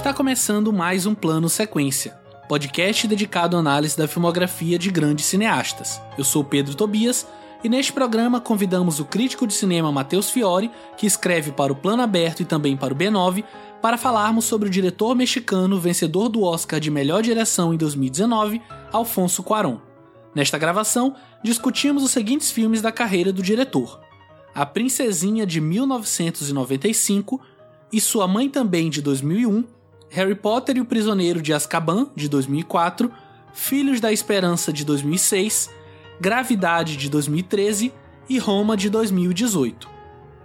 Está começando mais um Plano Sequência, podcast dedicado à análise da filmografia de grandes cineastas. Eu sou Pedro Tobias e neste programa convidamos o crítico de cinema Matheus Fiore, que escreve para o Plano Aberto e também para o B9, para falarmos sobre o diretor mexicano vencedor do Oscar de Melhor Direção em 2019, Alfonso Cuarón. Nesta gravação, discutimos os seguintes filmes da carreira do diretor: A Princesinha de 1995 e Sua Mãe também de 2001, Harry Potter e o Prisioneiro de Azkaban de 2004, Filhos da Esperança de 2006 Gravidade de 2013 e Roma de 2018.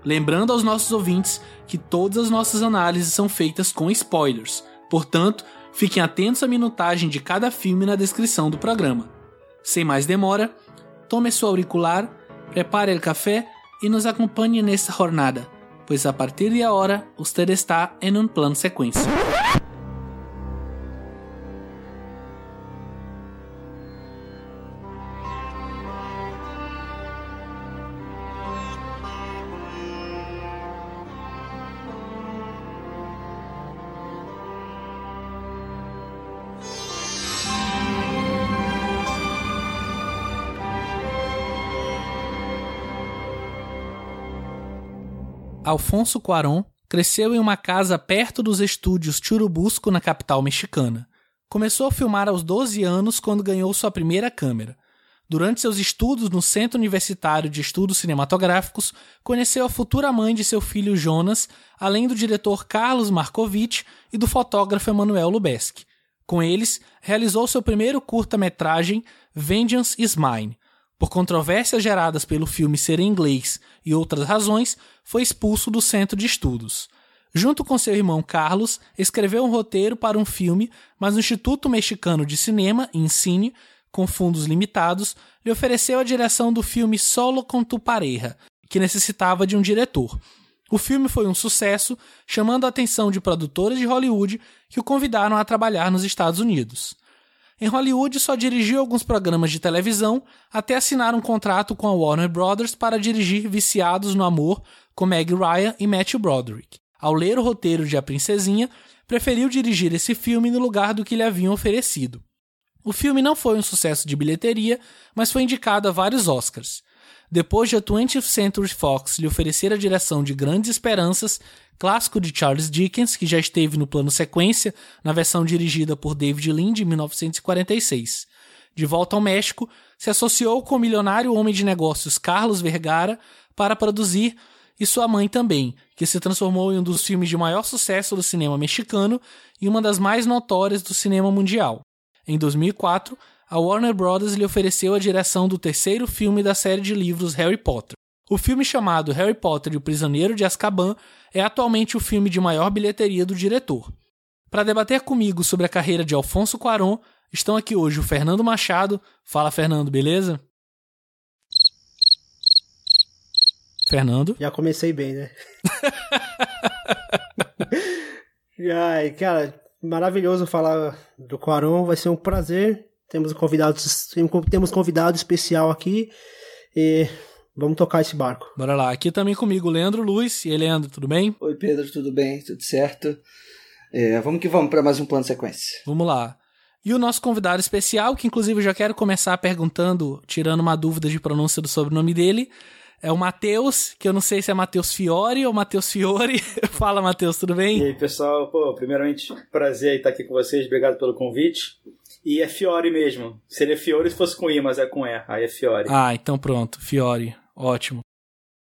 Lembrando aos nossos ouvintes que todas as nossas análises são feitas com spoilers, portanto, fiquem atentos à minutagem de cada filme na descrição do programa. Sem mais demora, tome seu auricular, prepare o café e nos acompanhe nesta jornada, pois a partir de agora você está em um plano sequência. Alfonso Cuarón cresceu em uma casa perto dos estúdios Churubusco, na capital mexicana. Começou a filmar aos 12 anos quando ganhou sua primeira câmera. Durante seus estudos no Centro Universitário de Estudos Cinematográficos, conheceu a futura mãe de seu filho Jonas, além do diretor Carlos Markovitch e do fotógrafo Emanuel Lubezki. Com eles, realizou seu primeiro curta-metragem Vengeance is Mine, por controvérsias geradas pelo filme ser em inglês e outras razões, foi expulso do centro de estudos. Junto com seu irmão Carlos, escreveu um roteiro para um filme, mas o Instituto Mexicano de Cinema, INCINE, com fundos limitados, lhe ofereceu a direção do filme Solo com tu pareja, que necessitava de um diretor. O filme foi um sucesso, chamando a atenção de produtores de Hollywood que o convidaram a trabalhar nos Estados Unidos. Em Hollywood, só dirigiu alguns programas de televisão até assinar um contrato com a Warner Brothers para dirigir Viciados no Amor com Meg Ryan e Matthew Broderick. Ao ler o roteiro de A Princesinha, preferiu dirigir esse filme no lugar do que lhe haviam oferecido. O filme não foi um sucesso de bilheteria, mas foi indicado a vários Oscars. Depois de a 20th Century Fox lhe oferecer a direção de Grandes Esperanças, clássico de Charles Dickens, que já esteve no plano sequência na versão dirigida por David Lean de 1946. De volta ao México, se associou com o milionário homem de negócios Carlos Vergara para produzir e sua mãe também, que se transformou em um dos filmes de maior sucesso do cinema mexicano e uma das mais notórias do cinema mundial. Em 2004, a Warner Bros. lhe ofereceu a direção do terceiro filme da série de livros Harry Potter. O filme chamado Harry Potter e o Prisioneiro de Azkaban é atualmente o filme de maior bilheteria do diretor. Para debater comigo sobre a carreira de Alfonso Cuarón, estão aqui hoje o Fernando Machado. Fala, Fernando, beleza? Fernando? Já comecei bem, né? Ai, cara, maravilhoso falar do Quaron, vai ser um prazer. Temos um convidado, temos convidado especial aqui e vamos tocar esse barco. Bora lá. Aqui também comigo, Leandro Luiz. E aí, Leandro, tudo bem? Oi, Pedro, tudo bem? Tudo certo? É, vamos que vamos para mais um plano de sequência. Vamos lá. E o nosso convidado especial, que inclusive eu já quero começar perguntando, tirando uma dúvida de pronúncia do sobrenome dele, é o Matheus, que eu não sei se é Matheus Fiore ou Matheus Fiore. Fala, Matheus, tudo bem? E aí, pessoal, pô, primeiramente, prazer estar aqui com vocês, obrigado pelo convite. E é Fiore mesmo. Seria Fiore se fosse com I, mas é com E. Aí é Fiore. Ah, então pronto, Fiore. Ótimo.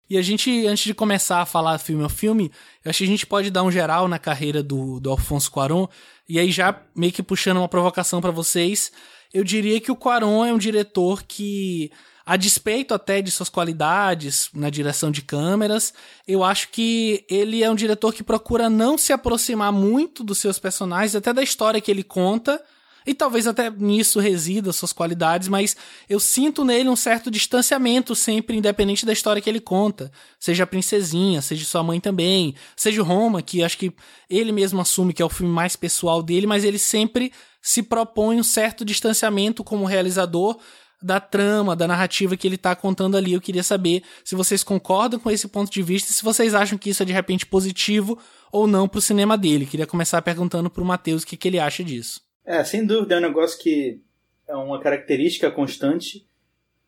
E a gente, antes de começar a falar filme ao filme, eu acho que a gente pode dar um geral na carreira do, do Alfonso Cuarón. E aí, já meio que puxando uma provocação para vocês, eu diria que o Cuarón é um diretor que a despeito até de suas qualidades na direção de câmeras, eu acho que ele é um diretor que procura não se aproximar muito dos seus personagens, até da história que ele conta, e talvez até nisso resida suas qualidades, mas eu sinto nele um certo distanciamento sempre, independente da história que ele conta. Seja a Princesinha, seja sua mãe também, seja o Roma, que acho que ele mesmo assume que é o filme mais pessoal dele, mas ele sempre se propõe um certo distanciamento como realizador, da trama, da narrativa que ele tá contando ali. Eu queria saber se vocês concordam com esse ponto de vista e se vocês acham que isso é de repente positivo ou não pro cinema dele. Queria começar perguntando pro Matheus o que, que ele acha disso. É, sem dúvida, é um negócio que é uma característica constante.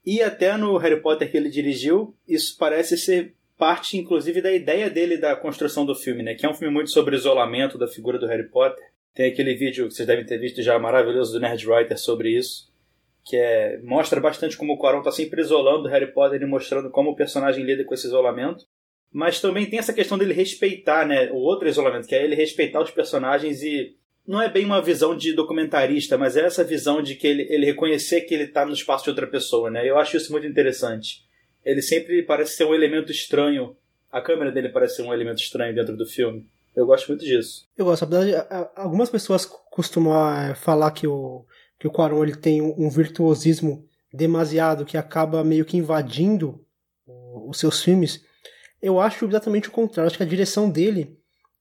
E até no Harry Potter que ele dirigiu, isso parece ser parte, inclusive, da ideia dele da construção do filme, né? Que é um filme muito sobre isolamento da figura do Harry Potter. Tem aquele vídeo que vocês devem ter visto já maravilhoso do Nerd Writer sobre isso, que é, mostra bastante como o Quaron está sempre isolando o Harry Potter e mostrando como o personagem lida com esse isolamento. Mas também tem essa questão dele respeitar, né, o outro isolamento, que é ele respeitar os personagens e não é bem uma visão de documentarista, mas é essa visão de que ele, ele reconhecer que ele está no espaço de outra pessoa, né? Eu acho isso muito interessante. Ele sempre parece ser um elemento estranho. A câmera dele parece ser um elemento estranho dentro do filme. Eu gosto muito disso. Eu gosto. Algumas pessoas costumam é, falar que o, que o Quaron ele tem um virtuosismo demasiado que acaba meio que invadindo os seus filmes. Eu acho exatamente o contrário. Acho que a direção dele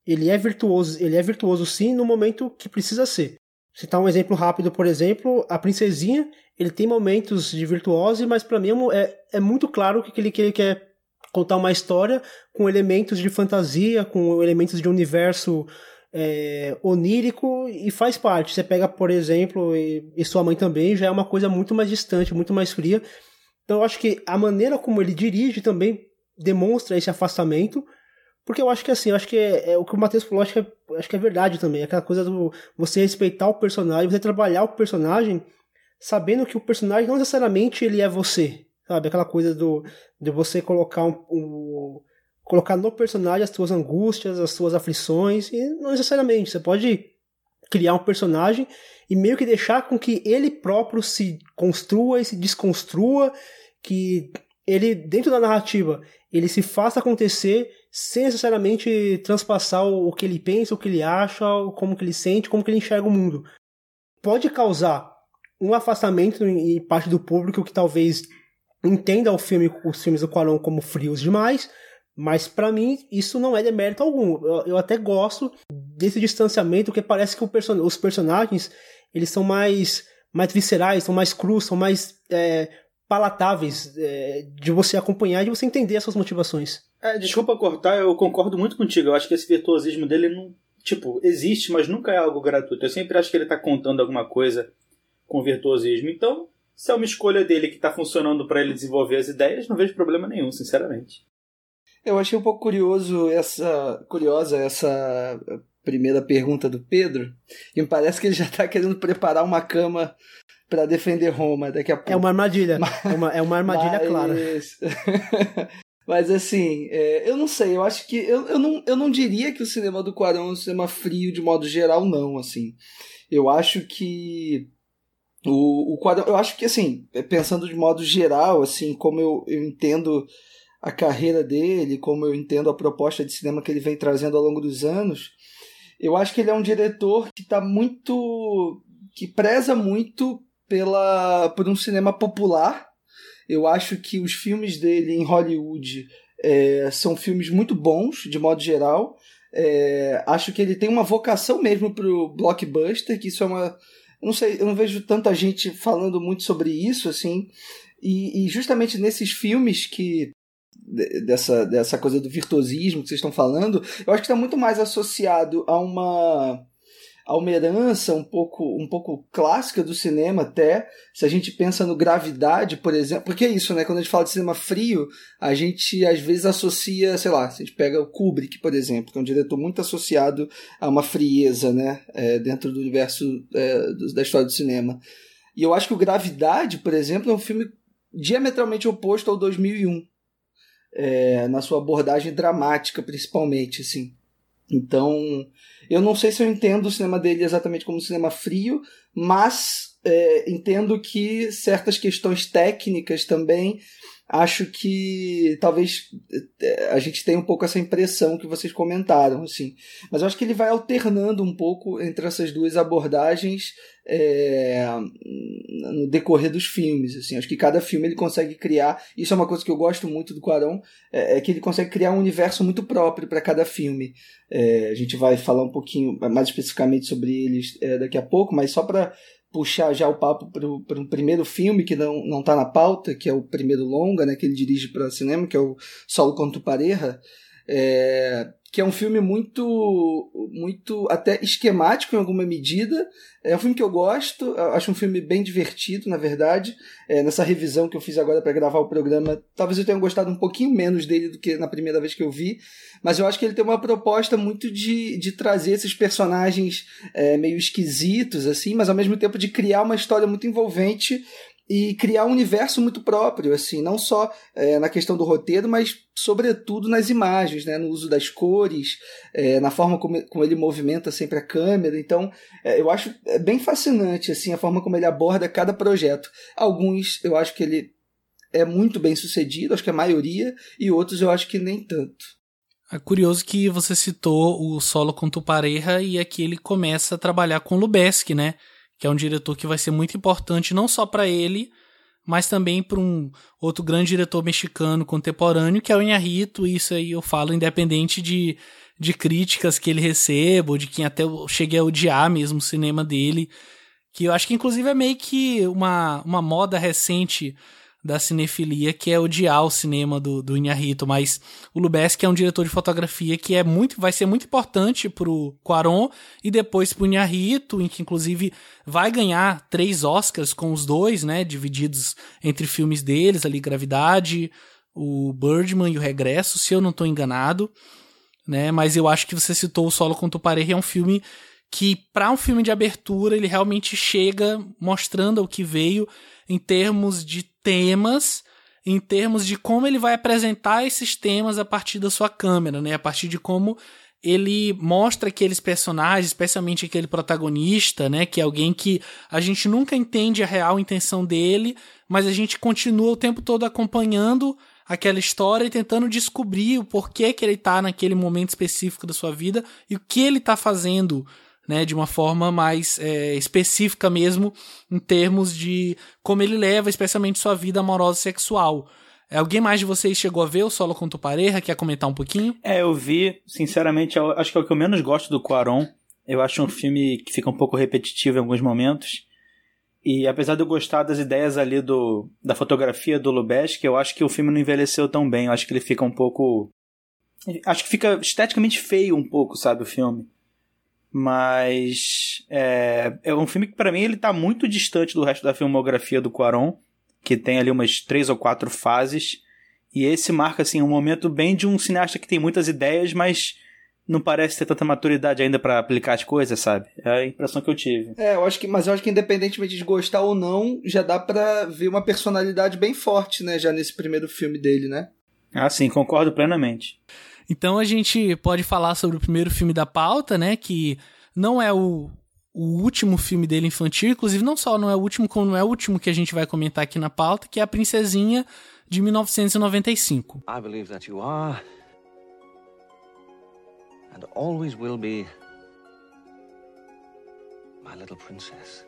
ele é virtuoso, ele é virtuoso sim no momento que precisa ser. Citar um exemplo rápido, por exemplo, a princesinha, ele tem momentos de virtuose, mas para mim é, é muito claro que ele, que ele quer contar uma história com elementos de fantasia, com elementos de universo é, onírico e faz parte. Você pega, por exemplo, e, e, sua mãe também, já é uma coisa muito mais distante, muito mais fria. Então eu acho que a maneira como ele dirige também demonstra esse afastamento, porque eu acho que assim, eu acho que é, é o que o Matheus falou, acho que, é, acho que é verdade também. Aquela coisa do você respeitar o personagem, você trabalhar o personagem sabendo que o personagem não necessariamente ele é você. Sabe? Aquela coisa do de você colocar um, um colocar no personagem as suas angústias, as suas aflições, e não necessariamente. Você pode criar um personagem e meio que deixar com que ele próprio se construa e se desconstrua, que ele, dentro da narrativa, ele se faça acontecer sem necessariamente transpassar o, que ele pensa, o que ele acha, como que ele sente, como que ele enxerga o mundo. Pode causar um afastamento em parte do público que talvez entenda o filme, os filmes do Quaron como frios demais, mas para mim isso não é demérito algum. Eu, eu, até gosto desse distanciamento, porque parece que person os personagens eles são mais mais viscerais, são mais crus, são mais é, palatáveis é, de você acompanhar de você entender as suas motivações. É, desculpa cortar, eu concordo muito contigo. Eu acho que esse virtuosismo dele não. Tipo, existe, mas nunca é algo gratuito. Eu sempre acho que ele está contando alguma coisa com virtuosismo. Então, se é uma escolha dele que está funcionando para ele desenvolver as ideias, não vejo problema nenhum, sinceramente. Eu achei um pouco curioso essa curiosa essa primeira pergunta do Pedro. E me parece que ele já está querendo preparar uma cama para defender Roma daqui a pouco. É uma armadilha. Mas, é, uma, é uma armadilha mas... clara. Mas assim, é, eu não sei, eu acho que. Eu, eu, não, eu não diria que o cinema do Quarão é um cinema frio de modo geral, não, assim. Eu acho que. O, o Quarão. Eu acho que, assim, pensando de modo geral, assim, como eu, eu entendo a carreira dele, como eu entendo a proposta de cinema que ele vem trazendo ao longo dos anos, eu acho que ele é um diretor que está muito. que preza muito pela, por um cinema popular eu acho que os filmes dele em Hollywood é, são filmes muito bons, de modo geral. É, acho que ele tem uma vocação mesmo pro blockbuster, que isso é uma. Eu não sei, eu não vejo tanta gente falando muito sobre isso, assim. E, e justamente nesses filmes que dessa, dessa coisa do virtuosismo que vocês estão falando, eu acho que está muito mais associado a uma a uma herança um pouco, um pouco clássica do cinema até, se a gente pensa no Gravidade, por exemplo, porque é isso, né? Quando a gente fala de cinema frio, a gente às vezes associa, sei lá, se a gente pega o Kubrick, por exemplo, que é um diretor muito associado a uma frieza, né? É, dentro do universo é, da história do cinema. E eu acho que o Gravidade, por exemplo, é um filme diametralmente oposto ao 2001, é, na sua abordagem dramática, principalmente, assim. Então, eu não sei se eu entendo o cinema dele exatamente como um cinema frio, mas é, entendo que certas questões técnicas também acho que talvez é, a gente tenha um pouco essa impressão que vocês comentaram, assim. Mas eu acho que ele vai alternando um pouco entre essas duas abordagens é, no decorrer dos filmes, assim. Acho que cada filme ele consegue criar. Isso é uma coisa que eu gosto muito do Quarão, é, é que ele consegue criar um universo muito próprio para cada filme. É, a gente vai falar um pouquinho mais especificamente sobre eles é, daqui a pouco, mas só para puxar já o papo para um primeiro filme que não, não tá na pauta, que é o primeiro longa, né, que ele dirige para cinema, que é o Solo contra o Pareja. É, que é um filme muito, muito até esquemático em alguma medida. É um filme que eu gosto, eu acho um filme bem divertido, na verdade. É, nessa revisão que eu fiz agora para gravar o programa, talvez eu tenha gostado um pouquinho menos dele do que na primeira vez que eu vi, mas eu acho que ele tem uma proposta muito de, de trazer esses personagens é, meio esquisitos, assim, mas ao mesmo tempo de criar uma história muito envolvente e criar um universo muito próprio, assim, não só é, na questão do roteiro, mas sobretudo nas imagens, né, no uso das cores, é, na forma como, como, ele movimenta sempre a câmera. Então, é, eu acho é, bem fascinante assim a forma como ele aborda cada projeto. Alguns eu acho que ele é muito bem sucedido, acho que a maioria, e outros eu acho que nem tanto. É curioso que você citou o solo com Tupareja e aqui ele começa a trabalhar com Lubeski, né? Que é um diretor que vai ser muito importante não só para ele, mas também para um outro grande diretor mexicano contemporâneo, que é o Inharrito, e isso aí eu falo independente de, de críticas que ele receba, ou de quem até eu cheguei a odiar mesmo o cinema dele, que eu acho que inclusive é meio que uma, uma moda recente da cinefilia, que é odiar o cinema do, do Inharrito, mas o Lubeski é um diretor de fotografia que é muito, vai ser muito importante pro Quaron e depois pro Inharrito, em que inclusive vai ganhar três Oscars com os dois, né, divididos entre filmes deles, ali Gravidade, o Birdman e o Regresso, se eu não estou enganado, né, mas eu acho que você citou o Solo com Tupareja, é um filme que para um filme de abertura ele realmente chega mostrando o que veio em termos de temas, em termos de como ele vai apresentar esses temas a partir da sua câmera, né? A partir de como ele mostra aqueles personagens, especialmente aquele protagonista, né, que é alguém que a gente nunca entende a real intenção dele, mas a gente continua o tempo todo acompanhando aquela história e tentando descobrir o porquê que ele está naquele momento específico da sua vida e o que ele está fazendo né, de uma forma mais é, específica mesmo, em termos de como ele leva, especialmente sua vida amorosa e sexual. É, alguém mais de vocês chegou a ver o Solo contra o Pareja? Quer comentar um pouquinho? É, eu vi, sinceramente, eu acho que é o que eu menos gosto do Quaron. Eu acho um filme que fica um pouco repetitivo em alguns momentos. E apesar de eu gostar das ideias ali do, da fotografia do Lubeski, eu acho que o filme não envelheceu tão bem. Eu acho que ele fica um pouco. Acho que fica esteticamente feio um pouco, sabe, o filme. Mas é, é um filme que para mim ele tá muito distante do resto da filmografia do Quaron, que tem ali umas três ou quatro fases. E esse marca assim um momento bem de um cineasta que tem muitas ideias, mas não parece ter tanta maturidade ainda para aplicar as coisas, sabe? É a impressão que eu tive. É, eu acho que, mas eu acho que independentemente de gostar ou não, já dá para ver uma personalidade bem forte, né, já nesse primeiro filme dele, né? Ah, sim, concordo plenamente. Então a gente pode falar sobre o primeiro filme da pauta, né? Que não é o, o último filme dele infantil, inclusive não só não é o último, como não é o último que a gente vai comentar aqui na pauta, que é a Princesinha de 1995. I believe that you are and always will be my little princess.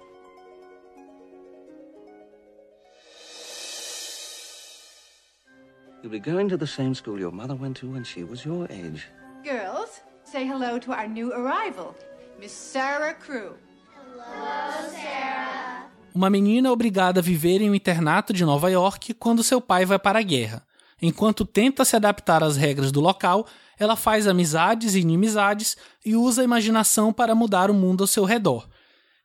You'll be going to the same school your mother went to when she was your age. Girls, say hello to our new arrival, Miss Sarah Crew. Hello, Sarah. Uma menina é obrigada a viver em um internato de Nova York quando seu pai vai para a guerra. Enquanto tenta se adaptar às regras do local, ela faz amizades e inimizades e usa a imaginação para mudar o mundo ao seu redor.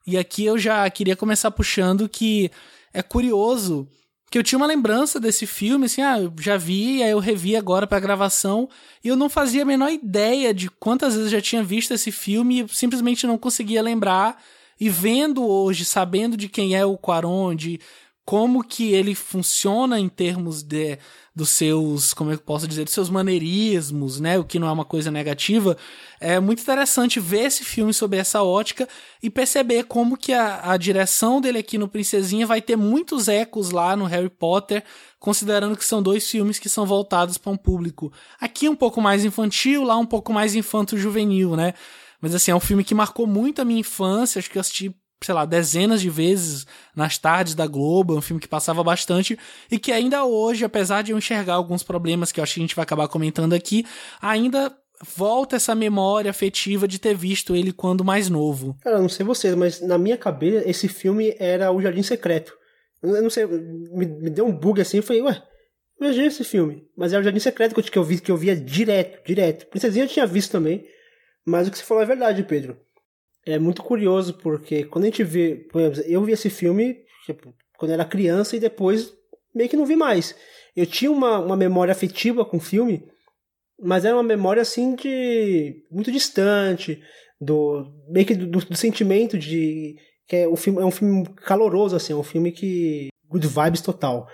E aqui eu já queria começar puxando que é curioso que eu tinha uma lembrança desse filme, assim, ah, eu já vi, aí eu revi agora pra gravação, e eu não fazia a menor ideia de quantas vezes eu já tinha visto esse filme e simplesmente não conseguia lembrar. E vendo hoje, sabendo de quem é o Quaron, de como que ele funciona em termos de dos seus, como eu posso dizer, dos seus maneirismos, né, o que não é uma coisa negativa, é muito interessante ver esse filme sob essa ótica e perceber como que a, a direção dele aqui no Princesinha vai ter muitos ecos lá no Harry Potter, considerando que são dois filmes que são voltados para um público aqui um pouco mais infantil, lá um pouco mais infanto-juvenil, né? Mas assim, é um filme que marcou muito a minha infância, acho que eu assisti sei lá, dezenas de vezes nas tardes da Globo, é um filme que passava bastante e que ainda hoje, apesar de eu enxergar alguns problemas que eu acho que a gente vai acabar comentando aqui, ainda volta essa memória afetiva de ter visto ele quando mais novo. Cara, eu não sei vocês, mas na minha cabeça esse filme era O Jardim Secreto. Eu não sei, me, me deu um bug assim, eu falei, ué, veja esse filme. Mas era O Jardim Secreto que eu, que eu, vi, que eu via direto, direto. Princesinha eu tinha visto também, mas o que você falou é verdade, Pedro. É muito curioso, porque quando a gente vê, por exemplo, eu vi esse filme tipo, quando era criança e depois meio que não vi mais. Eu tinha uma, uma memória afetiva com o filme, mas era uma memória assim de muito distante do meio que do, do sentimento de que é um filme é um filme caloroso assim, é um filme que good vibes total.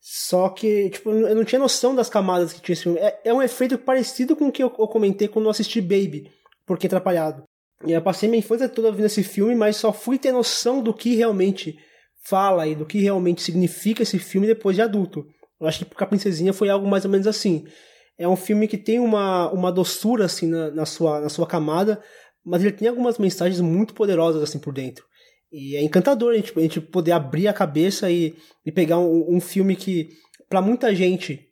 Só que, tipo, eu não tinha noção das camadas que tinha esse filme. É, é um efeito parecido com o que eu, eu comentei quando eu assisti Baby, porque atrapalhado. E eu passei minha infância toda vendo esse filme, mas só fui ter noção do que realmente fala e do que realmente significa esse filme depois de adulto. Eu acho que a Princesinha foi algo mais ou menos assim. É um filme que tem uma, uma doçura assim na, na, sua, na sua camada, mas ele tem algumas mensagens muito poderosas assim por dentro. E é encantador a gente, a gente poder abrir a cabeça e, e pegar um, um filme que, para muita gente,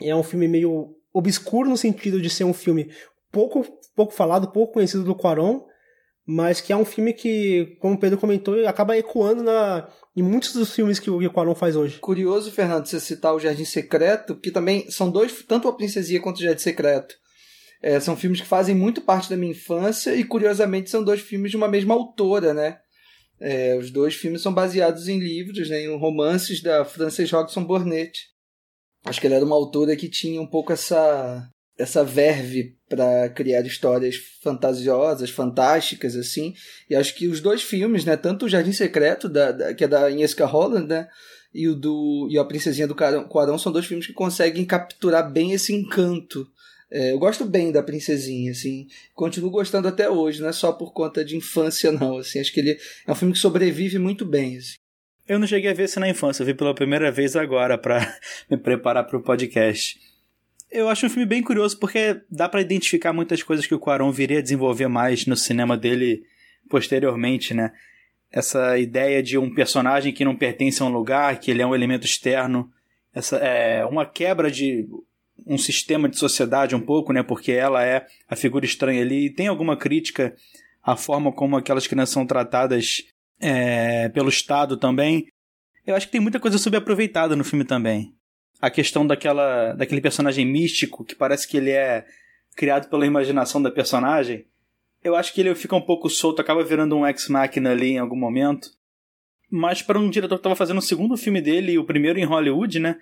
é um filme meio obscuro no sentido de ser um filme pouco, pouco falado, pouco conhecido do Quaron, mas que é um filme que, como o Pedro comentou, acaba ecoando na, em muitos dos filmes que o Quaron faz hoje. Curioso, Fernando, você citar o Jardim Secreto, que também são dois, tanto a Princesinha quanto o Jardim Secreto. É, são filmes que fazem muito parte da minha infância e, curiosamente, são dois filmes de uma mesma autora, né? É, os dois filmes são baseados em livros, né, em romances da Frances Hodgson Burnett. Acho que ela era uma autora que tinha um pouco essa essa verve para criar histórias fantasiosas, fantásticas, assim. E acho que os dois filmes, né, tanto o Jardim Secreto, da, da que é da Agnieszka Holland, né, e o do e a Princesinha do Quarão, são dois filmes que conseguem capturar bem esse encanto. É, eu gosto bem da Princesinha, assim, continuo gostando até hoje, não é só por conta de infância, não, assim, acho que ele é um filme que sobrevive muito bem, assim. Eu não cheguei a ver isso na infância, eu vi pela primeira vez agora para me preparar para o podcast. Eu acho um filme bem curioso porque dá para identificar muitas coisas que o Quaron viria a desenvolver mais no cinema dele posteriormente, né? Essa ideia de um personagem que não pertence a um lugar, que ele é um elemento externo, essa é uma quebra de um sistema de sociedade um pouco, né? Porque ela é a figura estranha ali e tem alguma crítica à forma como aquelas crianças são tratadas é, pelo Estado também. Eu acho que tem muita coisa subaproveitada no filme também a questão daquela, daquele personagem místico que parece que ele é criado pela imaginação da personagem. Eu acho que ele fica um pouco solto, acaba virando um ex-máquina ali em algum momento. Mas para um diretor que estava fazendo o segundo filme dele, o primeiro em Hollywood, né?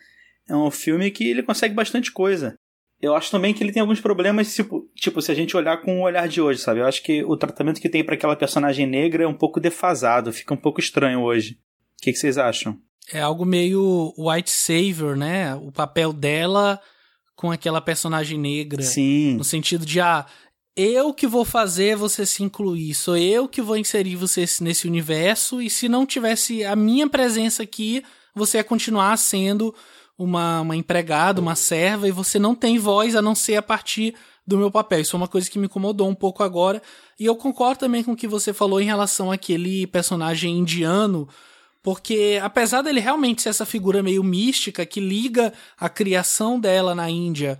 É um filme que ele consegue bastante coisa. Eu acho também que ele tem alguns problemas, tipo, tipo, se a gente olhar com o olhar de hoje, sabe? Eu acho que o tratamento que tem para aquela personagem negra é um pouco defasado, fica um pouco estranho hoje. O que, que vocês acham? É algo meio white savior, né? O papel dela com aquela personagem negra. Sim. No sentido de, ah, eu que vou fazer você se incluir, sou eu que vou inserir você nesse universo, e se não tivesse a minha presença aqui, você ia continuar sendo uma, uma empregada, uma serva, e você não tem voz a não ser a partir do meu papel. Isso é uma coisa que me incomodou um pouco agora. E eu concordo também com o que você falou em relação àquele personagem indiano porque apesar dele realmente ser essa figura meio mística que liga a criação dela na Índia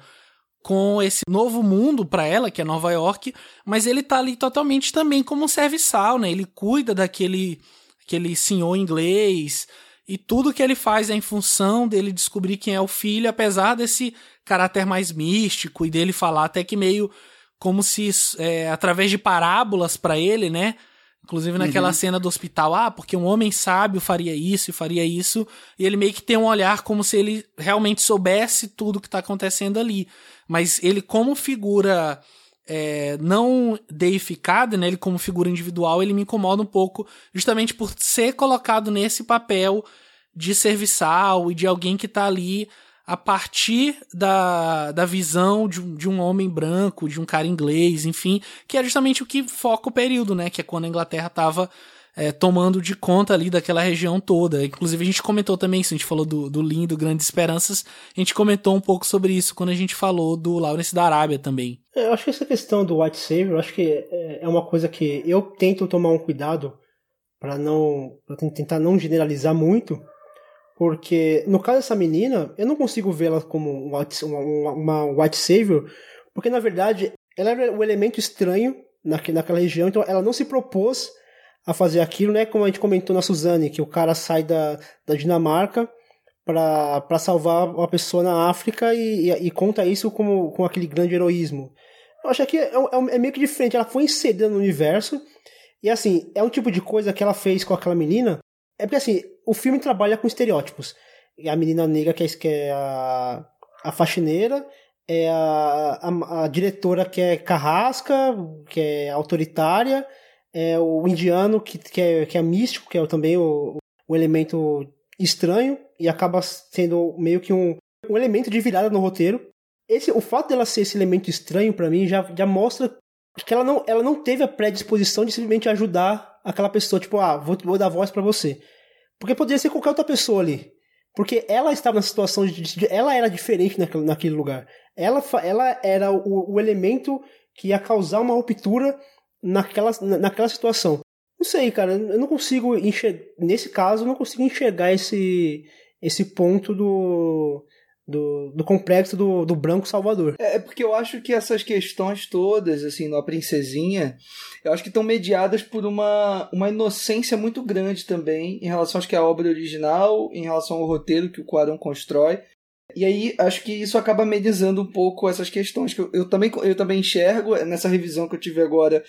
com esse novo mundo para ela, que é Nova York, mas ele tá ali totalmente também como um serviçal, né? Ele cuida daquele aquele senhor inglês e tudo que ele faz é em função dele descobrir quem é o filho, apesar desse caráter mais místico e dele falar até que meio como se é, através de parábolas para ele, né? Inclusive naquela uhum. cena do hospital, ah, porque um homem sábio faria isso e faria isso, e ele meio que tem um olhar como se ele realmente soubesse tudo que está acontecendo ali. Mas ele, como figura é, não deificada, né, ele como figura individual, ele me incomoda um pouco, justamente por ser colocado nesse papel de serviçal e de alguém que está ali a partir da, da visão de um, de um homem branco, de um cara inglês, enfim, que é justamente o que foca o período, né? Que é quando a Inglaterra estava é, tomando de conta ali daquela região toda. Inclusive, a gente comentou também isso, a gente falou do, do lindo Grandes Esperanças, a gente comentou um pouco sobre isso quando a gente falou do Lawrence da Arábia também. É, eu acho que essa questão do White Savior, acho que é, é uma coisa que eu tento tomar um cuidado para não pra tentar não generalizar muito, porque, no caso dessa menina, eu não consigo vê-la como uma, uma, uma white savior, porque na verdade ela era o elemento estranho naquela região, então ela não se propôs a fazer aquilo, né? Como a gente comentou na Suzane, que o cara sai da, da Dinamarca para salvar uma pessoa na África e, e, e, conta isso como, com aquele grande heroísmo. Eu acho que é, é, é, meio que diferente. Ela foi inserida no universo e, assim, é um tipo de coisa que ela fez com aquela menina. É porque, assim, o filme trabalha com estereótipos. E a menina negra que é, que é a, a faxineira, é a, a, a diretora que é carrasca, que é autoritária, é o indiano que, que, é, que é místico, que é também o, o elemento estranho, e acaba sendo meio que um, um elemento de virada no roteiro. Esse, o fato dela ser esse elemento estranho para mim já, já mostra que ela não, ela não teve a predisposição de simplesmente ajudar aquela pessoa, tipo, ah, vou, vou dar voz para você. Porque poderia ser qualquer outra pessoa ali. Porque ela estava na situação de, de ela era diferente naquele, naquele lugar. Ela, ela era o, o elemento que ia causar uma ruptura naquela, naquela situação. Não sei, cara, eu não consigo enxergar. Nesse caso, eu não consigo enxergar esse, esse ponto do, do, do complexo do, do branco salvador. É, é porque eu acho que essas questões todas, assim, no A Princesinha, eu acho que estão mediadas por uma, uma inocência muito grande também em relação acho que à obra original, em relação ao roteiro que o Quaron constrói. E aí acho que isso acaba amenizando um pouco essas questões que eu, eu também eu também enxergo nessa revisão que eu tive agora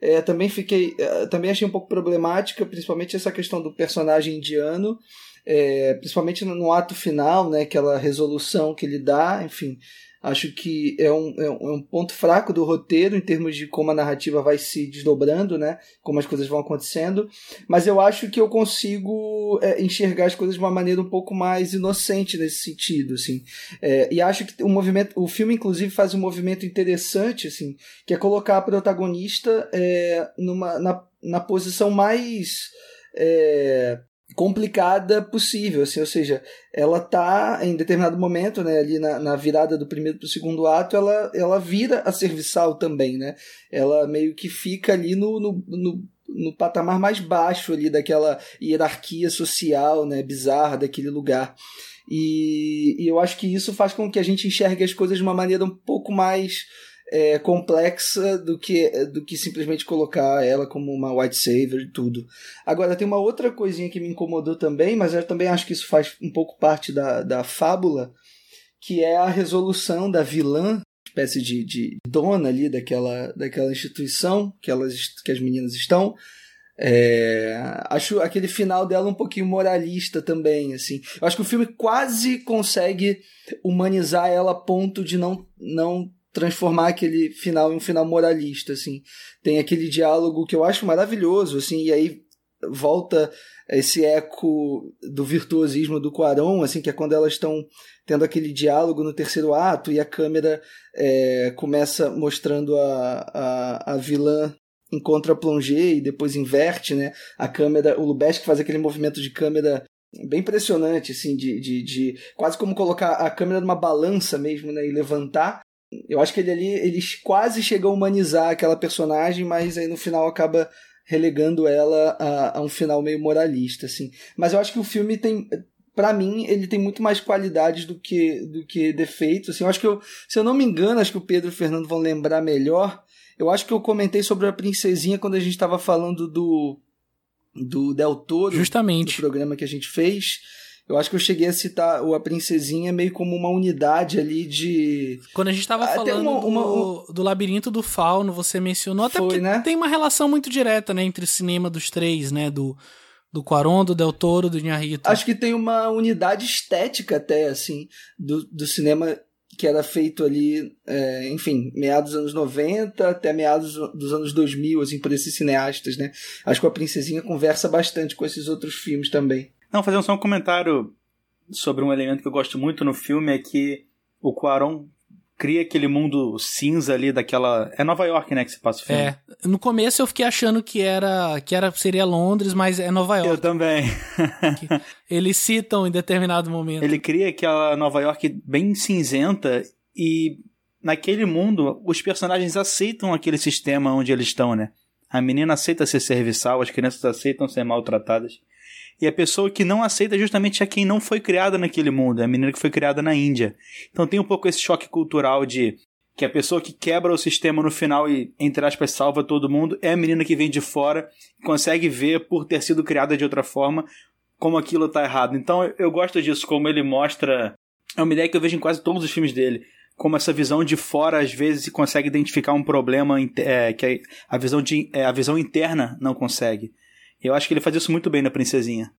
é, também fiquei. É, também achei um pouco problemática, principalmente essa questão do personagem indiano. É, principalmente no, ato final, né, aquela resolução que ele dá, enfim, Acho que é um, é um é ponto fraco do roteiro em termos de como a narrativa vai se desdobrando, né? Como as coisas vão acontecendo. Mas eu acho que eu consigo é, enxergar as coisas de uma maneira um pouco mais inocente nesse sentido, assim. É, e acho que o movimento, o filme inclusive faz um movimento interessante, assim, que é colocar a protagonista é, numa, na, na posição mais é, complicada possível, assim, ou seja, ela tá em determinado momento, né, ali na, na virada do primeiro para o segundo ato, ela, ela vira a serviçal também, né, ela meio que fica ali no, no, no, no patamar mais baixo ali daquela hierarquia social, né, bizarra daquele lugar. E, e eu acho que isso faz com que a gente enxergue as coisas de uma maneira um pouco mais é, complexa do que, do que simplesmente colocar ela como uma white savior e tudo. Agora, tem uma outra coisinha que me incomodou também, mas eu também acho que isso faz um pouco parte da, da fábula, que é a resolução da vilã, espécie de, de dona ali daquela, daquela instituição que, elas, que as meninas estão. É, acho aquele final dela um pouquinho moralista também, assim. Eu acho que o filme quase consegue humanizar ela a ponto de não, não transformar aquele final em um final moralista, assim. Tem aquele diálogo que eu acho maravilhoso, assim, e aí volta esse eco do virtuosismo do Quaron, assim, que é quando elas estão tendo aquele diálogo no terceiro ato e a câmera é, começa mostrando a, a, a vilã em contra-plongé e depois inverte, né? A câmera, o Lubeski faz aquele movimento de câmera bem impressionante, assim, de, de, de quase como colocar a câmera numa balança mesmo, né? E levantar eu acho que ele ali, eles quase chegam a humanizar aquela personagem, mas aí no final acaba relegando ela a, a um final meio moralista, assim. Mas eu acho que o filme tem, para mim, ele tem muito mais qualidades do que, do que defeitos. Assim, eu acho que eu, se eu não me engano, acho que o Pedro e o Fernando vão lembrar melhor. Eu acho que eu comentei sobre a princesinha quando a gente estava falando do do Del Toro, Justamente. do programa que a gente fez. Eu acho que eu cheguei a citar o A Princesinha meio como uma unidade ali de. Quando a gente tava falando uma, uma, do, do, Labirinto do Fauno, você mencionou, até Foi, porque né? tem uma relação muito direta, né, entre o cinema dos três, né, do, do Quaron, do Del Toro, do Inharrito. Acho que tem uma unidade estética até, assim, do, do cinema que era feito ali, é, enfim, meados dos anos 90 até meados dos anos 2000, assim, por esses cineastas, né? Acho que a Princesinha conversa bastante com esses outros filmes também. Não, fazendo só um comentário sobre um elemento que eu gosto muito no filme é que o Quaron cria aquele mundo cinza ali daquela. É Nova York, né, que se passa o filme. É. No começo eu fiquei achando que era que era seria Londres, mas é Nova York. Eu também. eles citam em determinado momento. Ele cria aquela Nova York bem cinzenta e naquele mundo os personagens aceitam aquele sistema onde eles estão, né? A menina aceita ser serviçal, as crianças aceitam ser maltratadas. E a pessoa que não aceita justamente é quem não foi criada naquele mundo, é a menina que foi criada na Índia. Então tem um pouco esse choque cultural de que a pessoa que quebra o sistema no final e, entre aspas, salva todo mundo é a menina que vem de fora e consegue ver, por ter sido criada de outra forma, como aquilo tá errado. Então eu gosto disso, como ele mostra. É uma ideia que eu vejo em quase todos os filmes dele. Como essa visão de fora, às vezes, consegue identificar um problema é, que a visão, de, é, a visão interna não consegue. Eu acho que ele faz isso muito bem na Princesinha.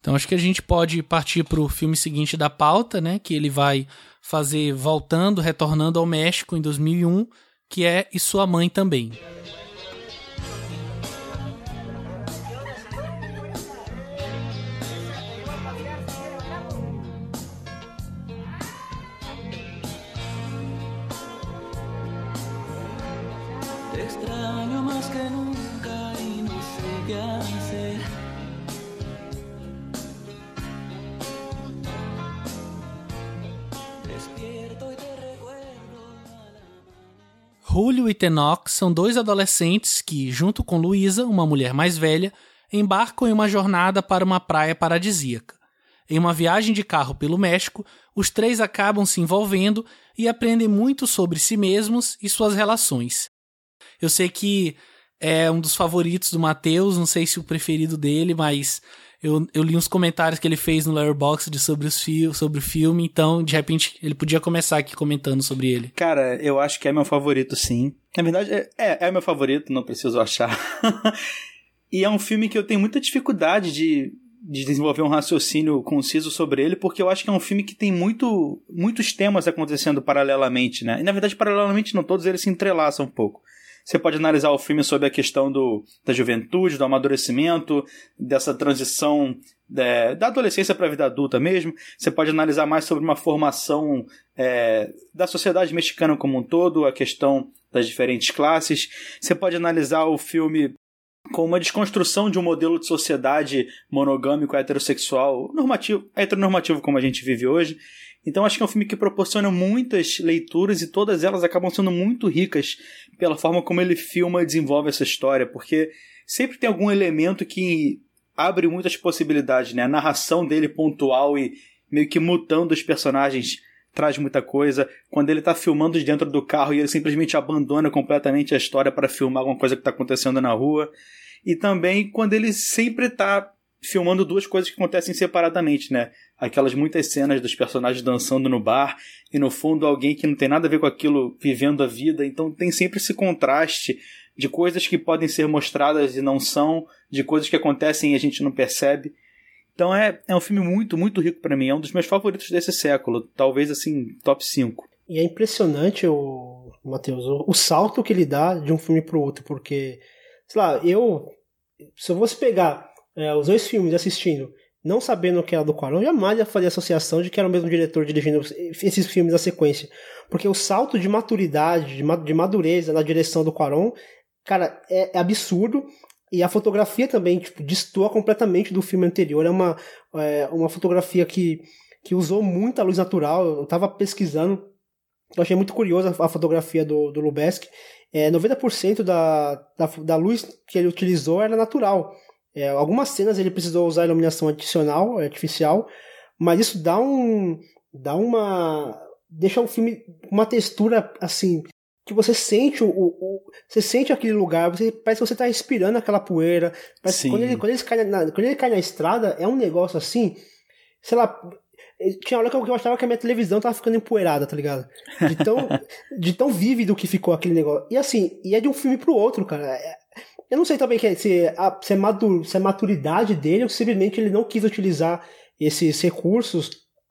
Então acho que a gente pode partir para o filme seguinte da pauta, né? Que ele vai fazer voltando, retornando ao México em 2001, que é E Sua Mãe Também. Julio e Tenoch são dois adolescentes que, junto com Luísa, uma mulher mais velha, embarcam em uma jornada para uma praia paradisíaca. Em uma viagem de carro pelo México, os três acabam se envolvendo e aprendem muito sobre si mesmos e suas relações. Eu sei que é um dos favoritos do Matheus, não sei se o preferido dele, mas eu, eu li uns comentários que ele fez no Letterboxd sobre, os fi sobre o filme, então, de repente, ele podia começar aqui comentando sobre ele. Cara, eu acho que é meu favorito, sim. Na verdade, é, é, é meu favorito, não preciso achar. e é um filme que eu tenho muita dificuldade de, de desenvolver um raciocínio conciso sobre ele, porque eu acho que é um filme que tem muito, muitos temas acontecendo paralelamente, né? E na verdade, paralelamente não, todos eles se entrelaçam um pouco. Você pode analisar o filme sobre a questão do, da juventude, do amadurecimento, dessa transição é, da adolescência para a vida adulta mesmo. Você pode analisar mais sobre uma formação é, da sociedade mexicana como um todo, a questão das diferentes classes. Você pode analisar o filme com uma desconstrução de um modelo de sociedade monogâmico heterossexual, normativo, heteronormativo como a gente vive hoje. Então acho que é um filme que proporciona muitas leituras e todas elas acabam sendo muito ricas pela forma como ele filma e desenvolve essa história, porque sempre tem algum elemento que abre muitas possibilidades, né? A narração dele pontual e meio que mutando os personagens traz muita coisa. Quando ele está filmando de dentro do carro e ele simplesmente abandona completamente a história para filmar alguma coisa que está acontecendo na rua. E também quando ele sempre está filmando duas coisas que acontecem separadamente, né? Aquelas muitas cenas dos personagens dançando no bar e no fundo alguém que não tem nada a ver com aquilo vivendo a vida. Então tem sempre esse contraste de coisas que podem ser mostradas e não são, de coisas que acontecem e a gente não percebe. Então é, é um filme muito, muito rico para mim. É um dos meus favoritos desse século. Talvez assim, top 5. E é impressionante, o Matheus, o, o salto que ele dá de um filme pro outro, porque, sei lá, eu. Se eu fosse pegar é, os dois filmes assistindo, não sabendo que era do Quaron, jamais ia fazer associação de que era o mesmo diretor dirigindo esses filmes na sequência. Porque o salto de maturidade, de madureza na direção do Quaron, cara, é, é absurdo. E a fotografia também, tipo, completamente do filme anterior. É uma, é, uma fotografia que, que usou muita luz natural. Eu tava pesquisando, eu achei muito curiosa a fotografia do, do Lubeski. É, 90% da, da, da luz que ele utilizou era natural. É, algumas cenas ele precisou usar iluminação adicional, artificial, mas isso dá um. dá uma. deixa o filme uma textura assim. que você sente o, o você sente aquele lugar, você, parece que você está respirando aquela poeira. Parece quando, ele, quando, ele cai na, quando ele cai na estrada, é um negócio assim. Sei lá, tinha hora que eu achava que a minha televisão tava ficando empoeirada, tá ligado? De tão, de tão vívido que ficou aquele negócio. E assim, e é de um filme pro outro, cara. É, eu não sei também é, se, a, se, é se é maturidade dele ou simplesmente ele não quis utilizar esses recursos,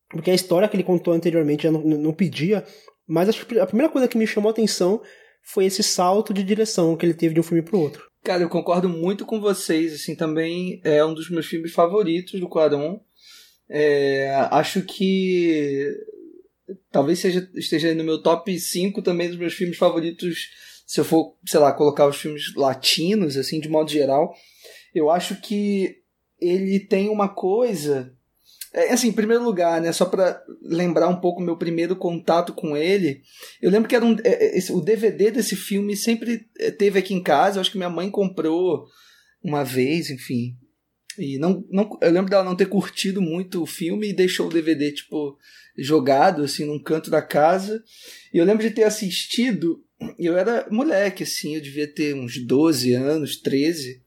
porque a história que ele contou anteriormente já não, não pedia. Mas acho que a primeira coisa que me chamou a atenção foi esse salto de direção que ele teve de um filme pro outro. Cara, eu concordo muito com vocês, assim, também é um dos meus filmes favoritos do Quaron. É, acho que talvez seja, esteja no meu top 5 também dos meus filmes favoritos se eu for, sei lá, colocar os filmes latinos, assim, de modo geral, eu acho que ele tem uma coisa. É, assim, em primeiro lugar, né, só para lembrar um pouco meu primeiro contato com ele, eu lembro que era um, é, é, esse, o DVD desse filme sempre é, teve aqui em casa, eu acho que minha mãe comprou uma vez, enfim. E não, não, eu lembro dela não ter curtido muito o filme e deixou o DVD, tipo, jogado, assim, num canto da casa. E eu lembro de ter assistido, eu era moleque, assim, eu devia ter uns 12 anos, 13.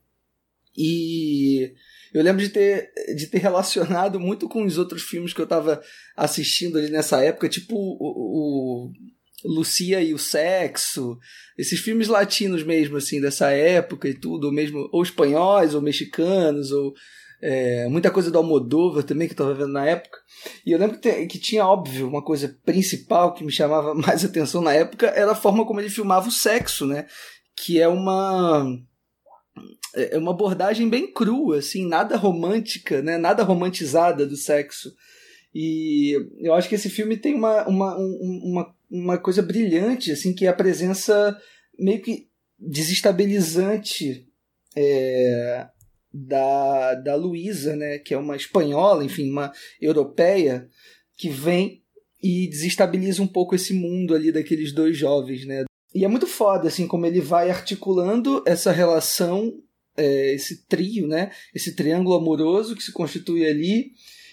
E eu lembro de ter, de ter relacionado muito com os outros filmes que eu tava assistindo ali nessa época, tipo o, o Lucia e o Sexo, esses filmes latinos mesmo, assim, dessa época e tudo, ou mesmo, ou espanhóis, ou mexicanos, ou é, muita coisa do Almodóvar também que eu tava vendo na época. E eu lembro que, que, tinha, óbvio, uma coisa principal que me chamava mais atenção na época era a forma como ele filmava o sexo, né? Que é uma é, é uma abordagem bem crua, assim, nada romântica, né? Nada romantizada do sexo. E eu acho que esse filme tem uma, uma, uma, uma coisa brilhante, assim, que é a presença meio que desestabilizante é, da, da Luísa, né? Que é uma espanhola, enfim, uma europeia, que vem e desestabiliza um pouco esse mundo ali daqueles dois jovens, né? E é muito foda, assim, como ele vai articulando essa relação é, esse trio, né? Esse triângulo amoroso que se constitui ali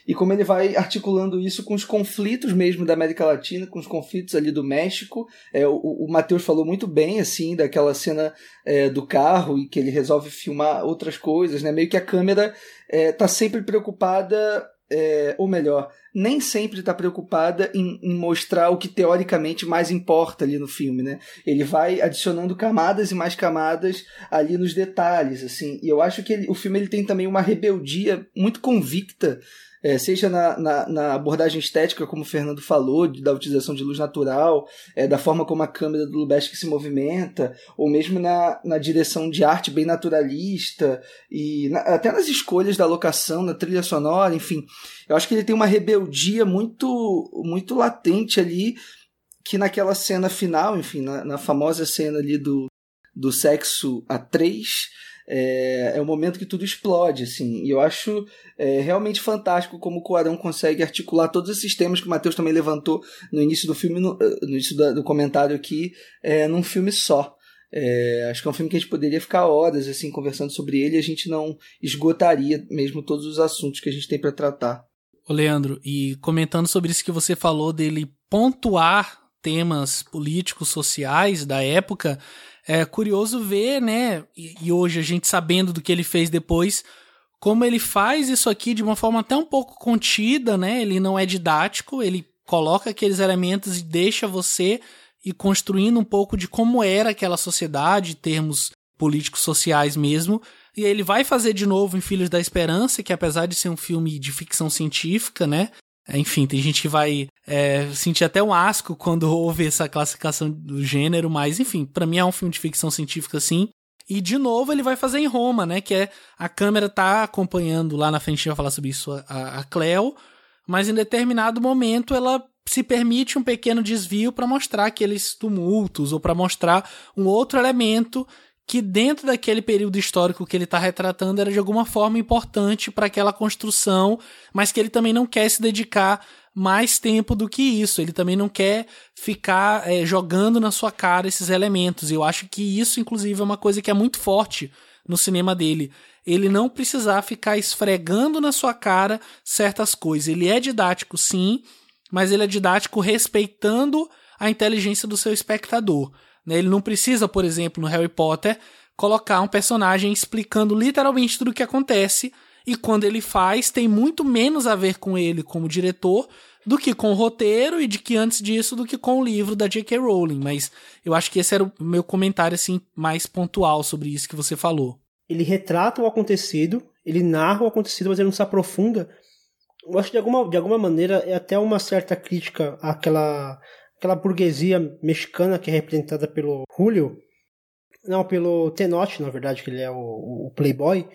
e como ele vai articulando isso com os conflitos mesmo da América Latina, com os conflitos ali do México. É, o, o Matheus falou muito bem, assim, daquela cena é, do carro e que ele resolve filmar outras coisas, né? Meio que a câmera é, tá sempre preocupada é, ou melhor, nem sempre está preocupada em, em, mostrar o que teoricamente mais importa ali no filme, né? Ele vai adicionando camadas e mais camadas ali nos detalhes, assim. E eu acho que ele, o filme ele tem também uma rebeldia muito convicta é, seja na, na, na, abordagem estética, como o Fernando falou, de, da utilização de luz natural, é, da forma como a câmera do Lubeski se movimenta, ou mesmo na, na direção de arte bem naturalista, e na, até nas escolhas da locação, na trilha sonora, enfim. Eu acho que ele tem uma rebeldia muito, muito latente ali, que naquela cena final, enfim, na, na famosa cena ali do, do sexo a três, é, é o momento que tudo explode, assim. E eu acho é, realmente fantástico como o Cuarão consegue articular todos esses temas que o Matheus também levantou no início do filme, no, eh, no início do, comentário aqui, é, num filme só. É, acho que é um filme que a gente poderia ficar horas assim conversando sobre ele e a gente não esgotaria mesmo todos os assuntos que a gente tem para tratar. Ô Leandro, e comentando sobre isso que você falou dele pontuar temas políticos, sociais da época, é curioso ver, né? E, e hoje a gente sabendo do que ele fez depois, como ele faz isso aqui de uma forma até um pouco contida, né? Ele não é didático, ele coloca aqueles elementos e deixa você ir construindo um pouco de como era aquela sociedade, termos políticos sociais mesmo. E ele vai fazer de novo em Filhos da Esperança, que apesar de ser um filme de ficção científica, né? Enfim, tem gente que vai é, sentir até um asco quando ouve essa classificação do gênero, mas enfim, para mim é um filme de ficção científica assim. E de novo ele vai fazer em Roma, né? Que é a câmera tá acompanhando lá na frente, a gente vai falar sobre isso a, a Cleo, mas em determinado momento ela se permite um pequeno desvio para mostrar aqueles tumultos ou para mostrar um outro elemento que dentro daquele período histórico que ele está retratando era de alguma forma importante para aquela construção, mas que ele também não quer se dedicar mais tempo do que isso. Ele também não quer ficar é, jogando na sua cara esses elementos. E eu acho que isso, inclusive, é uma coisa que é muito forte no cinema dele. Ele não precisar ficar esfregando na sua cara certas coisas. Ele é didático, sim, mas ele é didático respeitando a inteligência do seu espectador. Né? Ele não precisa, por exemplo, no Harry Potter, colocar um personagem explicando literalmente tudo o que acontece. E quando ele faz, tem muito menos a ver com ele como diretor do que com o roteiro e de que antes disso do que com o livro da J.K. Rowling. Mas eu acho que esse era o meu comentário assim mais pontual sobre isso que você falou. Ele retrata o acontecido, ele narra o acontecido, mas ele não se aprofunda. Eu acho que de alguma, de alguma maneira é até uma certa crítica àquela aquela burguesia mexicana que é representada pelo Julio, não, pelo Tenoch, na verdade, que ele é o, o playboy,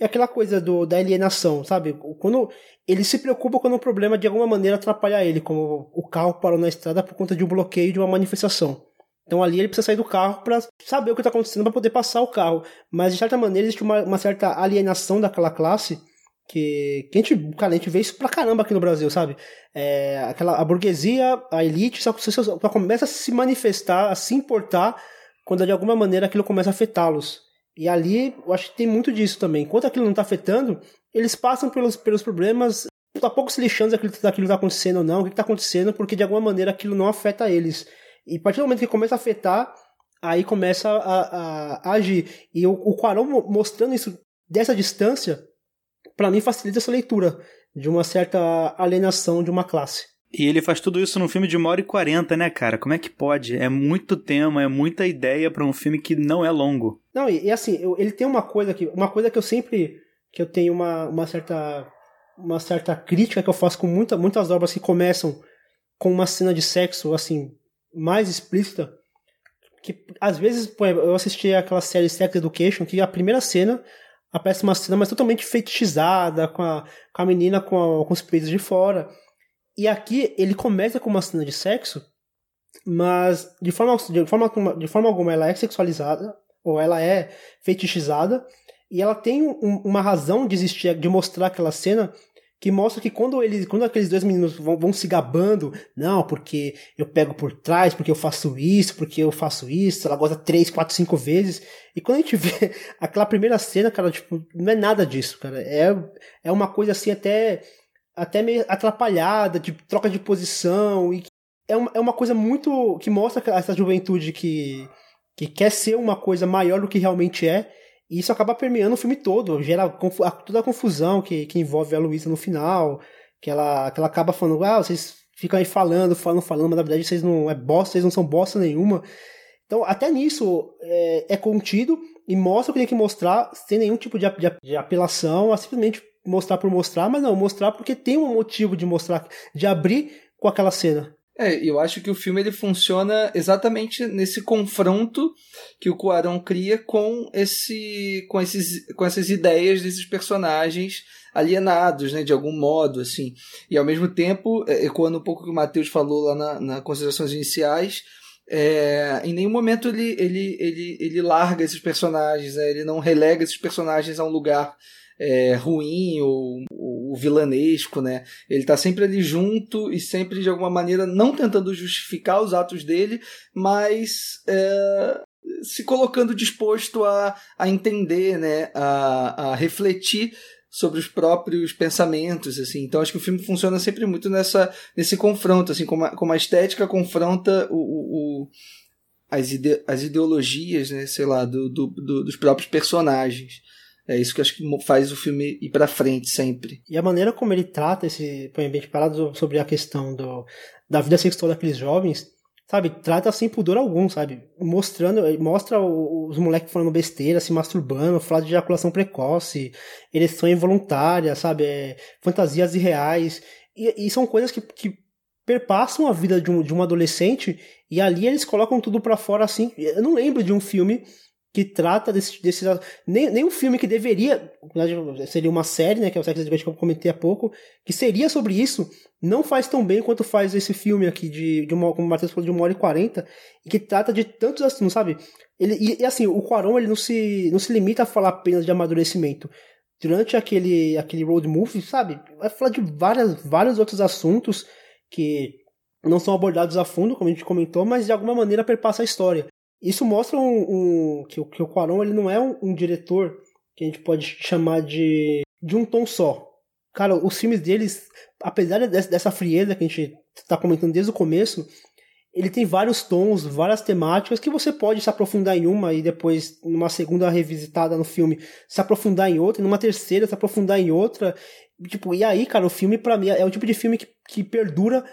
é aquela coisa do, da alienação, sabe? Quando ele se preocupa quando um problema de alguma maneira atrapalhar ele, como o carro parou na estrada por conta de um bloqueio de uma manifestação. Então ali ele precisa sair do carro para saber o que está acontecendo para poder passar o carro. Mas de certa maneira existe uma, uma certa alienação daquela classe que, que a gente, cara, a gente vê isso pra caramba aqui no Brasil, sabe? É, aquela, a burguesia, a elite, só, só, começa a se manifestar, a se importar, quando de alguma maneira aquilo começa a afetá-los. E ali, eu acho que tem muito disso também. Enquanto aquilo não está afetando, eles passam pelos, pelos problemas, tá pouco se lixando daquilo, daquilo que tá acontecendo ou não, o que, que tá acontecendo, porque de alguma maneira aquilo não afeta eles. E a partir do momento que começa a afetar, aí começa a, a, a agir. E o, o Quaron mostrando isso dessa distância, para mim facilita essa leitura de uma certa alienação de uma classe. E ele faz tudo isso num filme de uma hora e quarenta, né, cara? Como é que pode? É muito tema, é muita ideia para um filme que não é longo. Não, e, e assim, eu, ele tem uma coisa que. Uma coisa que eu sempre. que eu tenho uma, uma certa. uma certa crítica que eu faço com muita, muitas obras que começam com uma cena de sexo, assim, mais explícita. Que às vezes, eu assisti aquela série Sex Education, que a primeira cena aparece uma cena mas totalmente fetichizada, com a, com a menina com, a, com os peitos de fora. E aqui ele começa com uma cena de sexo, mas de forma, de forma, de forma alguma ela é sexualizada, ou ela é fetichizada, e ela tem um, uma razão de existir, de mostrar aquela cena que mostra que quando eles, quando aqueles dois meninos vão, vão, se gabando, não, porque eu pego por trás, porque eu faço isso, porque eu faço isso, ela gosta três, quatro, cinco vezes. E quando a gente vê aquela primeira cena, cara, tipo, não é nada disso, cara. É, é uma coisa assim até até meio atrapalhada, de troca de posição e é uma, é uma coisa muito que mostra essa juventude que que quer ser uma coisa maior do que realmente é e isso acaba permeando o filme todo, gera toda a confusão que, que envolve a Luísa no final, que ela, que ela acaba falando, ah, vocês ficam aí falando, falando, falando, mas na verdade vocês não é bosta, vocês não são bosta nenhuma. Então, até nisso é, é contido e mostra o que tem que mostrar sem nenhum tipo de, de, de apelação, a simplesmente mostrar por mostrar, mas não, mostrar porque tem um motivo de mostrar, de abrir com aquela cena. É, eu acho que o filme ele funciona exatamente nesse confronto que o Cuarón cria com esse com esses com essas ideias desses personagens alienados, né, de algum modo, assim. E ao mesmo tempo, é, ecoando um pouco o que o Matheus falou lá na, na considerações iniciais, é, em nenhum momento ele, ele, ele, ele larga esses personagens, né, ele não relega esses personagens a um lugar é, ruim ou, ou, vilanesco, né? Ele tá sempre ali junto e sempre de alguma maneira não tentando justificar os atos dele, mas é, se colocando disposto a, a entender, né? A, a refletir sobre os próprios pensamentos, assim. Então acho que o filme funciona sempre muito nessa nesse confronto, assim, como a, como a estética confronta o, o, o as, ide, as ideologias, né, sei lá, do, do, do, dos próprios personagens. É isso que acho que faz o filme ir para frente sempre. E a maneira como ele trata esse põe bem parado sobre a questão do, da vida sexual daqueles jovens, sabe? Trata sem pudor algum, sabe? Mostrando, mostra os moleques falando besteira, se masturbando, fala de ejaculação precoce, ereção involuntária, sabe? É, fantasias irreais. E, e são coisas que, que perpassam a vida de um, de um adolescente e ali eles colocam tudo para fora assim. Eu não lembro de um filme que trata desse, desse nem, nem um filme que deveria seria uma série né que é o Sex Education que eu comentei há pouco que seria sobre isso não faz tão bem quanto faz esse filme aqui de, de uma como o Matheus falou de uma hora e quarenta e que trata de tantos assuntos sabe? Ele e, e, assim o Quaron ele não se não se limita a falar apenas de amadurecimento. Durante aquele aquele road movie sabe? Vai falar de várias vários outros assuntos que não são abordados a fundo como a gente comentou mas de alguma maneira perpassa a história isso mostra um, um que, que, o Quaron ele não é um, um, diretor que a gente pode chamar de, de um tom só. Cara, os filmes deles, apesar dessa, dessa frieza que a gente está comentando desde o começo, ele tem vários tons, várias temáticas que você pode se aprofundar em uma e depois, numa segunda revisitada no filme, se aprofundar em outra, e numa terceira se aprofundar em outra. Tipo, e aí, cara, o filme para mim é o tipo de filme que, que perdura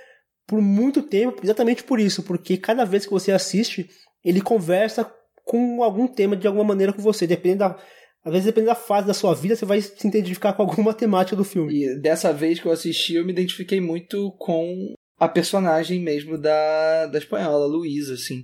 por muito tempo, exatamente por isso, porque cada vez que você assiste, ele conversa com algum tema de alguma maneira com você, dependendo da às vezes, dependendo da fase da sua vida, você vai se identificar com alguma temática do filme. E dessa vez que eu assisti, eu me identifiquei muito com a personagem mesmo da, da espanhola, Luísa, assim.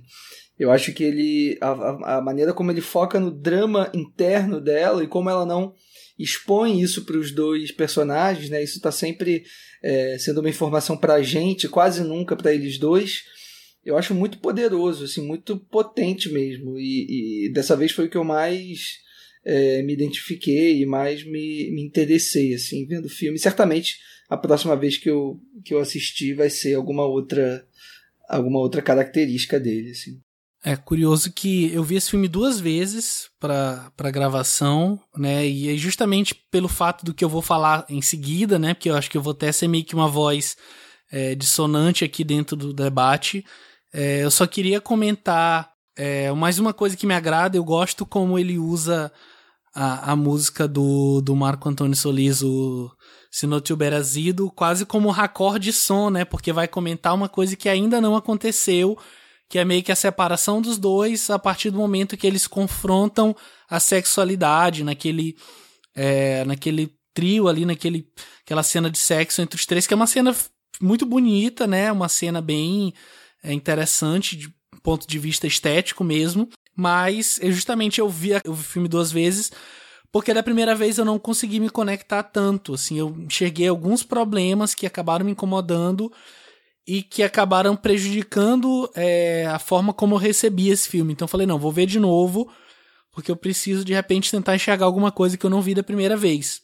Eu acho que ele. A, a maneira como ele foca no drama interno dela e como ela não expõe isso para os dois personagens, né? Isso está sempre é, sendo uma informação para a gente, quase nunca para eles dois eu acho muito poderoso, assim, muito potente mesmo. E, e dessa vez foi o que eu mais é, me identifiquei e mais me, me interessei, assim, vendo o filme. Certamente a próxima vez que eu, que eu assistir vai ser alguma outra alguma outra característica dele, assim. É curioso que eu vi esse filme duas vezes para gravação, né? E é justamente pelo fato do que eu vou falar em seguida, né? Porque eu acho que eu vou até ser meio que uma voz é, dissonante aqui dentro do debate. É, eu só queria comentar é, mais uma coisa que me agrada. Eu gosto como ele usa a, a música do, do Marco Antônio Solis, o Se Não Tiver Zido, quase como raccord de som, né? Porque vai comentar uma coisa que ainda não aconteceu que é meio que a separação dos dois a partir do momento que eles confrontam a sexualidade naquele é, naquele trio ali, naquele aquela cena de sexo entre os três, que é uma cena muito bonita, né? Uma cena bem é, interessante de ponto de vista estético mesmo. Mas eu justamente eu vi, eu vi o filme duas vezes porque da primeira vez eu não consegui me conectar tanto, assim, eu enxerguei alguns problemas que acabaram me incomodando e que acabaram prejudicando é, a forma como eu recebi esse filme. Então eu falei, não, vou ver de novo, porque eu preciso de repente tentar enxergar alguma coisa que eu não vi da primeira vez.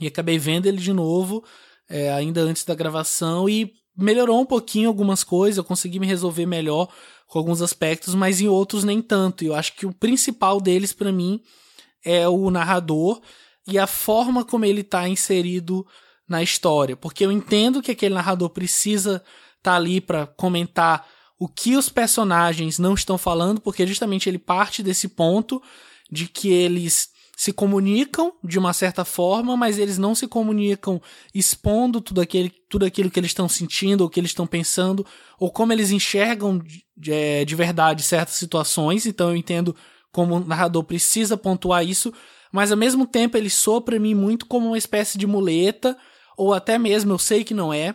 E acabei vendo ele de novo, é, ainda antes da gravação, e melhorou um pouquinho algumas coisas, eu consegui me resolver melhor com alguns aspectos, mas em outros nem tanto. E eu acho que o principal deles para mim é o narrador e a forma como ele está inserido na história, porque eu entendo que aquele narrador precisa estar tá ali para comentar o que os personagens não estão falando, porque justamente ele parte desse ponto de que eles se comunicam de uma certa forma, mas eles não se comunicam expondo tudo, aquele, tudo aquilo que eles estão sentindo, ou que eles estão pensando, ou como eles enxergam de, é, de verdade certas situações. Então eu entendo como o narrador precisa pontuar isso, mas ao mesmo tempo ele soa para mim muito como uma espécie de muleta ou até mesmo, eu sei que não é,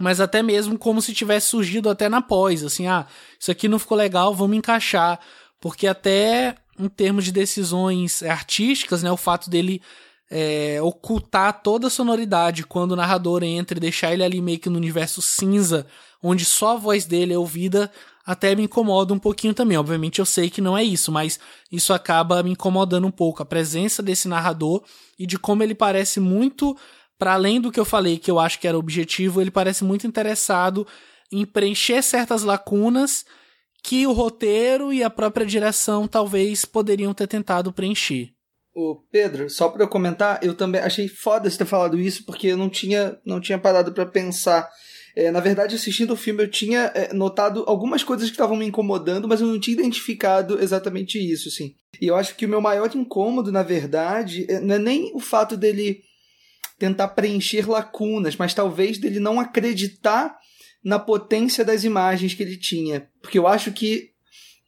mas até mesmo como se tivesse surgido até na pós, assim, ah, isso aqui não ficou legal, vamos encaixar, porque até em termos de decisões artísticas, né, o fato dele é, ocultar toda a sonoridade quando o narrador entra e deixar ele ali meio que no universo cinza, onde só a voz dele é ouvida, até me incomoda um pouquinho também. Obviamente eu sei que não é isso, mas isso acaba me incomodando um pouco. A presença desse narrador e de como ele parece muito para além do que eu falei, que eu acho que era objetivo, ele parece muito interessado em preencher certas lacunas que o roteiro e a própria direção talvez poderiam ter tentado preencher. Ô Pedro, só para eu comentar, eu também achei foda você ter falado isso porque eu não tinha, não tinha parado para pensar. É, na verdade, assistindo o filme, eu tinha é, notado algumas coisas que estavam me incomodando, mas eu não tinha identificado exatamente isso, assim. E eu acho que o meu maior incômodo, na verdade, é, não é nem o fato dele tentar preencher lacunas, mas talvez dele não acreditar na potência das imagens que ele tinha. Porque eu acho que,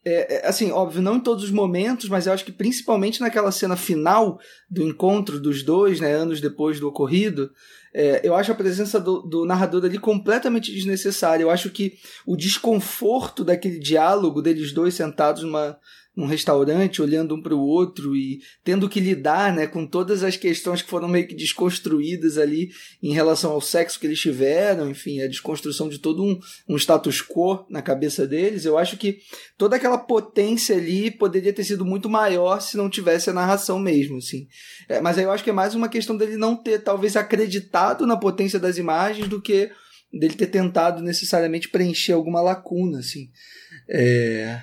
é, é, assim, óbvio, não em todos os momentos, mas eu acho que principalmente naquela cena final do encontro dos dois, né, anos depois do ocorrido, é, eu acho a presença do, do, narrador ali completamente desnecessária. Eu acho que o desconforto daquele diálogo deles dois sentados numa, num restaurante, olhando um para o outro e tendo que lidar né, com todas as questões que foram meio que desconstruídas ali em relação ao sexo que eles tiveram, enfim, a desconstrução de todo um, um status quo na cabeça deles. Eu acho que toda aquela potência ali poderia ter sido muito maior se não tivesse a narração mesmo, assim. É, mas aí eu acho que é mais uma questão dele não ter, talvez, acreditado na potência das imagens do que dele ter tentado necessariamente preencher alguma lacuna, assim. É...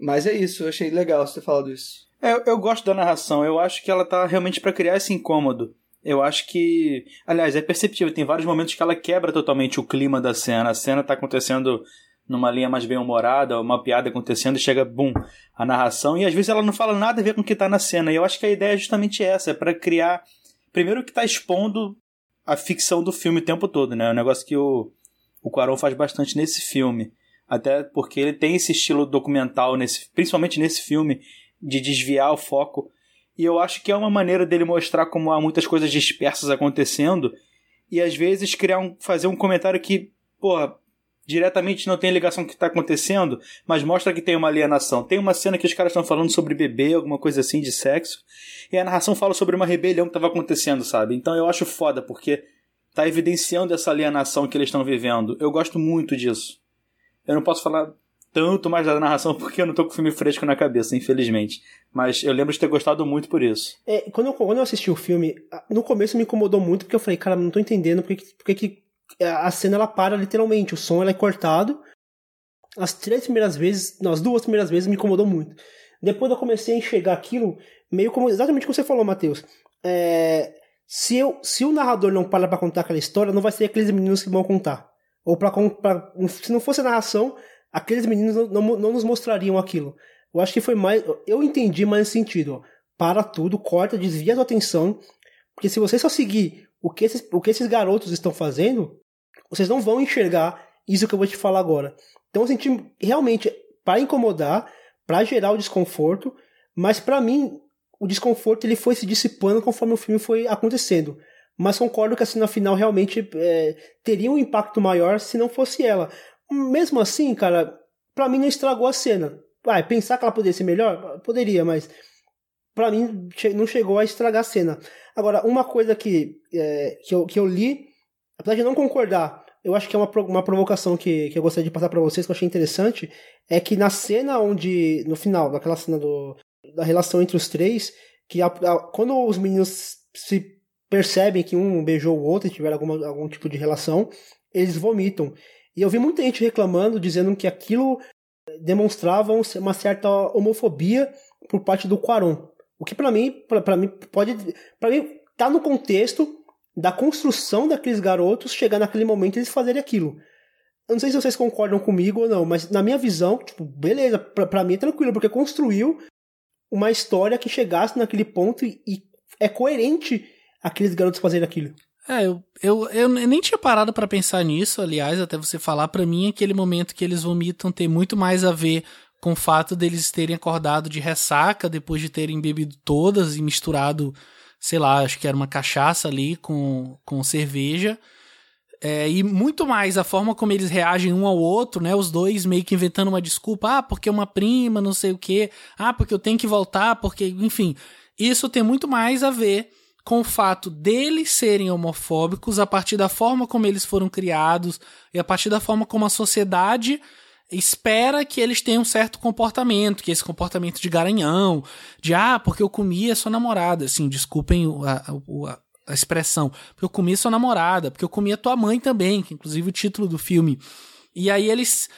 Mas é isso, eu achei legal você ter falado isso. É, eu, gosto da narração, eu acho que ela tá realmente para criar esse incômodo. Eu acho que. Aliás, é perceptível, tem vários momentos que ela quebra totalmente o clima da cena. A cena tá acontecendo numa linha mais bem-humorada, uma piada acontecendo e chega, bum, a narração. E às vezes ela não fala nada a ver com o que tá na cena. E eu acho que a ideia é justamente essa: é para criar. Primeiro, que tá expondo a ficção do filme o tempo todo, né? É um negócio que o, o Quaron faz bastante nesse filme. Até porque ele tem esse estilo documental, nesse, principalmente nesse filme, de desviar o foco. E eu acho que é uma maneira dele mostrar como há muitas coisas dispersas acontecendo e às vezes criar um, fazer um comentário que, porra, diretamente não tem ligação com o que está acontecendo, mas mostra que tem uma alienação. Tem uma cena que os caras estão falando sobre bebê, alguma coisa assim de sexo, e a narração fala sobre uma rebelião que estava acontecendo, sabe? Então eu acho foda, porque tá evidenciando essa alienação que eles estão vivendo. Eu gosto muito disso. Eu não posso falar tanto mais da narração porque eu não tô com o filme fresco na cabeça, infelizmente. Mas eu lembro de ter gostado muito por isso. É, quando, eu, quando eu assisti o filme, no começo me incomodou muito porque eu falei, cara, não tô entendendo porque, porque que a cena ela para literalmente, o som ela é cortado. as três primeiras vezes, não, as duas primeiras vezes me incomodou muito. Depois eu comecei a enxergar aquilo meio como exatamente como você falou, Matheus. É, se, eu, se o narrador não para para contar aquela história, não vai ser aqueles meninos que vão contar. Ou para se não fosse a narração, aqueles meninos não, não, não, nos mostrariam aquilo. Eu acho que foi mais. Eu entendi mais nesse sentido. Ó. Para tudo, corta, desvia a sua atenção. Porque se você só seguir o que, esses, o que esses garotos estão fazendo, vocês não vão enxergar isso que eu vou te falar agora. Então eu senti realmente para incomodar, para gerar o desconforto, mas para mim o desconforto ele foi se dissipando conforme o filme foi acontecendo. Mas concordo que a cena final realmente é, teria um impacto maior se não fosse ela. Mesmo assim, cara, para mim não estragou a cena. Vai, pensar que ela poderia ser melhor? Poderia, mas para mim não chegou a estragar a cena. Agora, uma coisa que, é, que, eu, que eu li, apesar de não concordar, eu acho que é uma, uma provocação que, que eu gostaria de passar para vocês, que eu achei interessante, é que na cena onde, no final, daquela cena do, da relação entre os três, que a, a, quando os meninos se percebem que um beijou o outro e tiveram alguma, algum tipo de relação, eles vomitam. E eu vi muita gente reclamando, dizendo que aquilo demonstrava uma certa homofobia por parte do Quaron. O que para mim, para mim pode, para mim tá no contexto da construção daqueles garotos chegar naquele momento e eles fazerem aquilo. Eu não sei se vocês concordam comigo ou não, mas na minha visão, tipo, beleza, pra mim é tranquilo, porque construiu uma história que chegasse naquele ponto e, e é coerente aqueles garotos fazerem aquilo. É, eu, eu, eu nem tinha parado para pensar nisso, aliás, até você falar para mim aquele momento que eles vomitam tem muito mais a ver com o fato deles terem acordado de ressaca depois de terem bebido todas e misturado, sei lá, acho que era uma cachaça ali com, com cerveja. É, e muito mais a forma como eles reagem um ao outro, né? Os dois meio que inventando uma desculpa, ah, porque é uma prima, não sei o quê, ah, porque eu tenho que voltar, porque, enfim. Isso tem muito mais a ver com o fato deles serem homofóbicos a partir da forma como eles foram criados e a partir da forma como a sociedade espera que eles tenham um certo comportamento, que esse comportamento de garanhão, de ah, porque eu comi a sua namorada, assim, desculpem a, a, a expressão, porque eu comi a sua namorada, porque eu comi a tua mãe também, que inclusive o título do filme. E aí eles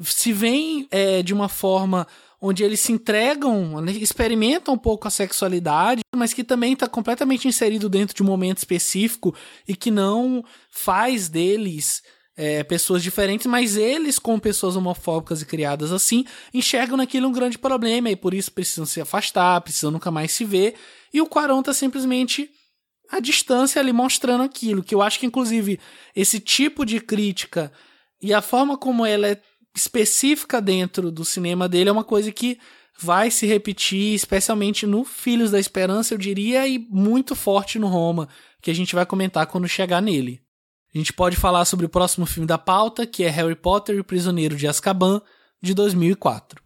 se veem é, de uma forma onde eles se entregam, né, experimentam um pouco a sexualidade, mas que também está completamente inserido dentro de um momento específico e que não faz deles é, pessoas diferentes, mas eles, como pessoas homofóbicas e criadas assim, enxergam naquilo um grande problema e por isso precisam se afastar, precisam nunca mais se ver. E o Quaron tá simplesmente à distância ali mostrando aquilo, que eu acho que inclusive esse tipo de crítica e a forma como ela é específica dentro do cinema dele é uma coisa que vai se repetir, especialmente no Filhos da Esperança, eu diria, e muito forte no Roma, que a gente vai comentar quando chegar nele. A gente pode falar sobre o próximo filme da pauta, que é Harry Potter e o Prisioneiro de Azkaban, de 2004.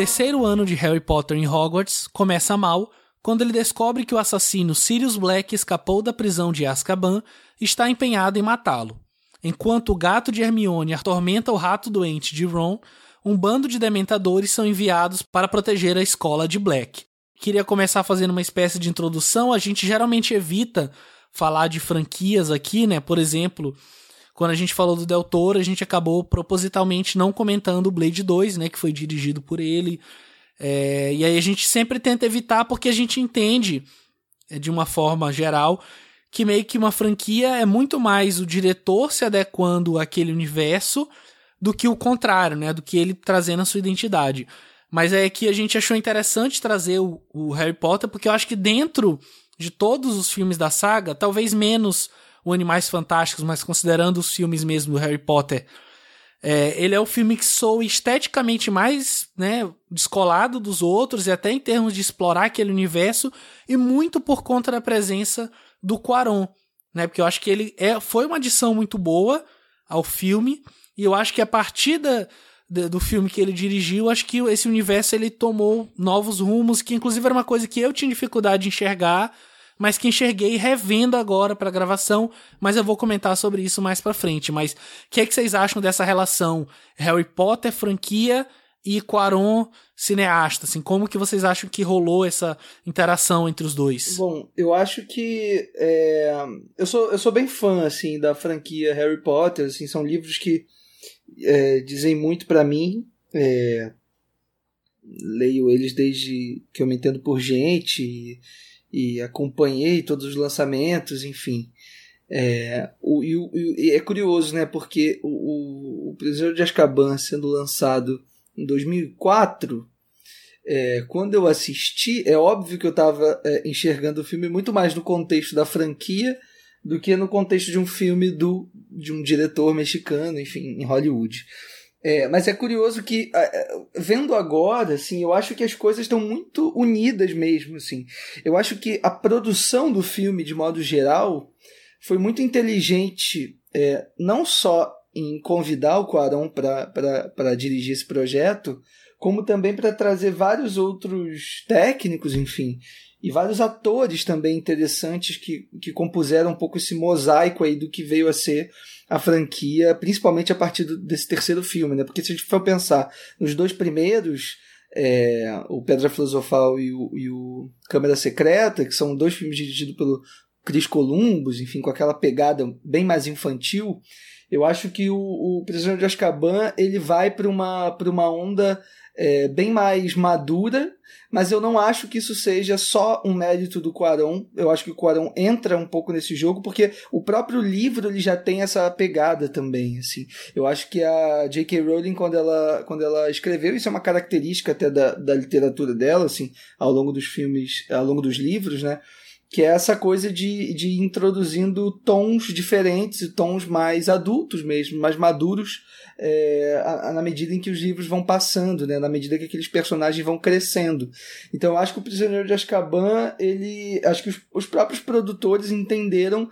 Terceiro ano de Harry Potter em Hogwarts começa mal quando ele descobre que o assassino Sirius Black escapou da prisão de Azkaban e está empenhado em matá-lo. Enquanto o gato de Hermione atormenta o rato doente de Ron, um bando de dementadores são enviados para proteger a escola de Black. Queria começar fazendo uma espécie de introdução, a gente geralmente evita falar de franquias aqui, né? Por exemplo, quando a gente falou do Del Toro, a gente acabou propositalmente não comentando o Blade 2, né, que foi dirigido por ele. É, e aí a gente sempre tenta evitar porque a gente entende, é, de uma forma geral, que meio que uma franquia é muito mais o diretor se adequando àquele universo do que o contrário, né, do que ele trazendo a sua identidade. Mas é que a gente achou interessante trazer o, o Harry Potter porque eu acho que dentro de todos os filmes da saga, talvez menos o Animais Fantásticos, mas considerando os filmes mesmo do Harry Potter, é, ele é o filme que sou esteticamente mais né, descolado dos outros, e até em termos de explorar aquele universo, e muito por conta da presença do Quaron, né? Porque eu acho que ele é, foi uma adição muito boa ao filme, e eu acho que a partir da, do filme que ele dirigiu, acho que esse universo ele tomou novos rumos, que inclusive era uma coisa que eu tinha dificuldade de enxergar, mas que enxerguei revendo agora para gravação, mas eu vou comentar sobre isso mais para frente. Mas o que é que vocês acham dessa relação Harry Potter franquia e Quaron cineasta, assim, como que vocês acham que rolou essa interação entre os dois? Bom, eu acho que é, eu sou eu sou bem fã assim da franquia Harry Potter, assim, são livros que é, dizem muito para mim. É, leio eles desde que eu me entendo por gente e, e acompanhei todos os lançamentos, enfim. É, o, e, e, é curioso, né? Porque o, o, o Prisioneiro de Azkaban sendo lançado em 2004, é, quando eu assisti, é óbvio que eu estava é, enxergando o filme muito mais no contexto da franquia do que no contexto de um filme do, de um diretor mexicano, enfim, em Hollywood. É, mas é curioso que, vendo agora, assim, eu acho que as coisas estão muito unidas mesmo, assim. Eu acho que a produção do filme, de modo geral, foi muito inteligente, é, não só em convidar o Quaron para dirigir esse projeto, como também para trazer vários outros técnicos, enfim, e vários atores também interessantes que, que compuseram um pouco esse mosaico aí do que veio a ser a franquia, principalmente a partir do, desse terceiro filme, né? Porque se a gente for pensar nos dois primeiros, é, o Pedra Filosofal e o, e o Câmara Secreta, que são dois filmes dirigidos pelo Chris Columbus, enfim, com aquela pegada bem mais infantil, eu acho que o, o Prisioneiro de Azkaban ele vai para uma, uma onda é, bem mais madura, mas eu não acho que isso seja só um mérito do Quaron. Eu acho que o Quaron entra um pouco nesse jogo porque o próprio livro ele já tem essa pegada também, assim. Eu acho que a J.K. Rowling quando ela quando ela escreveu, isso é uma característica até da, da literatura dela, assim, ao longo dos filmes, ao longo dos livros, né? Que é essa coisa de, de ir introduzindo tons diferentes e tons mais adultos mesmo, mais maduros é, a, a, na medida em que os livros vão passando, né? na medida que aqueles personagens vão crescendo. Então eu acho que o Prisioneiro de Azkaban, ele, acho que os, os próprios produtores entenderam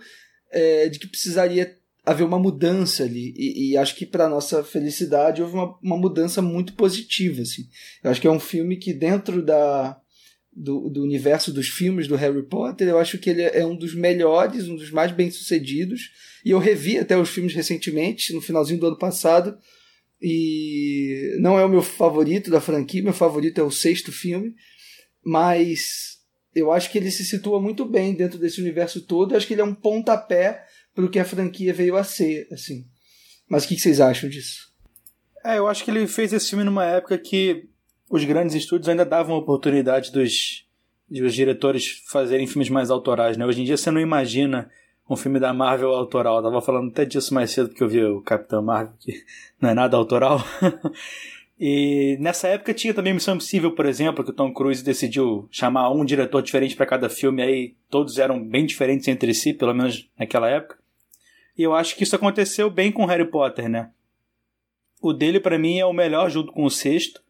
é, de que precisaria haver uma mudança ali e, e acho que para nossa felicidade houve uma, uma mudança muito positiva assim. Eu acho que é um filme que dentro da do, do universo dos filmes do Harry Potter, eu acho que ele é um dos melhores, um dos mais bem sucedidos. E eu revi até os filmes recentemente, no finalzinho do ano passado. E não é o meu favorito da franquia, meu favorito é o sexto filme. Mas eu acho que ele se situa muito bem dentro desse universo todo. Eu acho que ele é um pontapé para o que a franquia veio a ser. assim. Mas o que vocês acham disso? É, eu acho que ele fez esse filme numa época que os grandes estúdios ainda davam oportunidade dos, dos diretores fazerem filmes mais autorais, né? Hoje em dia você não imagina um filme da Marvel autoral. Eu tava falando até disso mais cedo porque eu vi o Capitão Marvel, que não é nada autoral. e nessa época tinha também Missão Impossível, por exemplo, que o Tom Cruise decidiu chamar um diretor diferente para cada filme, aí todos eram bem diferentes entre si, pelo menos naquela época. E eu acho que isso aconteceu bem com Harry Potter, né? O dele, para mim, é o melhor junto com o sexto.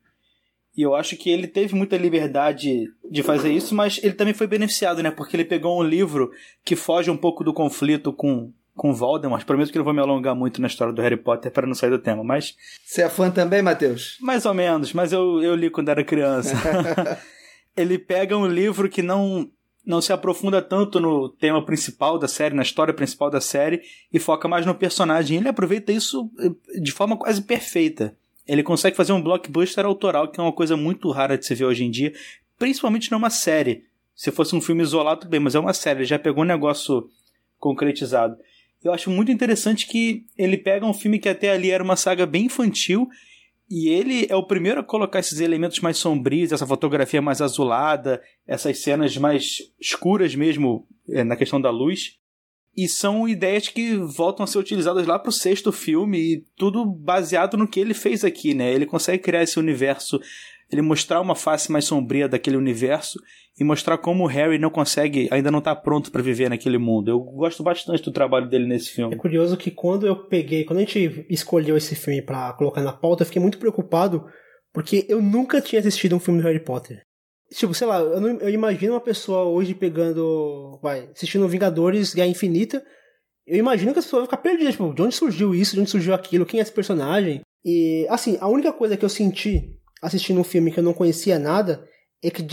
E eu acho que ele teve muita liberdade de fazer isso, mas ele também foi beneficiado, né? Porque ele pegou um livro que foge um pouco do conflito com, com Voldemort. Prometo que não vou me alongar muito na história do Harry Potter para não sair do tema, mas. Você é fã também, Matheus? Mais ou menos, mas eu, eu li quando era criança. ele pega um livro que não não se aprofunda tanto no tema principal da série, na história principal da série, e foca mais no personagem. Ele aproveita isso eh, de forma quase perfeita. Ele consegue fazer um blockbuster autoral, que é uma coisa muito rara de se ver hoje em dia, principalmente numa série. Se fosse um filme isolado, tudo bem, mas é uma série, ele já pegou um negócio concretizado. Eu acho muito interessante que ele pega um filme que até ali era uma saga bem infantil e ele é o primeiro a colocar esses elementos mais sombrios, essa fotografia mais azulada, essas cenas mais escuras mesmo é, na questão da luz. E são ideias que voltam a ser utilizadas lá pro sexto filme e tudo baseado no que ele fez aqui, né? Ele consegue criar esse universo, ele mostrar uma face mais sombria daquele universo e mostrar como o Harry não consegue, ainda não tá pronto para viver naquele mundo. Eu gosto bastante do trabalho dele nesse filme. É curioso que quando eu peguei, quando a gente escolheu esse filme para colocar na pauta, eu fiquei muito preocupado porque eu nunca tinha assistido um filme do Harry Potter. Tipo, sei lá, eu, não, eu imagino uma pessoa hoje pegando. Vai, assistindo Vingadores Guerra Infinita. Eu imagino que as pessoas vão ficar perdidas, tipo, de onde surgiu isso, de onde surgiu aquilo, quem é esse personagem. E, assim, a única coisa que eu senti assistindo um filme que eu não conhecia nada é que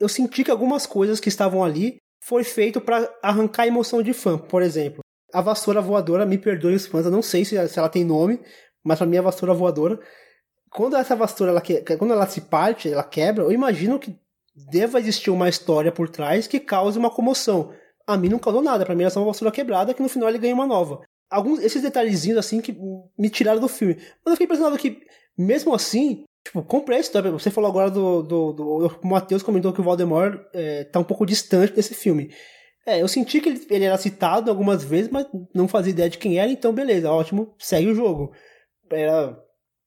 eu senti que algumas coisas que estavam ali foi feito para arrancar a emoção de fã. Por exemplo, a vassoura voadora, me perdoem os fãs, eu não sei se, se ela tem nome, mas pra mim é a vassoura voadora. Quando essa vassoura, ela, quando ela se parte, ela quebra, eu imagino que deva existir uma história por trás que cause uma comoção. A mim não causou nada, pra mim era só uma vassoura quebrada que no final ele ganha uma nova. Alguns, esses detalhezinhos assim que me tiraram do filme. Mas eu fiquei impressionado que, mesmo assim, Tipo, comprei a história. Você falou agora do. do, do o Matheus comentou que o Voldemort é, tá um pouco distante desse filme. É, eu senti que ele, ele, era citado algumas vezes, mas não fazia ideia de quem era, então beleza, ótimo, segue o jogo. Era,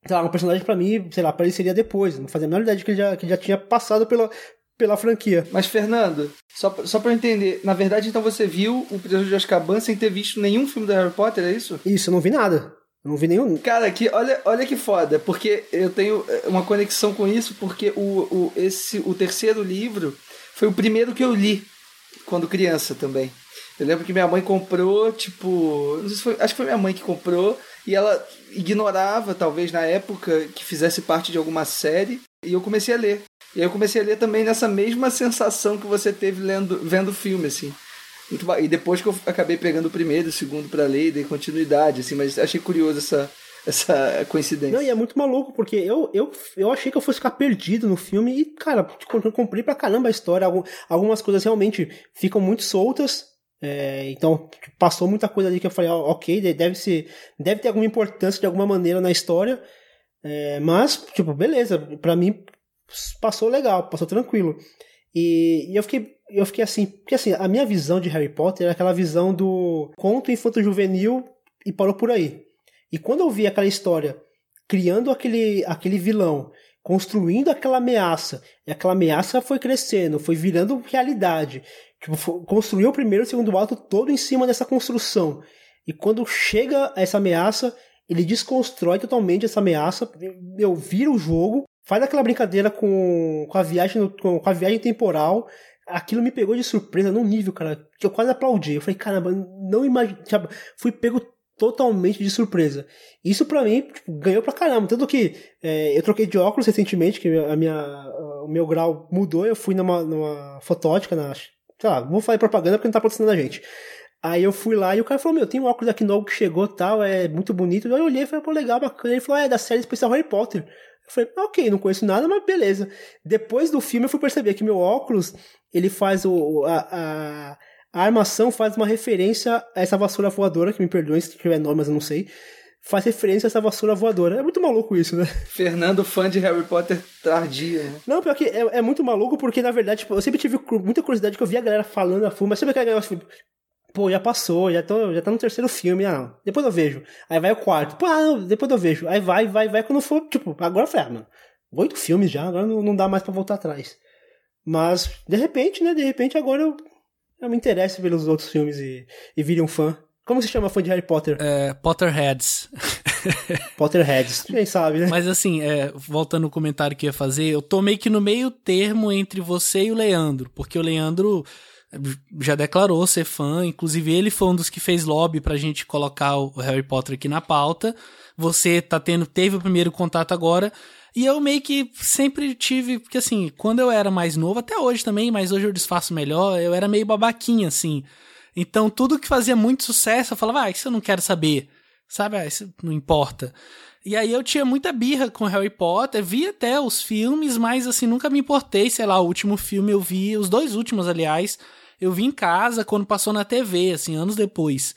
sei lá, um personagem para mim, sei lá, apareceria depois. Não fazia a menor ideia de que ele já, que ele já tinha passado pela, pela franquia. Mas, Fernando, só, só pra eu entender, na verdade, então você viu o Prisioneiro de Azkaban sem ter visto nenhum filme do Harry Potter, é isso? Isso, eu não vi nada. Eu não vi nenhum. Cara, que, olha, olha que foda, porque eu tenho eh, uma conexão com isso, porque o, o, esse, o terceiro livro foi o primeiro que eu li quando criança também. Eu lembro que minha mãe comprou, tipo. Não sei se foi, acho que foi minha mãe que comprou, e ela ignorava, talvez na época, que fizesse parte de alguma série, e eu comecei a ler. E eu comecei a ler também nessa mesma sensação que você teve lendo, vendo o filme, assim. E depois que eu acabei pegando o primeiro e o segundo para ler, dei continuidade, assim, mas achei curioso essa, essa coincidência. Não, e é muito maluco, porque eu, eu, eu achei que eu fosse ficar perdido no filme e, cara, eu comprei pra caramba a história. Algumas coisas realmente ficam muito soltas. É, então, passou muita coisa ali que eu falei, ok, deve, ser, deve ter alguma importância de alguma maneira na história. É, mas, tipo, beleza, pra mim passou legal, passou tranquilo. E, e eu fiquei eu fiquei assim, porque assim, a minha visão de Harry Potter era aquela visão do conto infanto-juvenil e parou por aí. E quando eu vi aquela história criando aquele, aquele vilão, construindo aquela ameaça, e aquela ameaça foi crescendo, foi virando realidade. Tipo, construiu o primeiro e o segundo ato todo em cima dessa construção. E quando chega essa ameaça, ele desconstrói totalmente essa ameaça, eu viro o jogo, faz aquela brincadeira com, com, a, viagem, com a viagem temporal, aquilo me pegou de surpresa num nível, cara, que eu quase aplaudi. Eu falei, caramba, não imagino. Fui pego totalmente de surpresa. Isso para mim tipo, ganhou pra caramba. Tanto que é, eu troquei de óculos recentemente, que a minha, o meu grau mudou. Eu fui numa, numa fotótica, na, sei lá, vou fazer propaganda porque não tá patrocinando a gente. Aí eu fui lá e o cara falou: Meu, tem um óculos aqui novo que chegou tal, é muito bonito. Eu olhei e falei: Pô, legal, bacana. Ele falou: ah, É da série especial Harry Potter. Eu falei, ok, não conheço nada, mas beleza. Depois do filme eu fui perceber que meu óculos, ele faz o. A, a, a armação faz uma referência a essa vassoura voadora, que me perdoem se tiver nome, mas eu não sei. Faz referência a essa vassoura voadora. É muito maluco isso, né? Fernando, fã de Harry Potter tardia. Né? Não, pior que é, é, muito maluco, porque na verdade, tipo, eu sempre tive muita curiosidade que eu via a galera falando a fundo, mas sempre aquele negócio, tipo, pô, já passou, já, tô, já tá no terceiro filme, ah, não, depois eu vejo. Aí vai o quarto, pô, ah, não, depois eu vejo. Aí vai, vai, vai, quando for, tipo, agora eu falei, ah, mano, oito filmes já, agora não, não dá mais para voltar atrás. Mas, de repente, né, de repente agora eu, eu me interesso pelos outros filmes e, e vire um fã. Como se chama fã de Harry Potter? É, Potterheads. Potterheads, quem sabe, né? Mas assim, é, voltando ao comentário que ia fazer, eu tô meio que no meio termo entre você e o Leandro, porque o Leandro já declarou ser fã, inclusive ele foi um dos que fez lobby pra gente colocar o Harry Potter aqui na pauta. Você tá tendo, teve o primeiro contato agora, e eu meio que sempre tive, porque assim, quando eu era mais novo, até hoje também, mas hoje eu disfarço melhor, eu era meio babaquinha, assim. Então tudo que fazia muito sucesso, eu falava, ah, isso eu não quero saber. Sabe, ah, isso não importa. E aí eu tinha muita birra com Harry Potter, vi até os filmes, mas assim, nunca me importei, sei lá, o último filme eu vi, os dois últimos, aliás, eu vi em casa quando passou na TV, assim, anos depois.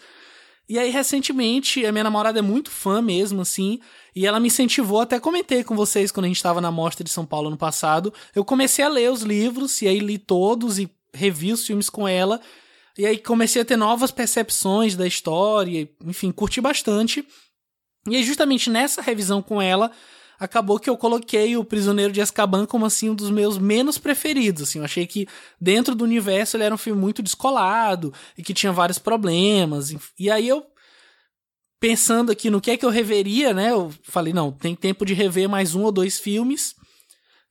E aí, recentemente, a minha namorada é muito fã mesmo, assim, e ela me incentivou, até comentei com vocês quando a gente estava na Mostra de São Paulo no passado. Eu comecei a ler os livros, e aí li todos e revi os filmes com ela. E aí comecei a ter novas percepções da história, enfim, curti bastante. E aí, justamente nessa revisão com ela, acabou que eu coloquei o Prisioneiro de Azkaban como assim um dos meus menos preferidos, assim, eu achei que dentro do universo ele era um filme muito descolado e que tinha vários problemas. E aí eu pensando aqui no que é que eu reveria, né? Eu falei, não, tem tempo de rever mais um ou dois filmes.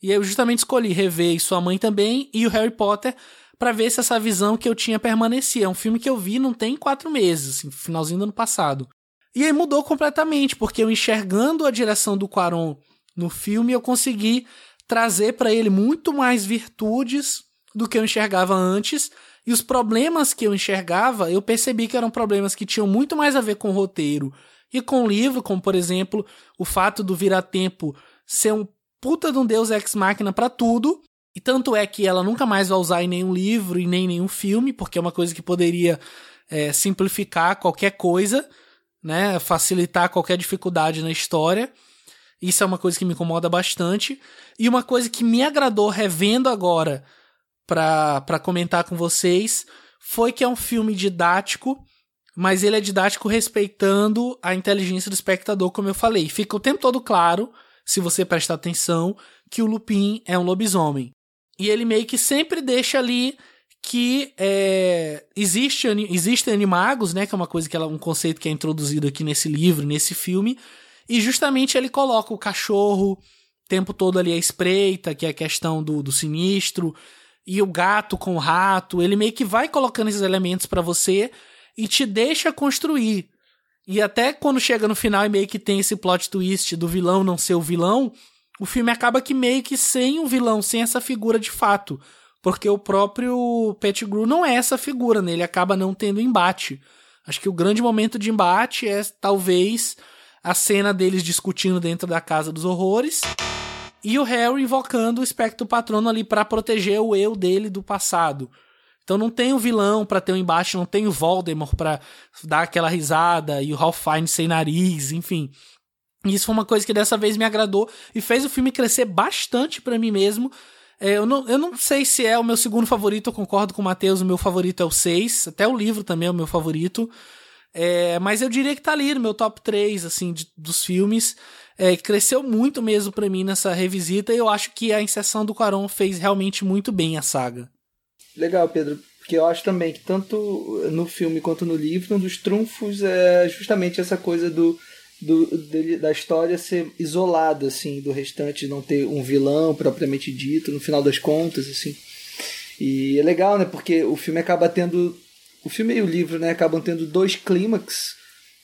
E eu justamente escolhi rever e Sua Mãe também e o Harry Potter para ver se essa visão que eu tinha permanecia. É um filme que eu vi não tem quatro meses, assim, finalzinho do ano passado. E aí mudou completamente, porque eu enxergando a direção do Quaron no filme, eu consegui trazer para ele muito mais virtudes do que eu enxergava antes. E os problemas que eu enxergava, eu percebi que eram problemas que tinham muito mais a ver com o roteiro e com o livro, como por exemplo, o fato do Vira-Tempo ser um puta de um deus ex-máquina para tudo. E tanto é que ela nunca mais vai usar em nenhum livro e nem em nenhum filme, porque é uma coisa que poderia é, simplificar qualquer coisa, né? Facilitar qualquer dificuldade na história. Isso é uma coisa que me incomoda bastante. E uma coisa que me agradou revendo agora para comentar com vocês foi que é um filme didático, mas ele é didático respeitando a inteligência do espectador, como eu falei. Fica o tempo todo claro, se você prestar atenção, que o Lupin é um lobisomem. E ele meio que sempre deixa ali que é, existe, existem animagos, né, que é uma coisa que é um conceito que é introduzido aqui nesse livro, nesse filme, e justamente ele coloca o cachorro o tempo todo ali à espreita, que é a questão do, do sinistro, e o gato com o rato. Ele meio que vai colocando esses elementos para você e te deixa construir. E até quando chega no final e meio que tem esse plot twist do vilão não ser o vilão, o filme acaba que meio que sem um vilão, sem essa figura de fato. Porque o próprio Pettigrew não é essa figura, né? Ele acaba não tendo embate. Acho que o grande momento de embate é talvez a cena deles discutindo dentro da Casa dos Horrores e o Harry invocando o espectro patrono ali para proteger o eu dele do passado. Então não tem o vilão para ter um embate, não tem o Voldemort para dar aquela risada e o Ralph Fiennes sem nariz, enfim. Isso foi uma coisa que dessa vez me agradou e fez o filme crescer bastante para mim mesmo. É, eu, não, eu não sei se é o meu segundo favorito, eu concordo com o Matheus, o meu favorito é o 6, até o livro também é o meu favorito. É, mas eu diria que tá ali no meu top 3, assim, de, dos filmes. É, cresceu muito mesmo para mim nessa revisita e eu acho que a inserção do Quaron fez realmente muito bem a saga. Legal, Pedro. Porque eu acho também que tanto no filme quanto no livro, um dos trunfos é justamente essa coisa do, do dele, da história ser isolada, assim, do restante, não ter um vilão propriamente dito, no final das contas, assim. E é legal, né? Porque o filme acaba tendo o filme e o livro né, acabam tendo dois clímax.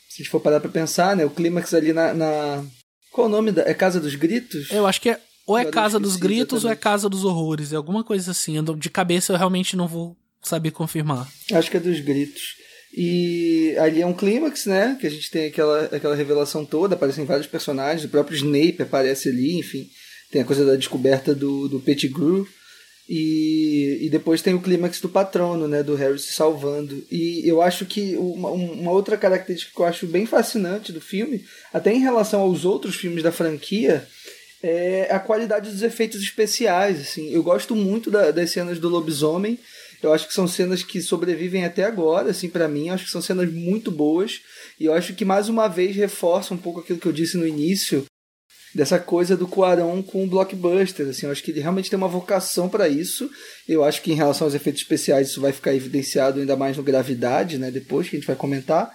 Se a gente for parar pra pensar, né? O clímax ali na, na. Qual o nome da. É Casa dos Gritos? Eu acho que é. Ou é Casa dos Gritos exatamente. ou é Casa dos Horrores. É alguma coisa assim. De cabeça eu realmente não vou saber confirmar. Acho que é dos Gritos. E ali é um clímax, né? Que a gente tem aquela, aquela revelação toda, aparecem vários personagens, o próprio Snape aparece ali, enfim. Tem a coisa da descoberta do, do Pettigrew. E, e depois tem o clímax do patrono, né, do Harry se salvando. E eu acho que uma, uma, outra característica que eu acho bem fascinante do filme, até em relação aos outros filmes da franquia, é a qualidade dos efeitos especiais. Assim. Eu gosto muito da, das cenas do lobisomem. Eu acho que são cenas que sobrevivem até agora, assim, para mim. Eu acho que são cenas muito boas. E eu acho que mais uma vez reforça um pouco aquilo que eu disse no início dessa coisa do Cuarón com o blockbuster, assim, eu acho que ele realmente tem uma vocação para isso. Eu acho que em relação aos efeitos especiais isso vai ficar evidenciado ainda mais no Gravidade, né, depois que a gente vai comentar.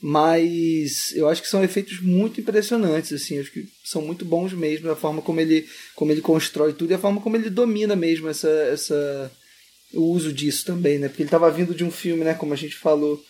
Mas eu acho que são efeitos muito impressionantes, assim, acho que são muito bons mesmo, a forma como ele, como ele constrói tudo e a forma como ele domina mesmo essa, essa o uso disso também, né? Porque ele estava vindo de um filme, né, como a gente falou,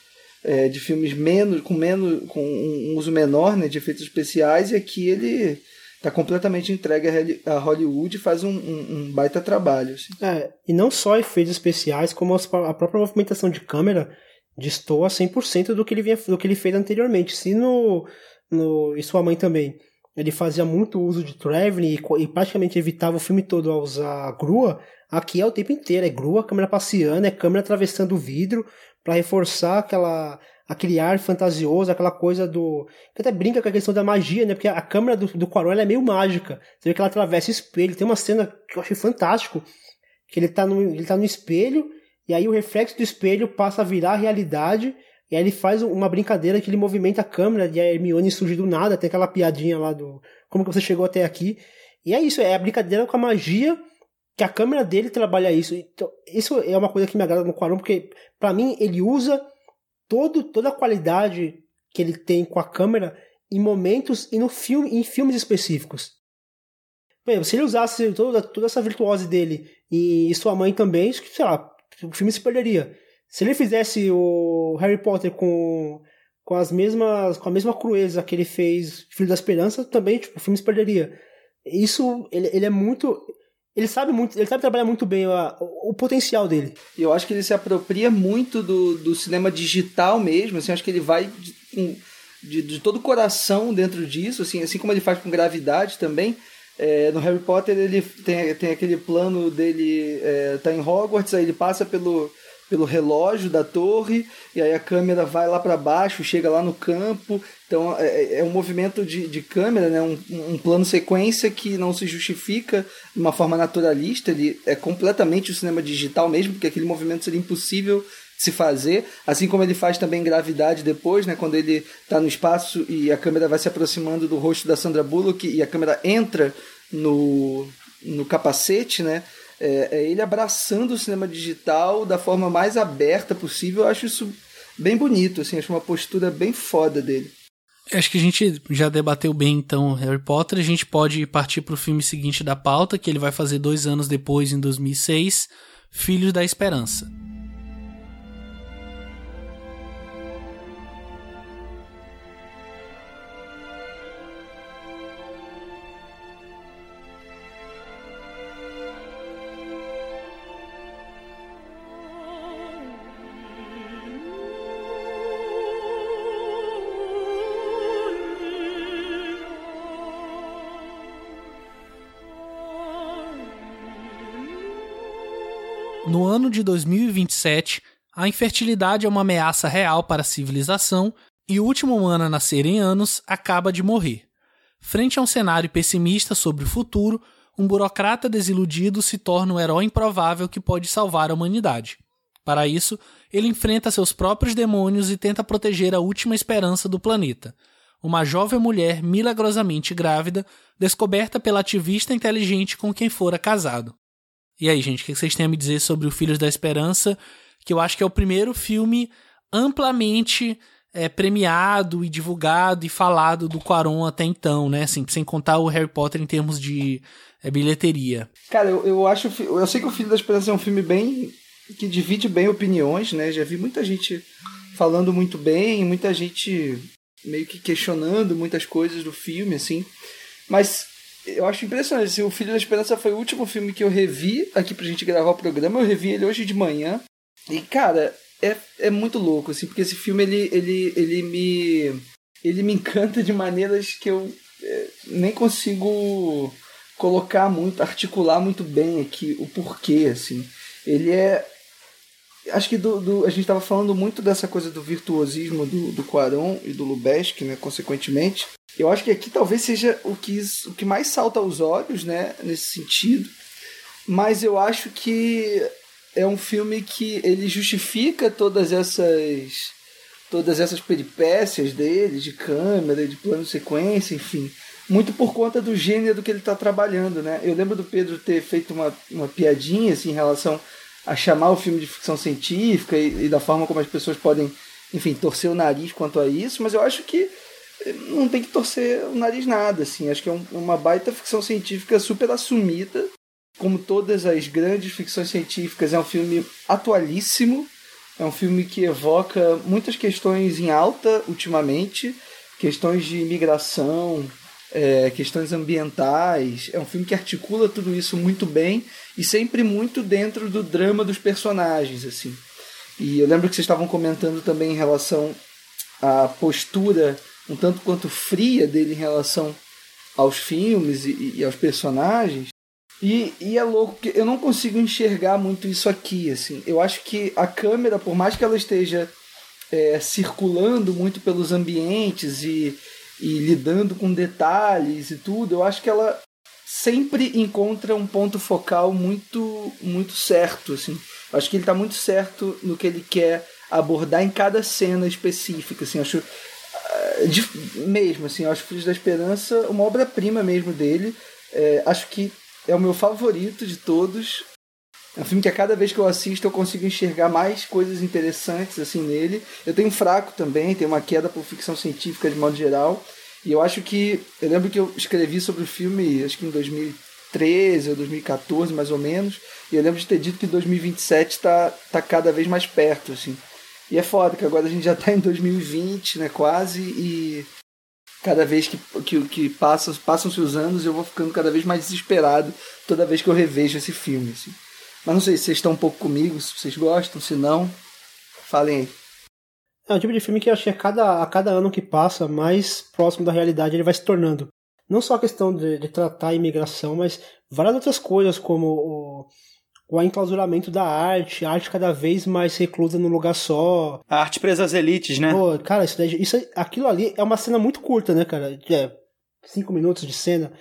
é, de filmes menos com menos com um uso menor, né, de efeitos especiais e aqui ele tá completamente entregue a Hollywood e faz um, um, um baita trabalho. Assim. É, e não só efeitos especiais, como a própria movimentação de câmera destoa 100% do que ele, vinha, do que ele fez anteriormente. Se no, no. E sua mãe também. Ele fazia muito uso de traveling e, e praticamente evitava o filme todo a usar grua. Aqui é o tempo inteiro: é grua, câmera passeando, é câmera atravessando o vidro para reforçar aquela aquele ar fantasioso, aquela coisa do. que até brinca com a questão da magia, né? Porque a câmera do, do Quaron é meio mágica. Você vê que ela atravessa o espelho. Tem uma cena que eu achei fantástico. Que ele tá no, ele tá no espelho, e aí o reflexo do espelho passa a virar a realidade. E aí ele faz uma brincadeira que ele movimenta a câmera e a Hermione surge do nada, tem aquela piadinha lá do. Como que você chegou até aqui? E é isso, é a brincadeira com a magia que a câmera dele trabalha isso. Então, isso é uma coisa que me agrada no Quaron, porque para mim ele usa todo, toda a qualidade que ele tem com a câmera em momentos e no filme, em filmes específicos. Bem, se ele usasse toda, toda essa virtuose dele e, e sua mãe também, sei lá, o filme se perderia. Se ele fizesse o Harry Potter com, com as mesmas com a mesma crueza que ele fez Filho da Esperança, também tipo, o filme se perderia. Isso ele, ele é muito ele sabe muito, ele sabe trabalhar muito bem a, o, o, potencial dele. Eu acho que ele se apropria muito do, do cinema digital mesmo, assim, acho que ele vai de, de, de todo o coração dentro disso, assim, assim como ele faz com gravidade também. É, no Harry Potter ele tem, tem aquele plano dele é, tá em Hogwarts, aí ele passa pelo, pelo relógio da torre e aí a câmera vai lá para baixo, chega lá no campo. Então é, é, é um movimento de, de câmera, né? Um, um, plano sequência que não se justifica de uma forma naturalista. Ele é completamente o cinema digital mesmo, porque aquele movimento seria impossível se fazer. Assim como ele faz também gravidade depois, né? Quando ele está no espaço e a câmera vai se aproximando do rosto da Sandra Bullock e a câmera entra no, no capacete, né? É, é ele abraçando o cinema digital da forma mais aberta possível. Eu acho isso bem bonito, assim, acho uma postura bem foda dele. Acho que a gente já debateu bem então Harry Potter. A gente pode partir para o filme seguinte da pauta, que ele vai fazer dois anos depois, em 2006, Filhos da Esperança. No ano de 2027, a infertilidade é uma ameaça real para a civilização e o último humano a nascer em anos acaba de morrer. Frente a um cenário pessimista sobre o futuro, um burocrata desiludido se torna um herói improvável que pode salvar a humanidade. Para isso, ele enfrenta seus próprios demônios e tenta proteger a última esperança do planeta, uma jovem mulher milagrosamente grávida, descoberta pela ativista inteligente com quem fora casado. E aí, gente, o que vocês têm a me dizer sobre o Filhos da Esperança? Que eu acho que é o primeiro filme amplamente é, premiado e divulgado e falado do Quaron até então, né? Assim, sem contar o Harry Potter em termos de é, bilheteria. Cara, eu, eu acho. Eu sei que o Filho da Esperança é um filme bem. que divide bem opiniões, né? Já vi muita gente falando muito bem, muita gente meio que questionando muitas coisas do filme, assim. Mas eu acho impressionante. Assim, o Filho da Esperança foi o último filme que eu revi aqui pra gente gravar o programa. Eu revi ele hoje de manhã. E, cara, é, é muito louco, assim, porque esse filme ele, ele, ele me. Ele me encanta de maneiras que eu é, nem consigo colocar muito, articular muito bem aqui o porquê, assim. Ele é. Acho que do, do a gente estava falando muito dessa coisa do virtuosismo do, do Quaron e do Lubezki, né, consequentemente. Eu acho que aqui talvez seja o que, o que mais salta aos olhos, né, nesse sentido. Mas eu acho que é um filme que ele justifica todas essas todas essas peripécias dele, de câmera, de plano sequência, enfim, muito por conta do gênero que ele está trabalhando, né? Eu lembro do Pedro ter feito uma, uma piadinha assim, em relação a chamar o filme de ficção científica e, e da forma como as pessoas podem, enfim, torcer o nariz quanto a isso, mas eu acho que não tem que torcer o nariz nada, assim. Acho que é um, uma baita ficção científica super assumida. Como todas as grandes ficções científicas, é um filme atualíssimo. É um filme que evoca muitas questões em alta ultimamente, questões de imigração, é, questões ambientais. É um filme que articula tudo isso muito bem e sempre muito dentro do drama dos personagens, assim. E eu lembro que vocês estavam comentando também em relação à postura um tanto quanto fria dele em relação aos filmes e, e aos personagens. E, e, é louco que eu não consigo enxergar muito isso aqui, assim. Eu acho que a câmera, por mais que ela esteja é, circulando muito pelos ambientes e, e lidando com detalhes e tudo, eu acho que ela sempre encontra um ponto focal muito muito certo, assim. Eu acho que ele está muito certo no que ele quer abordar em cada cena específica, assim. Eu acho de, mesmo, assim, eu acho Filhos da Esperança uma obra-prima mesmo dele. É, acho que é o meu favorito de todos. É um filme que a cada vez que eu assisto eu consigo enxergar mais coisas interessantes assim nele. Eu tenho um fraco também, tenho uma queda por ficção científica de modo geral. E eu acho que. Eu lembro que eu escrevi sobre o filme, acho que em 2013 ou 2014, mais ou menos. E eu lembro de ter dito que 2027 está tá cada vez mais perto, assim. E é foda que agora a gente já tá em 2020, né, quase, e cada vez que, que, que passam, passam-se os anos eu vou ficando cada vez mais desesperado toda vez que eu revejo esse filme, assim. Mas não sei se vocês estão um pouco comigo, se vocês gostam, se não, falem aí. É um tipo de filme que eu acho que a cada, a cada ano que passa, mais próximo da realidade ele vai se tornando. Não só a questão de, de tratar a imigração, mas várias outras coisas, como o, o enclausuramento da arte, a arte cada vez mais reclusa num lugar só. A arte presa às elites, né? Pô, cara, isso, isso, aquilo ali é uma cena muito curta, né, cara? É, cinco minutos de cena.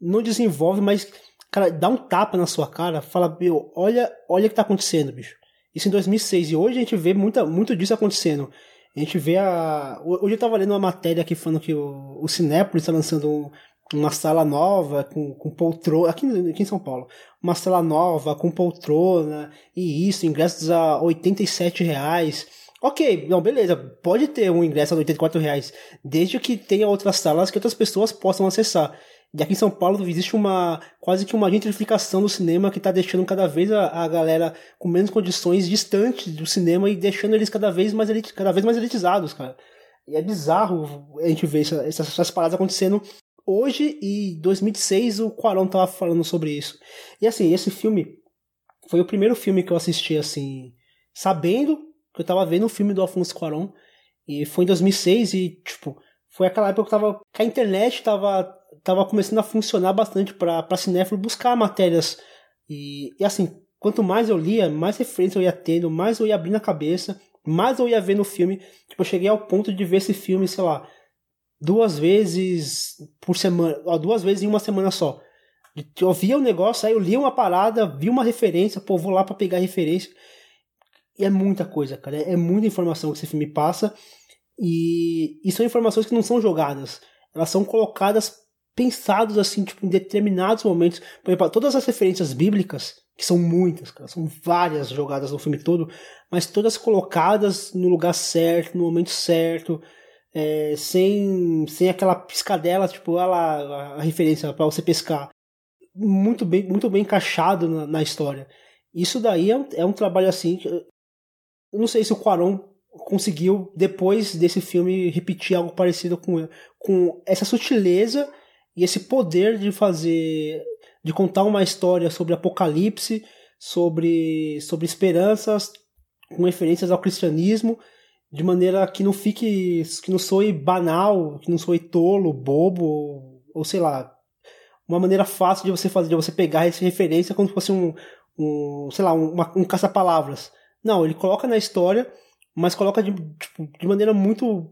Não desenvolve, mas, cara, dá um tapa na sua cara, fala, meu, olha, olha o que tá acontecendo, bicho. Isso em 2006. E hoje a gente vê muita, muito disso acontecendo. A gente vê a. Hoje eu tava lendo uma matéria aqui falando que o, o Cinépolis está lançando um, uma sala nova com, com poltrona. Aqui, aqui em São Paulo. Uma sala nova com poltrona e isso, ingressos a 87 reais. Ok, não, beleza, pode ter um ingresso a 84 reais, desde que tenha outras salas que outras pessoas possam acessar. E aqui em São Paulo existe uma quase que uma gentrificação do cinema que está deixando cada vez a, a, galera com menos condições distantes do cinema e deixando eles cada vez mais, elit, cada vez mais elitizados, cara. E é bizarro a gente ver essa, essas, essas paradas acontecendo hoje e 2006 o Quarão tava falando sobre isso. E assim, esse filme foi o primeiro filme que eu assisti assim, sabendo que eu tava vendo o filme do Alfonso Cuarón e foi em 2006 e tipo, foi aquela época que, tava, que a internet tava tava começando a funcionar bastante para cinéfilo buscar matérias. E, e assim, quanto mais eu lia, mais referência eu ia tendo, mais eu ia abrindo a cabeça, mais eu ia ver no filme. Tipo, eu cheguei ao ponto de ver esse filme, sei lá, duas vezes por semana, duas vezes em uma semana só. Eu via o um negócio, aí eu lia uma parada, vi uma referência, pô, vou lá para pegar referência. E é muita coisa, cara. É muita informação que esse filme passa. E, e são informações que não são jogadas. Elas são colocadas pensados assim, tipo, em determinados momentos. Por exemplo, todas as referências bíblicas, que são muitas, cara, são várias jogadas no filme todo, mas todas colocadas no lugar certo, no momento certo, é, sem, sem aquela piscadela, tipo, a, a referência para você pescar. Muito bem, muito bem encaixado na, na história. Isso daí é um, é um trabalho assim. Eu não sei se o Quaron conseguiu, depois desse filme, repetir algo parecido com, com essa sutileza e esse poder de fazer, de contar uma história sobre apocalipse, sobre, sobre esperanças, com referências ao cristianismo, de maneira que não fique, que não soe banal, que não soe tolo, bobo, ou sei lá, uma maneira fácil de você fazer, de você pegar essa referência como se fosse um, um sei lá, um, caça-palavras. Não, ele coloca na história, mas coloca de, tipo, de maneira muito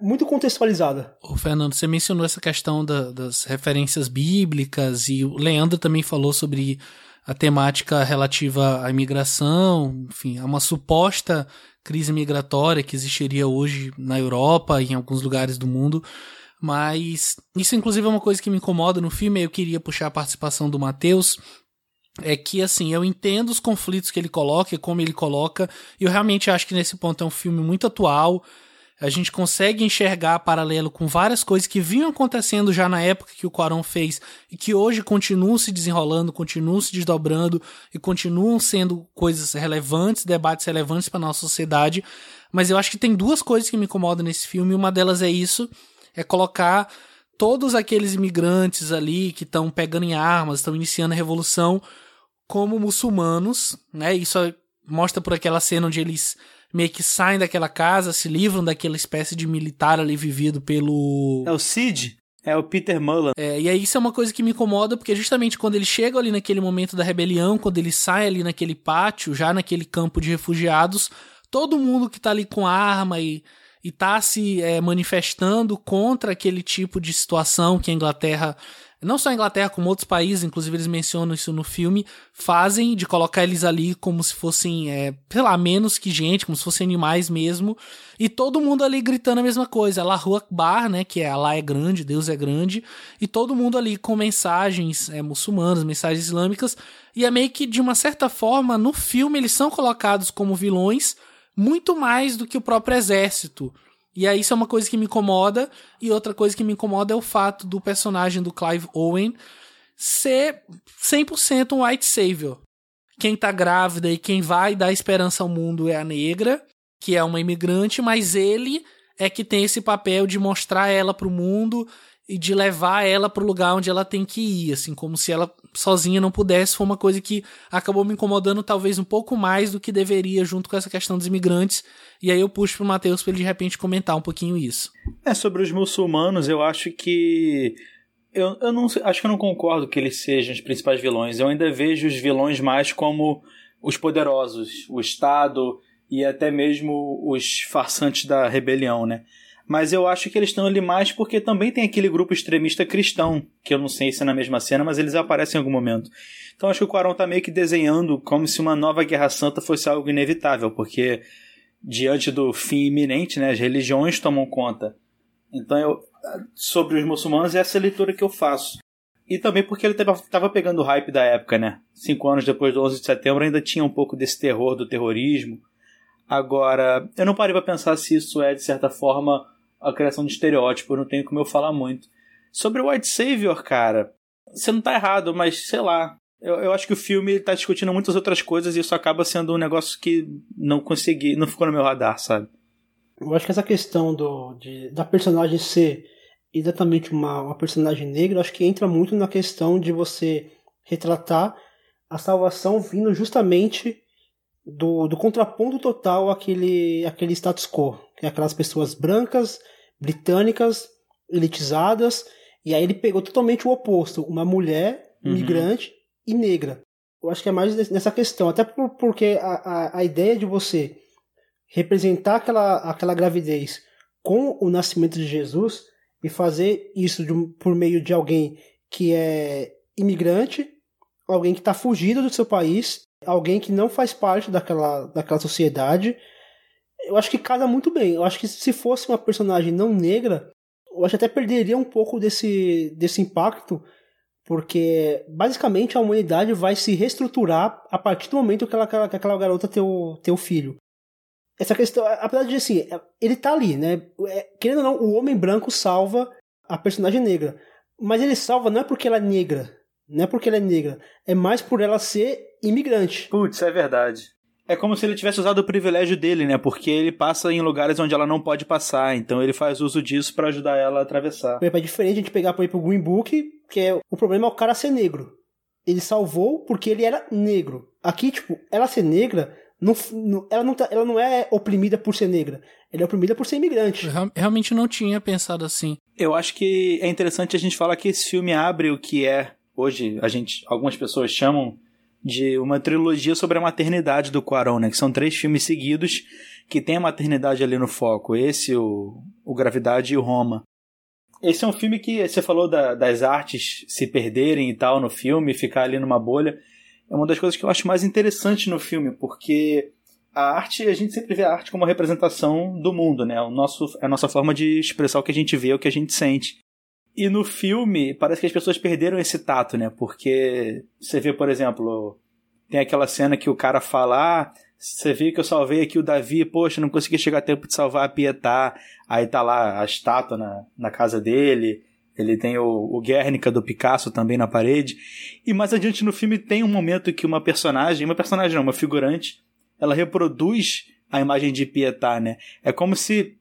muito contextualizada. O Fernando, você mencionou essa questão da, das referências bíblicas e o Leandro também falou sobre a temática relativa à imigração, enfim, a uma suposta crise migratória que existiria hoje na Europa e em alguns lugares do mundo. Mas isso, inclusive, é uma coisa que me incomoda no filme. Eu queria puxar a participação do Matheus. É que, assim, eu entendo os conflitos que ele coloca como ele coloca. E eu realmente acho que nesse ponto é um filme muito atual a gente consegue enxergar paralelo com várias coisas que vinham acontecendo já na época que o Quaron fez e que hoje continuam se desenrolando, continuam se desdobrando e continuam sendo coisas relevantes, debates relevantes para nossa sociedade. Mas eu acho que tem duas coisas que me incomodam nesse filme. Uma delas é isso, é colocar todos aqueles imigrantes ali que estão pegando em armas, estão iniciando a revolução como muçulmanos, né? Isso mostra por aquela cena onde eles meio que saem daquela casa, se livram daquela espécie de militar ali vivido pelo. É o Cid? É o Peter Mullen. É, e aí isso é uma coisa que me incomoda, porque justamente quando eles chegam ali naquele momento da rebelião, quando eles saem ali naquele pátio, já naquele campo de refugiados, todo mundo que tá ali com arma e, e tá se é, manifestando contra aquele tipo de situação que a Inglaterra não só a Inglaterra, como outros países, inclusive eles mencionam isso no filme, fazem de colocar eles ali como se fossem, é, sei lá, menos que gente, como se fossem animais mesmo, e todo mundo ali gritando a mesma coisa, La Rua Bar, né, que é Allah é grande, Deus é grande, e todo mundo ali com mensagens é, muçulmanas, mensagens islâmicas, e é meio que, de uma certa forma, no filme eles são colocados como vilões, muito mais do que o próprio exército. E aí isso é uma coisa que me incomoda. E outra coisa que me incomoda é o fato do personagem do Clive Owen ser 100% um white savior. Quem tá grávida e quem vai dar esperança ao mundo é a negra. que é uma imigrante, mas ele é que tem esse papel de mostrar ela pro mundo e de levar ela pro lugar onde ela tem que ir, assim, como se ela sozinha não pudesse, foi uma coisa que acabou me incomodando talvez um pouco mais do que deveria junto com essa questão dos imigrantes. E aí eu puxo pro Matheus para ele de repente comentar um pouquinho isso. É sobre os muçulmanos, eu acho que eu, eu não acho que eu não concordo que eles sejam os principais vilões. Eu ainda vejo os vilões mais como os poderosos, o Estado e até mesmo os farsantes da rebelião, né? Mas eu acho que eles estão ali mais porque também tem aquele grupo extremista cristão, que eu não sei se é na mesma cena, mas eles aparecem em algum momento. Então acho que o Quaron tá meio que desenhando como se uma nova Guerra Santa fosse algo inevitável, porque diante do fim iminente, né, as religiões tomam conta. Então eu sobre os muçulmanos é essa leitura que eu faço. E também porque ele estava pegando o hype da época, né? Cinco anos depois do 11 de setembro ainda tinha um pouco desse terror do terrorismo. Agora, eu não parei para pensar se isso é, de certa forma, a criação de estereótipo, não tenho como eu falar muito. Sobre o White Savior, cara, você não tá errado, mas sei lá. Eu, eu acho que o filme tá discutindo muitas outras coisas e isso acaba sendo um negócio que não consegui, não ficou no meu radar, sabe? Eu acho que essa questão do, de, da personagem ser exatamente uma, uma personagem negra, acho que entra muito na questão de você retratar a salvação vindo justamente do, do contraponto total àquele, àquele status quo, que é aquelas pessoas brancas, britânicas, elitizadas, e aí ele pegou totalmente o oposto, uma mulher uhum. E negra. Eu acho que é mais nessa questão, até porque a, a, a ideia de você representar aquela, aquela gravidez com o nascimento de Jesus e fazer isso por meio de alguém que é imigrante, alguém que está fugido do seu país, alguém que não faz parte daquela, daquela sociedade. Eu acho que casa muito bem. Eu acho que se fosse uma personagem não negra, eu acho que até perderia um pouco desse, desse impacto, porque basicamente a humanidade vai se reestruturar a partir do momento que, ela, que aquela garota tem o, o filho essa questão, apesar de assim, ele tá ali, né? É, querendo ou não, o homem branco salva a personagem negra. Mas ele salva não é porque ela é negra. Não é porque ela é negra. É mais por ela ser imigrante. Putz, é verdade. É como se ele tivesse usado o privilégio dele, né? Porque ele passa em lugares onde ela não pode passar. Então ele faz uso disso para ajudar ela a atravessar. É diferente a gente pegar, por exemplo, o Green Book, que é o problema é o cara ser negro. Ele salvou porque ele era negro. Aqui, tipo, ela ser negra não, não, ela, não tá, ela não é oprimida por ser negra. Ela é oprimida por ser imigrante. Eu realmente não tinha pensado assim. Eu acho que é interessante a gente falar que esse filme abre o que é, hoje, a gente, algumas pessoas chamam de uma trilogia sobre a maternidade do Quaron, né? Que são três filmes seguidos que tem a maternidade ali no foco. Esse, o, o Gravidade e o Roma. Esse é um filme que você falou da, das artes se perderem e tal no filme, ficar ali numa bolha é uma das coisas que eu acho mais interessante no filme, porque a arte, a gente sempre vê a arte como uma representação do mundo, né? O nosso, é a nossa forma de expressar o que a gente vê, o que a gente sente. E no filme, parece que as pessoas perderam esse tato, né? Porque você vê, por exemplo, tem aquela cena que o cara fala: ah, você viu que eu salvei aqui o Davi, poxa, não consegui chegar a tempo de salvar a Pietá. Aí tá lá a estátua na, na casa dele. Ele tem o, o Guernica do Picasso também na parede. E mais adiante no filme tem um momento que uma personagem, uma personagem não, uma figurante, ela reproduz a imagem de Pietà, né? É como se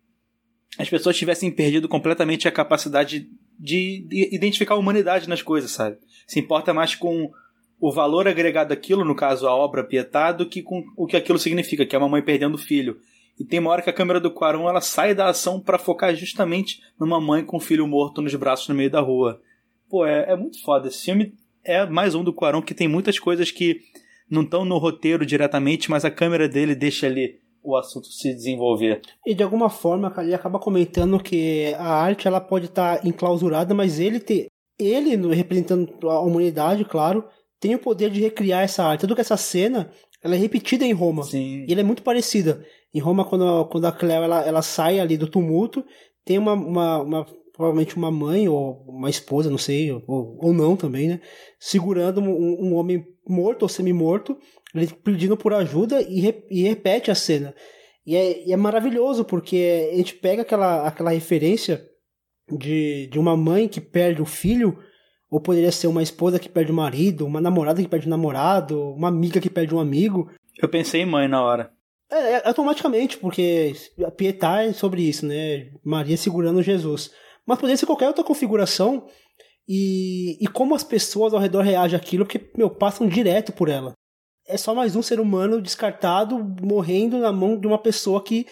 as pessoas tivessem perdido completamente a capacidade de, de identificar a humanidade nas coisas, sabe? Se importa mais com o valor agregado àquilo, no caso a obra Pietà, do que com o que aquilo significa, que é uma mãe perdendo o filho. E tem uma hora que a câmera do Quaron ela sai da ação para focar justamente numa mãe com um filho morto nos braços no meio da rua. Pô, é, é muito foda. Esse filme é mais um do Quaron que tem muitas coisas que não estão no roteiro diretamente, mas a câmera dele deixa ali o assunto se desenvolver. E de alguma forma ele acaba comentando que a arte ela pode estar tá enclausurada, mas ele ter ele representando a humanidade, claro, tem o poder de recriar essa arte. Tanto que essa cena ela é repetida em Roma. Sim. E ela é muito parecida. Em Roma, quando, quando a Cleo ela, ela sai ali do tumulto, tem uma, uma, uma provavelmente uma mãe ou uma esposa, não sei, ou, ou não também, né? Segurando um, um homem morto ou semi-morto, ele pedindo por ajuda e, re, e repete a cena. E é, e é, maravilhoso, porque a gente pega aquela, aquela referência de, de uma mãe que perde o filho, ou poderia ser uma esposa que perde o marido, uma namorada que perde o namorado, uma amiga que perde um amigo. Eu pensei em mãe na hora. É, é, automaticamente, porque a Pietá é sobre isso, né? Maria segurando Jesus. Mas poderia ser qualquer outra configuração e, e como as pessoas ao redor reagem àquilo, porque, meu, passam direto por ela. É só mais um ser humano descartado, morrendo na mão de uma pessoa que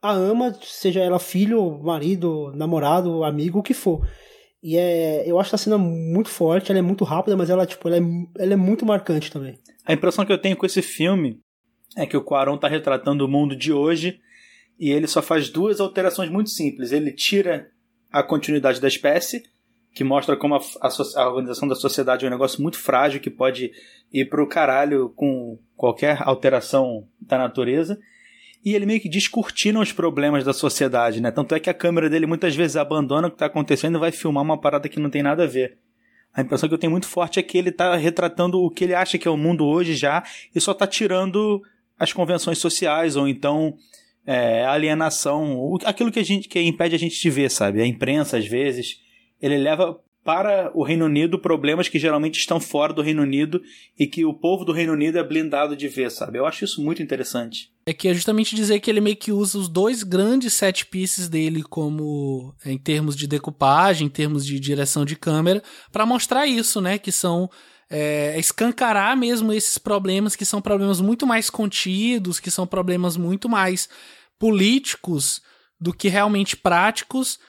a ama, seja ela filho, marido, namorado, amigo, o que for. E é, eu acho a cena muito forte, ela é muito rápida, mas ela, tipo, ela é, ela é muito marcante também. A impressão que eu tenho com esse filme é que o Quaron está retratando o mundo de hoje e ele só faz duas alterações muito simples. Ele tira a continuidade da espécie, que mostra como a, a, a organização da sociedade é um negócio muito frágil que pode ir pro caralho com qualquer alteração da natureza. E ele meio que descortina os problemas da sociedade, né? Tanto é que a câmera dele muitas vezes abandona o que está acontecendo e vai filmar uma parada que não tem nada a ver. A impressão que eu tenho muito forte é que ele está retratando o que ele acha que é o mundo hoje já e só está tirando as convenções sociais ou então é, alienação, aquilo que a gente que impede a gente de ver, sabe? A imprensa às vezes ele leva para o Reino Unido problemas que geralmente estão fora do Reino Unido e que o povo do Reino Unido é blindado de ver, sabe? Eu acho isso muito interessante. É que é justamente dizer que ele meio que usa os dois grandes set pieces dele como em termos de decupagem, em termos de direção de câmera, para mostrar isso, né? Que são é, escancarar mesmo esses problemas que são problemas muito mais contidos, que são problemas muito mais políticos do que realmente práticos,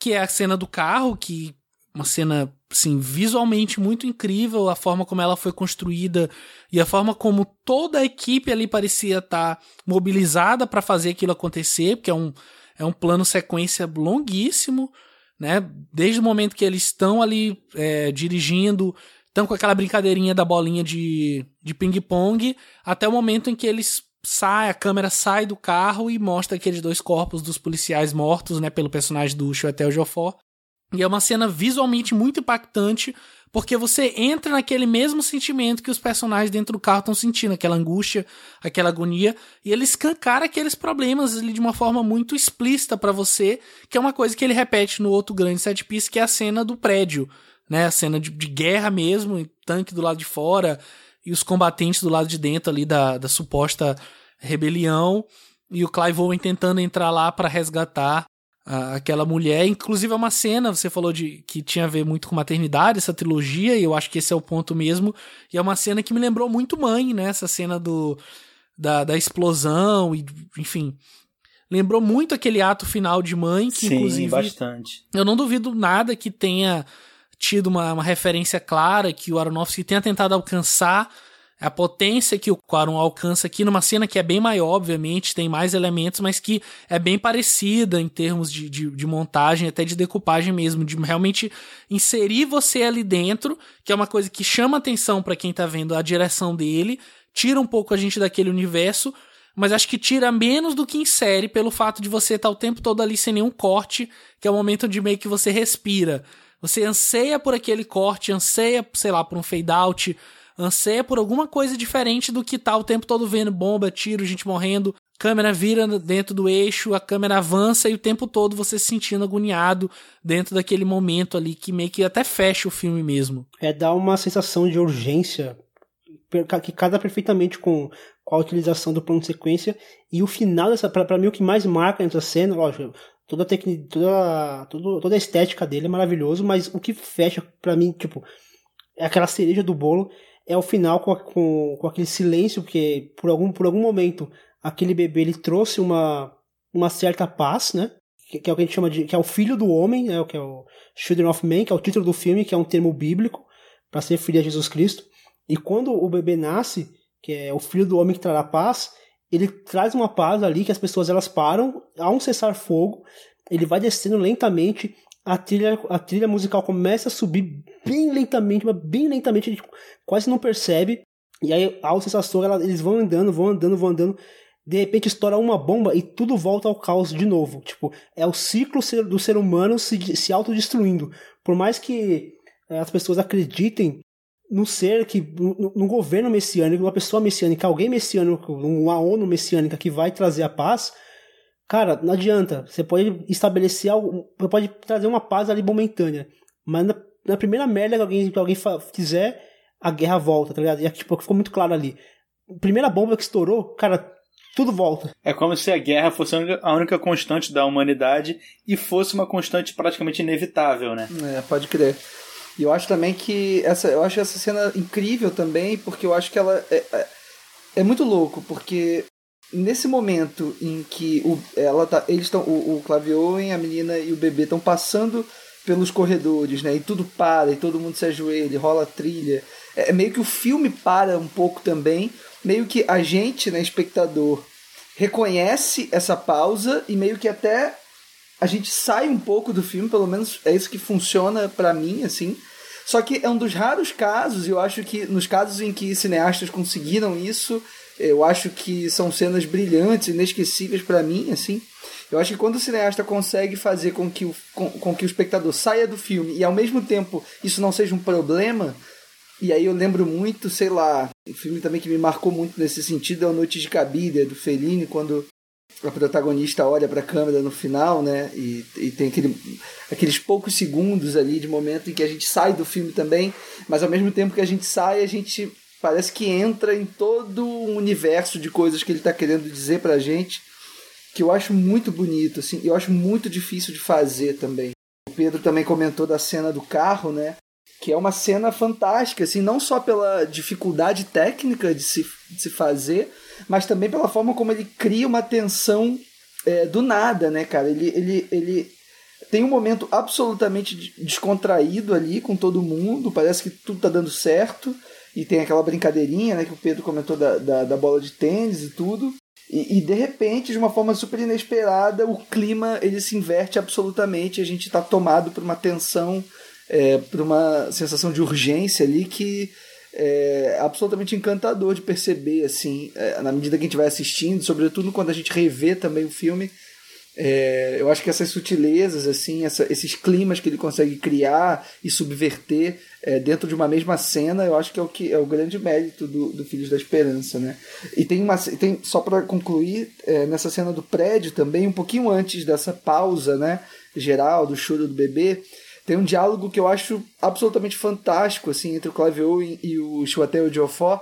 que é a cena do carro, que uma cena assim, visualmente muito incrível, a forma como ela foi construída e a forma como toda a equipe ali parecia estar tá mobilizada para fazer aquilo acontecer, porque é um, é um plano sequência longuíssimo, né? Desde o momento que eles estão ali é, dirigindo, estão com aquela brincadeirinha da bolinha de, de ping-pong, até o momento em que eles saem, a câmera sai do carro e mostra aqueles dois corpos dos policiais mortos, né, pelo personagem do Chuetel Joffó. E é uma cena visualmente muito impactante, porque você entra naquele mesmo sentimento que os personagens dentro do carro estão sentindo, aquela angústia, aquela agonia, e ele escancara aqueles problemas ali de uma forma muito explícita para você, que é uma coisa que ele repete no outro grande set piece, que é a cena do prédio, né? A cena de, de guerra mesmo, tanque do lado de fora e os combatentes do lado de dentro ali da, da suposta rebelião e o Clive Owen tentando entrar lá para resgatar a, aquela mulher. Inclusive é uma cena, você falou de que tinha a ver muito com maternidade, essa trilogia, e eu acho que esse é o ponto mesmo. E é uma cena que me lembrou muito mãe, né? Essa cena do da, da explosão e enfim, lembrou muito aquele ato final de mãe que Sim, inclusive bastante. Eu não duvido nada que tenha tido uma, uma referência clara que o Aronofsky tenha tentado alcançar a potência que o Quaron alcança aqui numa cena que é bem maior, obviamente, tem mais elementos, mas que é bem parecida em termos de, de, de montagem, até de decupagem mesmo, de realmente inserir você ali dentro, que é uma coisa que chama atenção para quem tá vendo a direção dele, tira um pouco a gente daquele universo, mas acho que tira menos do que insere pelo fato de você estar tá o tempo todo ali sem nenhum corte, que é o momento de meio que você respira. Você anseia por aquele corte, anseia, sei lá, por um fade out, anseia por alguma coisa diferente do que tá o tempo todo vendo bomba, tiro, gente morrendo, câmera vira dentro do eixo, a câmera avança e o tempo todo você se sentindo agoniado dentro daquele momento ali que meio que até fecha o filme mesmo. É dar uma sensação de urgência que casa perfeitamente com, a utilização do plano de sequência e o final dessa, para mim o que mais marca nessa cena, lógico, toda a técnica, toda, toda, a estética dele é maravilhoso, mas o que fecha para mim, tipo, é aquela cereja do bolo, é o final com, com, com aquele silêncio, porque por algum, por algum momento aquele bebê ele trouxe uma, uma certa paz, né? Que, que, é o que a gente chama de. que é o filho do homem, né? Que é o Children of Man, que é o título do filme, que é um termo bíblico para ser filho de Jesus Cristo. E quando o bebê nasce, que é o filho do homem que trará paz, ele traz uma paz ali que as pessoas elas param, há um cessar-fogo, ele vai descendo lentamente, a trilha, a trilha musical começa a subir bem lentamente, mas bem lentamente, a gente quase não percebe. E aí a sensação, eles vão andando, vão andando, vão andando. De repente estoura uma bomba e tudo volta ao caos de novo. Tipo, é o ciclo do ser humano se, se autodestruindo. Por mais que eh, as pessoas acreditem no ser que no, no, governo messiânico, uma pessoa messiânica, alguém messiânico, uma ONU messiânica que vai trazer a paz, cara, não adianta. Você pode estabelecer algo, você pode trazer uma paz ali momentânea, mas na, na primeira merda que alguém que alguém fizer, a guerra volta, tá ligado? E tipo, ficou muito claro ali. A primeira bomba que estourou, cara, tudo volta. É como se a guerra fosse a única constante da humanidade e fosse uma constante praticamente inevitável, né? É, pode crer. E eu acho também que essa, eu acho essa cena incrível também, porque eu acho que ela é, é, é muito louco, porque nesse momento em que o, ela tá, eles estão, o, o Clavioen, a menina e o bebê estão passando pelos corredores, né? E tudo para, e todo mundo se ajoelha, rola trilha. É, é meio que o filme para um pouco também, meio que a gente, né, espectador, reconhece essa pausa e meio que até a gente sai um pouco do filme, pelo menos é isso que funciona para mim, assim. Só que é um dos raros casos, e eu acho que nos casos em que cineastas conseguiram isso, eu acho que são cenas brilhantes, inesquecíveis para mim, assim. Eu acho que quando o cineasta consegue fazer com que, o, com, com, que o espectador saia do filme e ao mesmo tempo isso não seja um problema, e aí eu lembro muito, sei lá, um filme também que me marcou muito nesse sentido é o Noite de Cabide, do Fellini, quando a protagonista olha para a câmera no final, né? E, e tem aquele, aqueles poucos segundos ali de momento em que a gente sai do filme também, mas ao mesmo tempo que a gente sai, a gente parece que entra em todo um universo de coisas que ele está querendo dizer pra gente, que eu acho muito bonito, assim, eu acho muito difícil de fazer também. O Pedro também comentou da cena do carro, né? Que é uma cena fantástica, assim, não só pela dificuldade técnica de se, de se fazer, mas também pela forma como ele cria uma tensão é, do nada, né, cara? Ele, ele, ele tem um momento absolutamente descontraído ali com todo mundo, parece que tudo tá dando certo e tem aquela brincadeirinha né, que o Pedro comentou da, da, da bola de tênis e tudo. E, e, de repente, de uma forma super inesperada, o clima ele se inverte absolutamente. A gente está tomado por uma tensão, é, por uma sensação de urgência ali que é absolutamente encantador de perceber, assim, é, na medida que a gente vai assistindo, sobretudo quando a gente revê também o filme. É, eu acho que essas sutilezas, assim, essa, esses climas que ele consegue criar e subverter é, dentro de uma mesma cena, eu acho que é o que é o grande mérito do, do Filhos da Esperança, né? E tem uma tem só para concluir é, nessa cena do prédio também, um pouquinho antes dessa pausa, né, geral do choro do bebê, tem um diálogo que eu acho absolutamente fantástico assim entre o Clive Owen e o Chiwetel Ejiofor,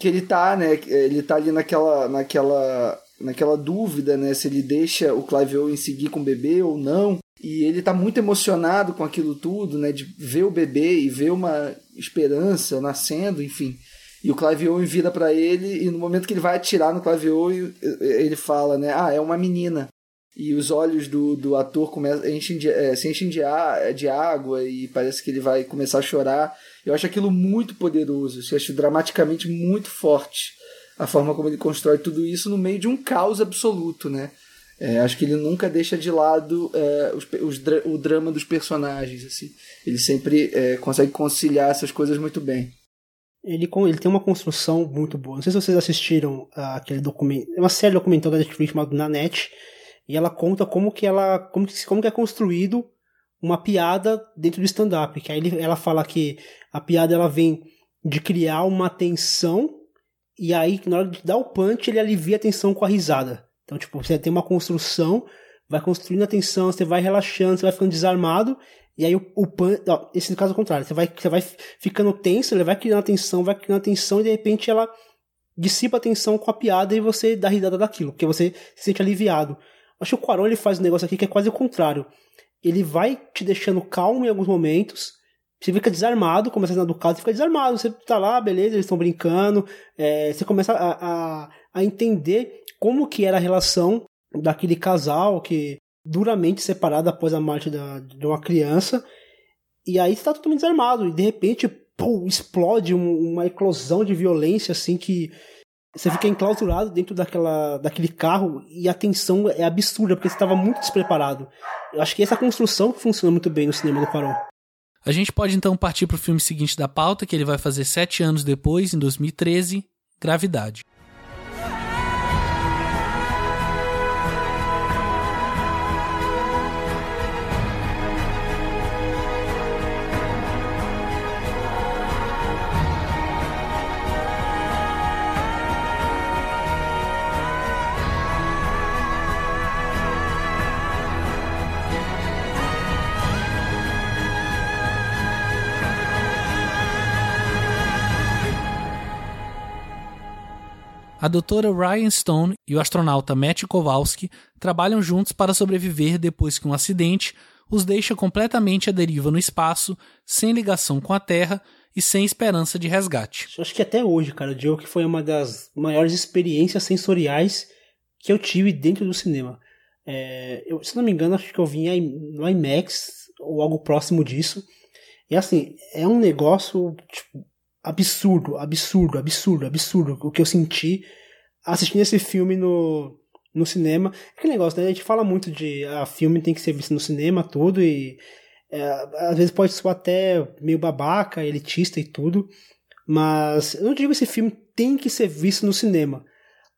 que ele tá, né, ele tá ali naquela naquela naquela dúvida, né, se ele deixa o Clive Owen seguir com o bebê ou não. E ele tá muito emocionado com aquilo tudo, né? De ver o bebê e ver uma esperança nascendo, enfim. E o Clive Owen vira para ele e no momento que ele vai atirar no Clive Owen, ele fala, né? Ah, é uma menina. E os olhos do, do ator começam, enchem de, é, se enchem de, ar, de água e parece que ele vai começar a chorar. Eu acho aquilo muito poderoso, eu acho dramaticamente muito forte a forma como ele constrói tudo isso no meio de um caos absoluto, né? É, acho que ele nunca deixa de lado é, os, os, o drama dos personagens. Assim. Ele sempre é, consegue conciliar essas coisas muito bem. Ele, ele tem uma construção muito boa. Não sei se vocês assistiram uh, aquele documento. É uma série documental da Netflix chamada Nanette. E ela conta como que ela. como que, como que é construído uma piada dentro do stand-up. Que aí ele, ela fala que a piada ela vem de criar uma tensão. E aí, na hora de dar o punch, ele alivia a tensão com a risada. Então, tipo, você tem uma construção, vai construindo a tensão, você vai relaxando, você vai ficando desarmado, e aí o, o pan, ó, esse no caso é o contrário, você vai, você vai ficando tenso, ele vai criando a tensão, vai criando a tensão, e de repente ela dissipa a tensão com a piada e você dá risada daquilo, porque você se sente aliviado. Acho que o Quaron ele faz um negócio aqui que é quase o contrário. Ele vai te deixando calmo em alguns momentos, você fica desarmado, começa a andar do carro, você fica desarmado, você tá lá, beleza, eles estão brincando, é, você começa a, a, a entender como que era a relação daquele casal que duramente separado após a morte da, de uma criança. E aí está totalmente desarmado. E de repente, pum, explode um, uma eclosão de violência assim que você fica enclausurado dentro daquela, daquele carro e a tensão é absurda, porque você estava muito despreparado. Eu acho que essa construção funciona muito bem no cinema do Quaron. A gente pode então partir para o filme seguinte da pauta, que ele vai fazer sete anos depois, em 2013, Gravidade. A doutora Ryan Stone e o astronauta Matt Kowalski trabalham juntos para sobreviver depois que um acidente os deixa completamente à deriva no espaço, sem ligação com a Terra e sem esperança de resgate. Acho que até hoje, cara, o Joe foi uma das maiores experiências sensoriais que eu tive dentro do cinema. É, eu, se não me engano, acho que eu vi no IMAX ou algo próximo disso. E assim, é um negócio tipo, absurdo, absurdo, absurdo, absurdo o que eu senti assistindo esse filme no, no cinema. Aquele negócio, né? A gente fala muito de a ah, filme tem que ser visto no cinema, tudo, e é, às vezes pode ser até meio babaca, elitista e tudo. Mas eu não digo esse filme tem que ser visto no cinema,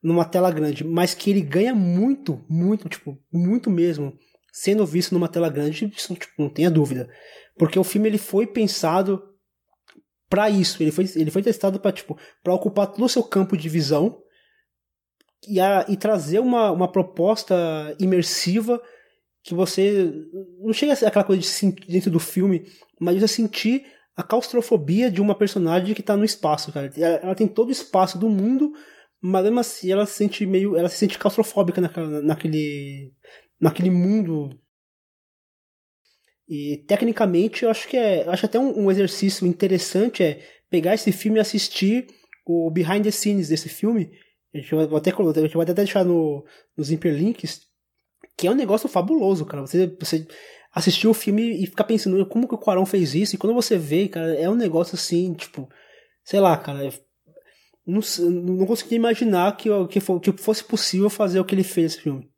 numa tela grande, mas que ele ganha muito, muito, tipo, muito mesmo, sendo visto numa tela grande, isso tipo, não tenha dúvida. Porque o filme ele foi pensado para isso. Ele foi, ele foi testado para tipo, pra ocupar todo o seu campo de visão e, a, e trazer uma, uma proposta imersiva que você. Não chega a ser aquela coisa de sentir dentro do filme, mas você sentir a claustrofobia de uma personagem que está no espaço, cara. Ela, ela, tem todo o espaço do mundo, mas mesmo assim ela se sente meio. Ela se sente claustrofóbica naquela, naquele. naquele mundo e tecnicamente eu acho que é. acho até um, um, exercício interessante é pegar esse filme e assistir o behind the scenes desse filme. A gente vai até, a gente vai até deixar no, nos hiperlinks. Que é um negócio fabuloso, cara. Você, você assistir o filme e ficar pensando como que o Quarão fez isso. E quando você vê, cara, é um negócio assim, tipo. Sei lá, cara. Não, não consegui imaginar que, que, que fosse possível fazer o que ele fez nesse filme.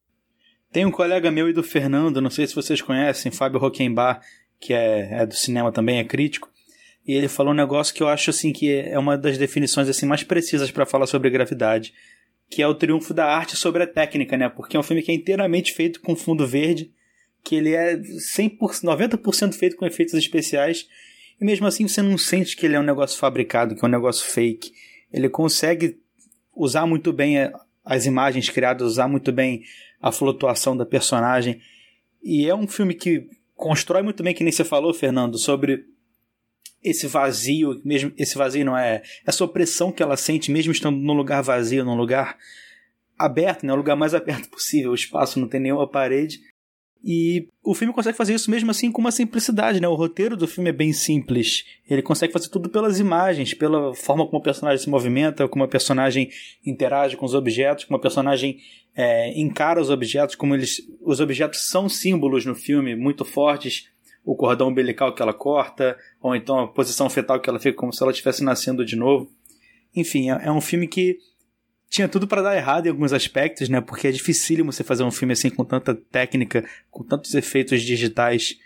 Tem um colega meu e do Fernando, não sei se vocês conhecem, Fábio Roquembar, que é, é do cinema também, é crítico. E ele falou um negócio que eu acho assim que é uma das definições assim mais precisas para falar sobre gravidade, que é o triunfo da arte sobre a técnica, né? Porque é um filme que é inteiramente feito com fundo verde, que ele é 100%, 90% feito com efeitos especiais, e mesmo assim você não sente que ele é um negócio fabricado, que é um negócio fake. Ele consegue usar muito bem as imagens criadas, usar muito bem a flutuação da personagem. E é um filme que constrói muito bem, que nem você falou, Fernando, sobre esse vazio, mesmo esse vazio não é essa opressão que ela sente mesmo estando num lugar vazio, num lugar aberto, né, o lugar mais aberto possível, o espaço não tem nenhuma parede. E o filme consegue fazer isso mesmo assim com uma simplicidade, né? O roteiro do filme é bem simples. Ele consegue fazer tudo pelas imagens, pela forma como o personagem se movimenta, como a personagem interage com os objetos, como a personagem é, encara os objetos, como eles. Os objetos são símbolos no filme muito fortes. O cordão umbilical que ela corta, ou então a posição fetal que ela fica como se ela estivesse nascendo de novo. Enfim, é, é um filme que tinha tudo para dar errado em alguns aspectos, né? Porque é dificílimo você fazer um filme assim com tanta técnica, com tantos efeitos digitais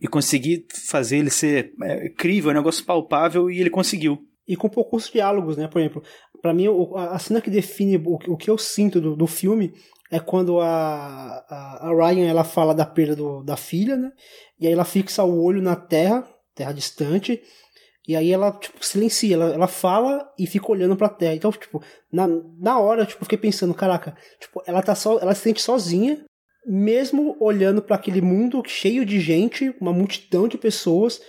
e conseguir fazer ele ser é, crível, um negócio palpável e ele conseguiu. E com poucos diálogos, né? Por exemplo, para mim a cena que define o, que eu sinto do, do filme é quando a, a, a, Ryan ela fala da perda do, da filha, né? E aí ela fixa o olho na terra, terra distante, e aí ela, tipo, silencia, ela, ela fala e fica olhando pra terra. Então, tipo, na, na hora, tipo, eu fiquei pensando, caraca, tipo, ela tá só, ela se sente sozinha, mesmo olhando para aquele mundo cheio de gente, uma multidão de pessoas,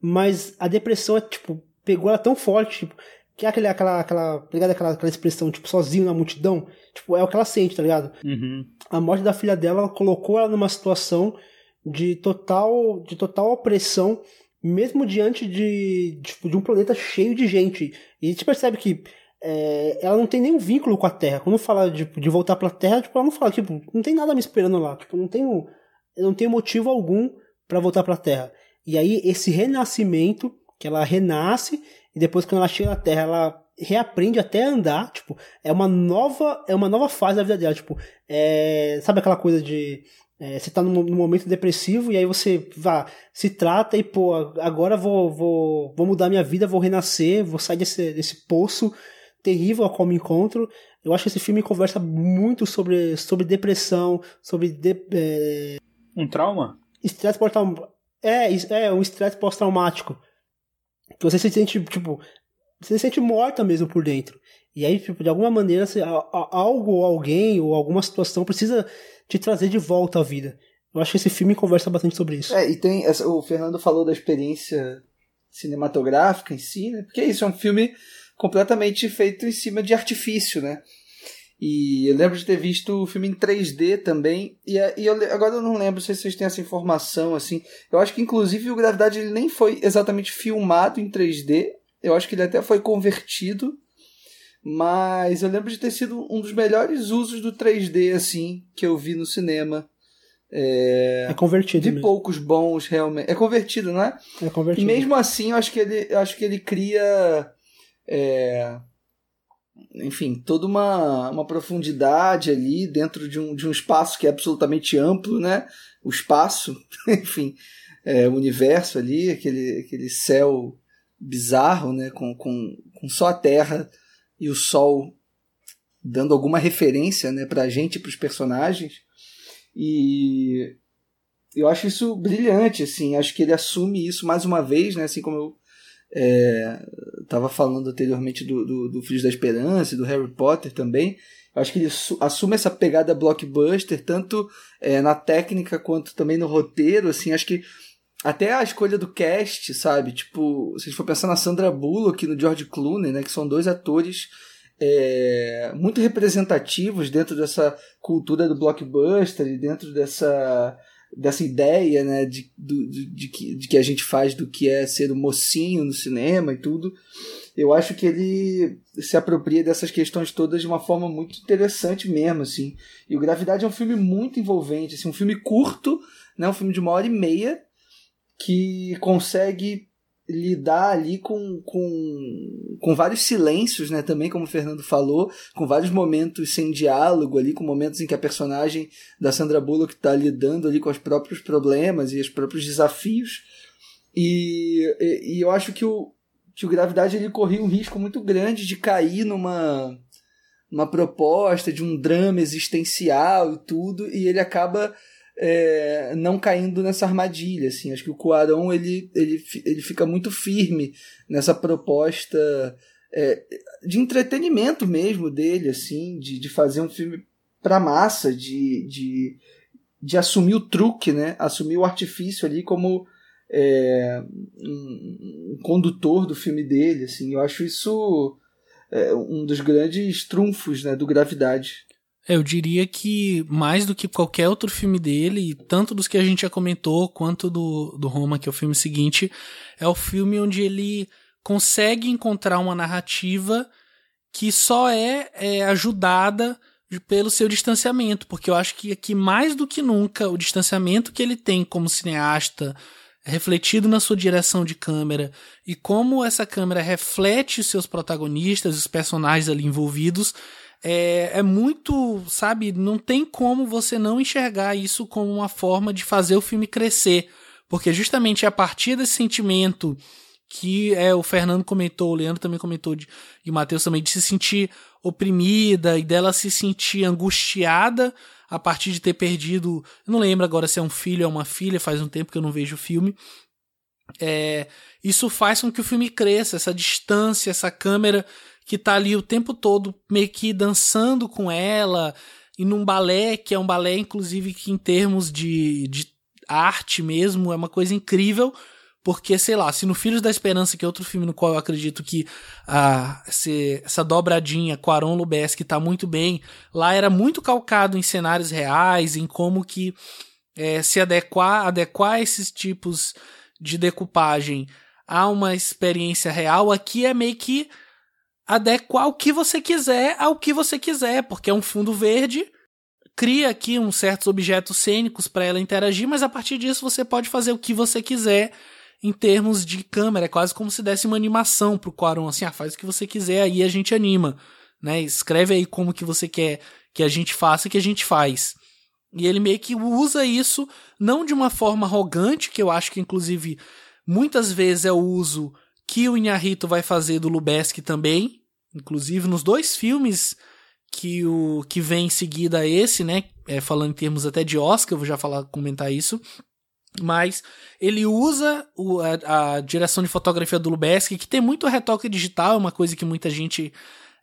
mas a depressão é, tipo, pegou ela tão forte, tipo, que é aquele, aquela, aquela, pegada aquela, aquela expressão, tipo, sozinho na multidão, tipo, é o que ela sente, tá ligado? Uhum. A morte da filha dela colocou ela numa situação de total, de total opressão mesmo diante de, tipo, de um planeta cheio de gente. E a gente percebe que é, ela não tem nenhum vínculo com a Terra. Quando fala de, de voltar pra Terra, tipo, ela não fala, tipo, não tem nada me esperando lá. Tipo, não tenho, não tenho motivo algum para voltar pra Terra. E aí, esse renascimento, que ela renasce, e depois quando ela chega na Terra, ela reaprende até a andar, tipo, é uma nova, é uma nova fase da vida dela, tipo, é, sabe aquela coisa de é, você está num, num, momento depressivo e aí você vá, se trata e, pô, agora vou, vou, vou mudar minha vida, vou renascer, vou sair desse, desse poço terrível ao qual me encontro. Eu acho que esse filme conversa muito sobre, sobre depressão, sobre. De, é... Um trauma? Estresse pós-traumático. É, é, um estresse pós-traumático. Que você se sente, tipo. Você se sente morta mesmo por dentro. E aí, tipo, de alguma maneira, você, algo ou alguém ou alguma situação precisa te trazer de volta à vida. Eu acho que esse filme conversa bastante sobre isso. É, e tem. O Fernando falou da experiência cinematográfica em si, né? Porque isso é um filme completamente feito em cima de artifício, né? E eu lembro de ter visto o filme em 3D também. E, e eu, agora eu não lembro se vocês têm essa informação, assim. Eu acho que inclusive o Gravidade ele nem foi exatamente filmado em 3D. Eu acho que ele até foi convertido. Mas eu lembro de ter sido um dos melhores usos do 3D, assim, que eu vi no cinema. É, é convertido. De mesmo. poucos bons, realmente. É convertido, não é? É convertido. E mesmo assim, eu acho que ele, eu acho que ele cria. É, enfim, toda uma, uma profundidade ali dentro de um, de um espaço que é absolutamente amplo, né? O espaço, enfim, é, o universo ali, aquele, aquele céu bizarro, né? Com, com, com só a Terra e o Sol dando alguma referência né, pra gente, pros personagens. E eu acho isso brilhante, assim, acho que ele assume isso mais uma vez, né? Assim como eu estava é, falando anteriormente do, do, do Filhos da Esperança e do Harry Potter também. Eu acho que ele assume essa pegada blockbuster, tanto é, na técnica quanto também no roteiro, assim, acho que até a escolha do cast, sabe? Tipo, se a gente for pensar na Sandra Bullock e no George Clooney, né? Que são dois atores é, muito representativos dentro dessa cultura do blockbuster e dentro dessa dessa ideia né, de, de, de, que, de que a gente faz do que é ser o um mocinho no cinema e tudo. Eu acho que ele se apropria dessas questões todas de uma forma muito interessante mesmo, assim. E o Gravidade é um filme muito envolvente, assim, um filme curto, né, um filme de uma hora e meia, que consegue lidar ali com, com, com vários silêncios, né? Também, como o Fernando falou, com vários momentos sem diálogo ali, com momentos em que a personagem da Sandra Bullock está lidando ali com os próprios problemas e os próprios desafios. E, e, e, eu acho que o, que o Gravidade ele corria um risco muito grande de cair numa uma proposta de um drama existencial e tudo, e ele acaba é, não caindo nessa armadilha, assim. Acho que o Cuarón, ele, ele, ele fica muito firme nessa proposta é, de entretenimento mesmo dele, assim, de, de fazer um filme pra massa, de, de, de assumir o truque, né? Assumir o artifício ali como é, um, um, condutor do filme dele, assim. Eu acho isso é, um dos grandes trunfos, né, do Gravidade. Eu diria que mais do que qualquer outro filme dele, tanto dos que a gente já comentou, quanto do, do Roma, que é o filme seguinte, é o filme onde ele consegue encontrar uma narrativa que só é, é ajudada pelo seu distanciamento, porque eu acho que aqui mais do que nunca o distanciamento que ele tem como cineasta refletido na sua direção de câmera e como essa câmera reflete os seus protagonistas, os personagens ali envolvidos, é, é muito, sabe, não tem como você não enxergar isso como uma forma de fazer o filme crescer. Porque justamente é a partir desse sentimento que é, o Fernando comentou, o Leandro também comentou, de, e o Matheus também, de se sentir oprimida e dela se sentir angustiada a partir de ter perdido. Eu não lembro agora se é um filho ou uma filha, faz um tempo que eu não vejo o filme. É, isso faz com que o filme cresça, essa distância, essa câmera que tá ali o tempo todo meio que dançando com ela, e num balé, que é um balé, inclusive, que em termos de, de arte mesmo, é uma coisa incrível, porque, sei lá, se no Filhos da Esperança, que é outro filme no qual eu acredito que ah, se, essa dobradinha com Aaron Lubeski tá muito bem, lá era muito calcado em cenários reais, em como que é, se adequar, adequar esses tipos de decupagem a uma experiência real, aqui é meio que adequar o que você quiser ao que você quiser, porque é um fundo verde, cria aqui uns certos objetos cênicos para ela interagir, mas a partir disso você pode fazer o que você quiser em termos de câmera, é quase como se desse uma animação pro Quaron, assim, ah, faz o que você quiser, aí a gente anima, né? Escreve aí como que você quer que a gente faça, que a gente faz. E ele meio que usa isso não de uma forma arrogante, que eu acho que inclusive muitas vezes é o uso que o Inharito vai fazer do Lubeski também, inclusive nos dois filmes que o que vem em seguida a esse, né, é, falando em termos até de Oscar, vou já falar comentar isso, mas ele usa o, a, a, direção de fotografia do Lubeski, que tem muito retoque digital, é uma coisa que muita gente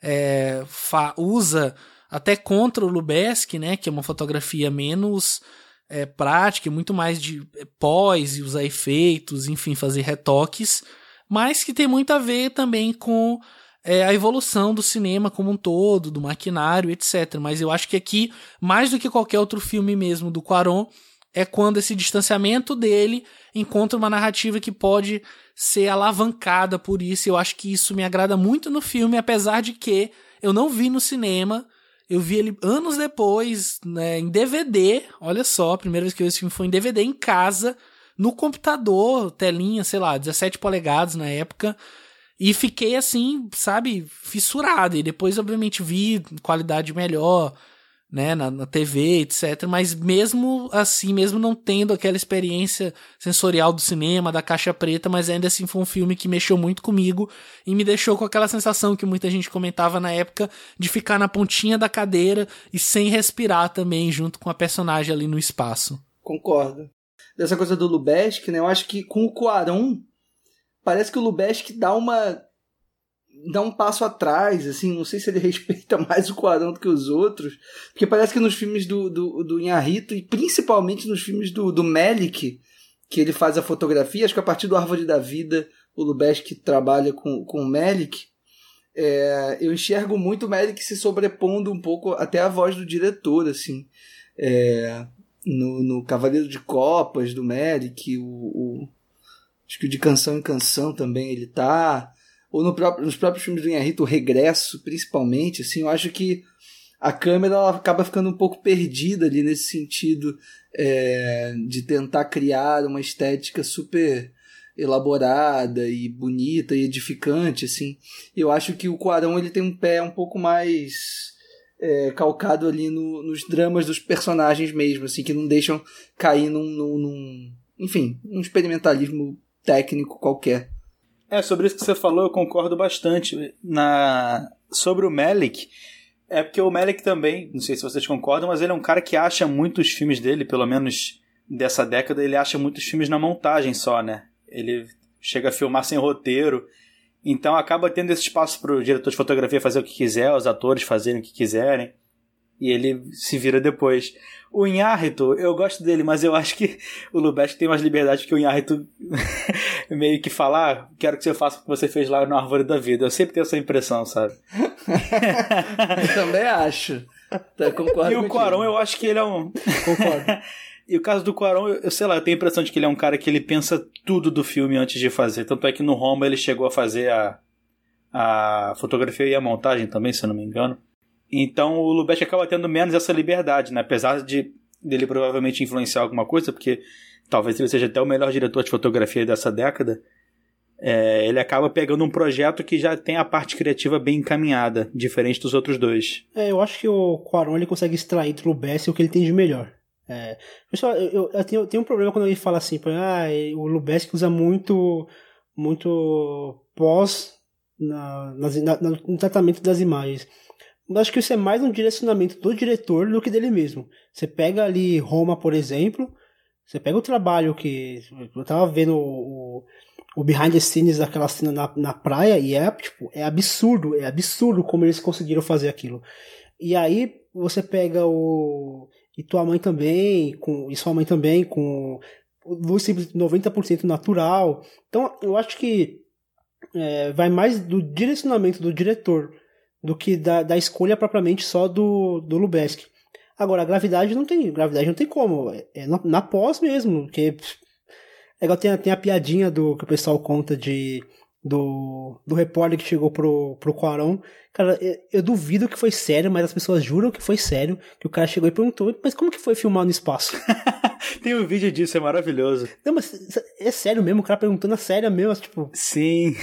é, fa, usa até contra o Lubeski, né, que é uma fotografia menos é, prática, muito mais de pós e usar efeitos, enfim, fazer retoques mas que tem muito a ver também com é, a evolução do cinema como um todo, do maquinário, etc. Mas eu acho que aqui, mais do que qualquer outro filme mesmo do Quaron, é quando esse distanciamento dele encontra uma narrativa que pode ser alavancada por isso. Eu acho que isso me agrada muito no filme, apesar de que eu não vi no cinema. Eu vi ele anos depois, né, em DVD. Olha só, a primeira vez que eu vi esse filme foi em DVD em casa, no computador, telinha, sei lá, 17 polegadas na época. E fiquei assim, sabe, fissurado. E depois, obviamente, vi qualidade melhor, né, na, na, TV, etc. Mas mesmo assim, mesmo não tendo aquela experiência sensorial do cinema, da caixa preta, mas ainda assim foi um filme que mexeu muito comigo e me deixou com aquela sensação que muita gente comentava na época de ficar na pontinha da cadeira e sem respirar também junto com a personagem ali no espaço. Concordo. Dessa coisa do Lubesk, né, eu acho que com o Quaron parece que o Lubesk dá uma dá um passo atrás, assim, não sei se ele respeita mais o Quarão do que os outros, porque parece que nos filmes do, do, do Inharito, e principalmente nos filmes do, do Melik, que ele faz a fotografia, acho que a partir do Árvore da Vida, o Lubeski trabalha com, com o Melik, é, eu enxergo muito o Melik se sobrepondo um pouco até a voz do diretor, assim, é, no, no Cavaleiro de Copas do Melik, o, o, acho que o de Canção em Canção também ele tá, ou no próprio, nos próprios filmes do Inharito, o Regresso, principalmente, assim, eu acho que a câmera ela acaba ficando um pouco perdida ali nesse sentido é, de tentar criar uma estética super elaborada e bonita e edificante, assim. Eu acho que o Quarão ele tem um pé um pouco mais é, calcado ali no, nos dramas dos personagens mesmo, assim, que não deixam cair num, num, num enfim, um experimentalismo técnico qualquer. É, sobre isso que você falou, eu concordo bastante. Na... Sobre o Melick, é porque o Melick também, não sei se vocês concordam, mas ele é um cara que acha muitos filmes dele, pelo menos dessa década, ele acha muitos filmes na montagem só, né? Ele chega a filmar sem roteiro, então acaba tendo esse espaço para o diretor de fotografia fazer o que quiser, os atores fazerem o que quiserem, e ele se vira depois. O Inharito, eu gosto dele, mas eu acho que o Lubeck tem mais liberdade que o Inharito meio que falar, ah, quero que você faça o que você fez lá no Árvore da Vida. Eu sempre tenho essa impressão, sabe? eu também acho. Tá, concordo e o Quaron, eu acho que ele é um. Concordo. e o caso do Quaron, eu sei lá, eu tenho a impressão de que ele é um cara que ele pensa tudo do filme antes de fazer. Tanto é que no Roma ele chegou a fazer a, a fotografia e a montagem também, se eu não me engano. Então o Lubeck acaba tendo menos essa liberdade, né? Apesar de dele provavelmente influenciar alguma coisa, porque talvez ele seja até o melhor diretor de fotografia dessa década. É, ele acaba pegando um projeto que já tem a parte criativa bem encaminhada, diferente dos outros dois. É, eu acho que o Quaron ele consegue extrair do Lubeck o que ele tem de melhor. É, pessoal, eu, eu, tenho, eu, tenho, um problema quando ele fala assim, ah, o Lubeck usa muito, muito pós na, na, no tratamento das imagens acho que isso é mais um direcionamento do diretor do que dele mesmo. Você pega ali Roma, por exemplo, você pega o trabalho que. Eu tava vendo o, o behind the scenes daquela cena na, na praia e é, tipo, é absurdo, é absurdo como eles conseguiram fazer aquilo. E aí você pega o. E tua mãe também, com, e sua mãe também, com luz 90% natural. Então eu acho que é, vai mais do direcionamento do diretor do que da, da escolha propriamente só do, do Lubeski. Agora, a gravidade não tem, gravidade não tem como, é, é na, na pós mesmo, porque é igual tem, tem a piadinha do que o pessoal conta de do, do repórter que chegou pro, pro Quaron. Cara, eu, eu, duvido que foi sério, mas as pessoas juram que foi sério. Que o cara chegou e perguntou, mas como que foi filmar no espaço? Tem um vídeo disso, é maravilhoso. Não, mas é sério mesmo, o cara perguntando a sério mesmo, tipo. Sim.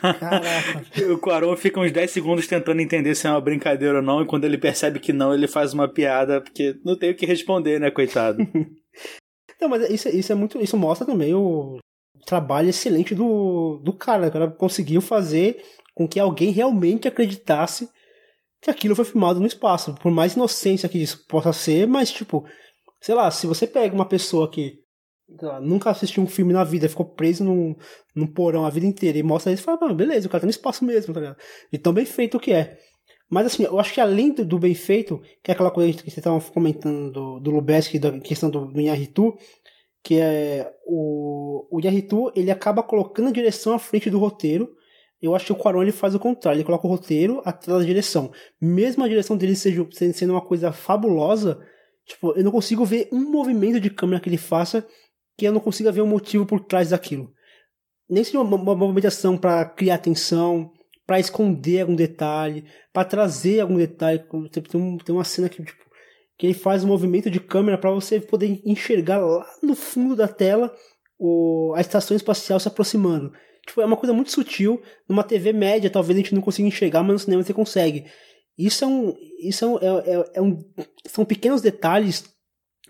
Caraca. o Quaron fica uns 10 segundos tentando entender se é uma brincadeira ou não, e quando ele percebe que não, ele faz uma piada, porque não tem o que responder, né, coitado. não, mas isso, isso é muito. Isso mostra também o trabalho excelente do, do cara. O cara conseguiu fazer com que alguém realmente acreditasse que aquilo foi filmado no espaço. Por mais inocência que isso possa ser, mas tipo sei lá, se você pega uma pessoa que lá, nunca assistiu um filme na vida, ficou preso num, num porão a vida inteira e mostra isso, fala, ah, beleza, o cara tá no espaço mesmo, tá ligado? E tão bem feito que é. Mas assim, eu acho que além do, do bem feito, que é aquela coisa que você estava comentando do, do Lubeski, da questão do, do Inharitu, que é o, Inharitu, ele acaba colocando a direção à frente do roteiro, Eu acho que o Quaron ele faz o contrário, ele coloca o roteiro atrás da direção. Mesmo a direção dele seja, sendo uma coisa fabulosa, tipo, eu não consigo ver um movimento de câmera que ele faça que eu não consiga ver um motivo por trás daquilo. Nem seja uma, uma movimentação para criar atenção, para esconder algum detalhe, para trazer algum detalhe. Tem, tem uma cena que, tipo, que ele faz um movimento de câmera para você poder enxergar lá no fundo da tela o, a estação espacial se aproximando. Tipo, é uma coisa muito sutil. Numa TV média, talvez a gente não consiga enxergar, mas no cinema você consegue. Isso é um. Isso é um, é, é, é um são pequenos detalhes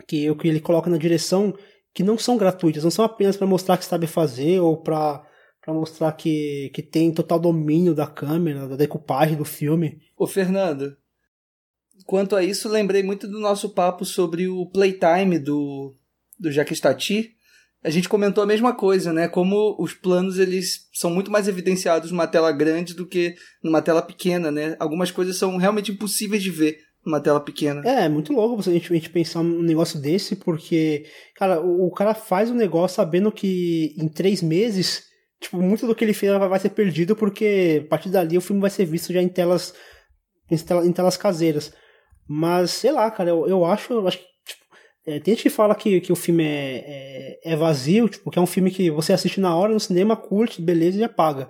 que, que ele coloca na direção que não são gratuitos, não são apenas para mostrar que sabe fazer ou para para mostrar que, que tem total domínio da câmera, da decupagem do filme. Ô Fernando, quanto a isso, lembrei muito do nosso papo sobre o playtime do, do Jacques Tati, a gente comentou a mesma coisa, né? Como os planos eles são muito mais evidenciados numa tela grande do que numa tela pequena, né? Algumas coisas são realmente impossíveis de ver numa tela pequena. É, é muito louco a, gente, a gente pensar um negócio desse, porque, cara, o, o, cara faz um negócio sabendo que em três meses, tipo, muito do que ele fez vai, ser perdido, porque a partir dali o filme vai ser visto já em telas, em telas, em telas caseiras. Mas, sei lá, cara, eu, eu acho, acho que é, tem gente que fala que, que o filme é, é, é, vazio, tipo, que é um filme que você assiste na hora no cinema, curte, beleza e apaga.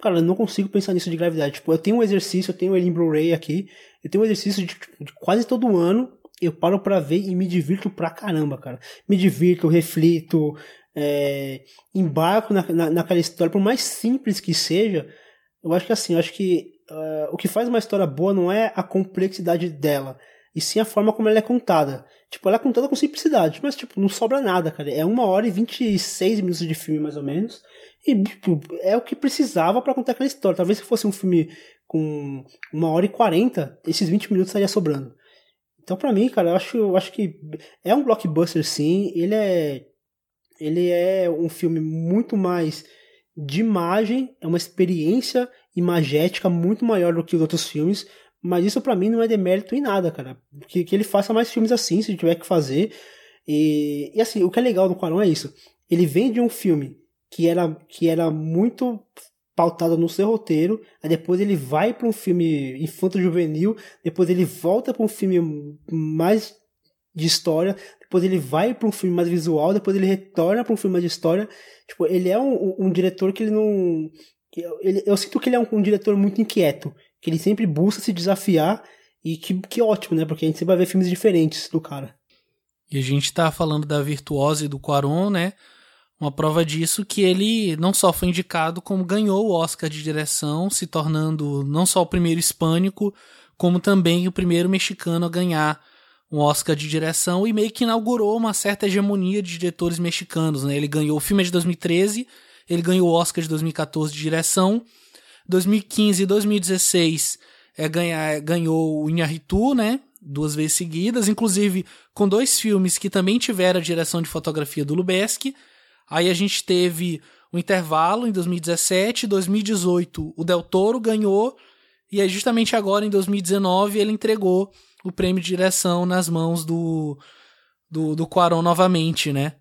Cara, eu não consigo pensar nisso de gravidade. Tipo, eu tenho um exercício, eu tenho ele em Blu-ray aqui, eu tenho um exercício de, de quase todo ano, eu paro para ver e me divirto pra caramba, cara. Me divirto, reflito, é, embarco na, na, naquela história, por mais simples que seja, eu acho que assim, eu acho que uh, o que faz uma história boa não é a complexidade dela, e sim a forma como ela é contada. Tipo, ela é contada com simplicidade, mas, tipo, não sobra nada, cara. É uma hora e 26 minutos de filme, mais ou menos. E, tipo, é o que precisava para contar aquela história. Talvez se fosse um filme com uma hora e 40, esses 20 minutos estaria sobrando. Então, para mim, cara, eu acho, eu acho que é um blockbuster, sim. Ele é, ele é um filme muito mais de imagem, é uma experiência imagética muito maior do que os outros filmes. Mas isso para mim não é demérito em nada, cara. Que, que ele faça mais filmes assim, se tiver que fazer. E, e assim, o que é legal do Quaron é isso. Ele vem de um filme que era, que era muito pautado no seu roteiro, aí depois ele vai para um filme infanto-juvenil, depois ele volta para um filme mais de história, depois ele vai para um filme mais visual, depois ele retorna para um filme mais de história. Tipo, ele é um, um, um diretor que ele não. Ele, eu sinto que ele é um, um diretor muito inquieto que ele sempre busca se desafiar e que, que ótimo, né? Porque a gente sempre vai ver filmes diferentes do cara. E a gente tá falando da virtuose do Quaron, né? Uma prova disso que ele não só foi indicado, como ganhou o Oscar de direção, se tornando não só o primeiro hispânico, como também o primeiro mexicano a ganhar um Oscar de direção e meio que inaugurou uma certa hegemonia de diretores mexicanos, né? Ele ganhou o filme de 2013, ele ganhou o Oscar de 2014 de direção 2015 e 2016 é, ganha, ganhou o Inharitu, né? Duas vezes seguidas, inclusive com dois filmes que também tiveram a direção de fotografia do Lubeski. Aí a gente teve o intervalo em 2017, 2018 o Del Toro ganhou, e é justamente agora em 2019 ele entregou o prêmio de direção nas mãos do, do, do Quaron novamente, né?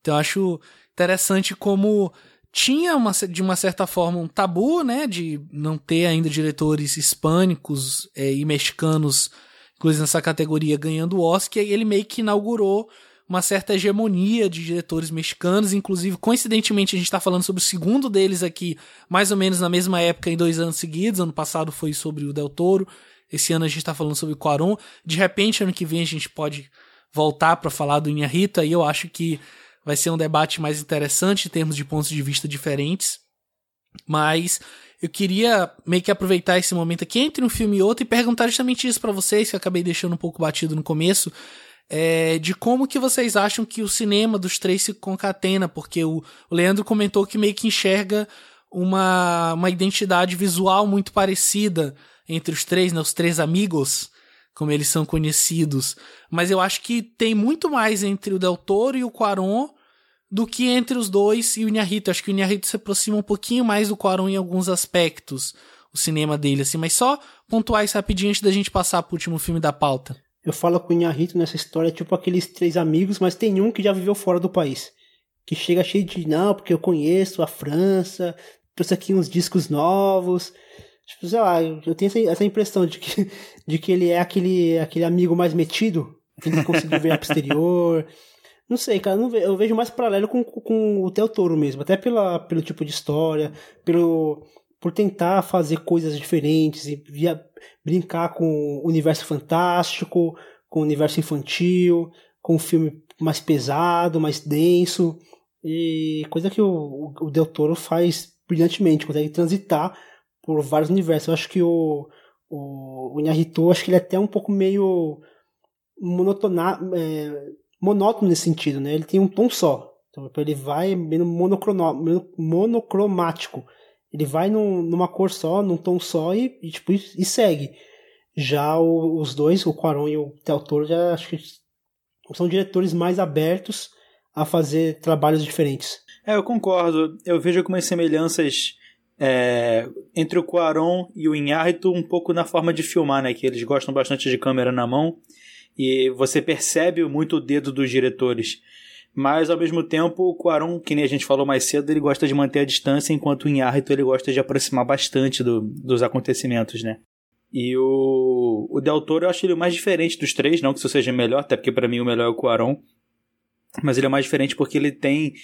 Então acho interessante como tinha uma, de uma certa forma um tabu, né, de não ter ainda diretores hispânicos é, e mexicanos, inclusive nessa categoria, ganhando o Oscar, e ele meio que inaugurou uma certa hegemonia de diretores mexicanos, inclusive, coincidentemente, a gente está falando sobre o segundo deles aqui, mais ou menos na mesma época, em dois anos seguidos, ano passado foi sobre o Del Toro, esse ano a gente está falando sobre o Quaron, de repente, ano que vem a gente pode voltar para falar do Inharito, aí eu acho que vai ser um debate mais interessante em termos de pontos de vista diferentes. Mas eu queria meio que aproveitar esse momento aqui entre um filme e outro e perguntar justamente isso para vocês, que eu acabei deixando um pouco batido no começo, é, de como que vocês acham que o cinema dos três se concatena, porque o, o Leandro comentou que meio que enxerga uma, uma identidade visual muito parecida entre os três, né, os três amigos, como eles são conhecidos. Mas eu acho que tem muito mais entre o Del Toro e o Quaron do que entre os dois e o Inharito. Acho que o Inharito se aproxima um pouquinho mais do Quaron em alguns aspectos, o cinema dele, assim. Mas só pontuar isso rapidinho antes da gente passar pro último filme da pauta. Eu falo com o Inharito nessa história, tipo aqueles três amigos, mas tem um que já viveu fora do país. Que chega cheio de, não, porque eu conheço a França, trouxe aqui uns discos novos. Tipo, sei lá, eu tenho essa, impressão de que, de que ele é aquele, aquele amigo mais metido, que não conseguiu ver a posterior. Não sei, cara, eu vejo mais paralelo com, com o Theo Toro mesmo, até pela, pelo tipo de história, pelo por tentar fazer coisas diferentes e via, brincar com o universo fantástico, com o universo infantil, com um filme mais pesado, mais denso, e coisa que o, o Del Toro faz brilhantemente, consegue transitar por vários universos. Eu acho que o, o, o acho que ele é até um pouco meio monotona, é, monótono nesse sentido, né? Ele tem um tom só. Então ele vai meio, monocromático. Ele vai num, numa cor só, num tom só e, e tipo, e, segue. Já o, os dois, o Quaron e o Del Toro, já acho que são diretores mais abertos a fazer trabalhos diferentes. É, eu concordo. Eu vejo algumas semelhanças é, entre o Quaron e o Inharito um pouco na forma de filmar, né? Que eles gostam bastante de câmera na mão e você percebe muito o dedo dos diretores. Mas ao mesmo tempo, o Quaron, que nem a gente falou mais cedo, ele gosta de manter a distância, enquanto o Inharito ele gosta de aproximar bastante do, dos acontecimentos, né? E o, o Del Toro eu acho ele o mais diferente dos três, não que isso seja melhor, até porque para mim o melhor é o Quaron. Mas ele é mais diferente porque ele tem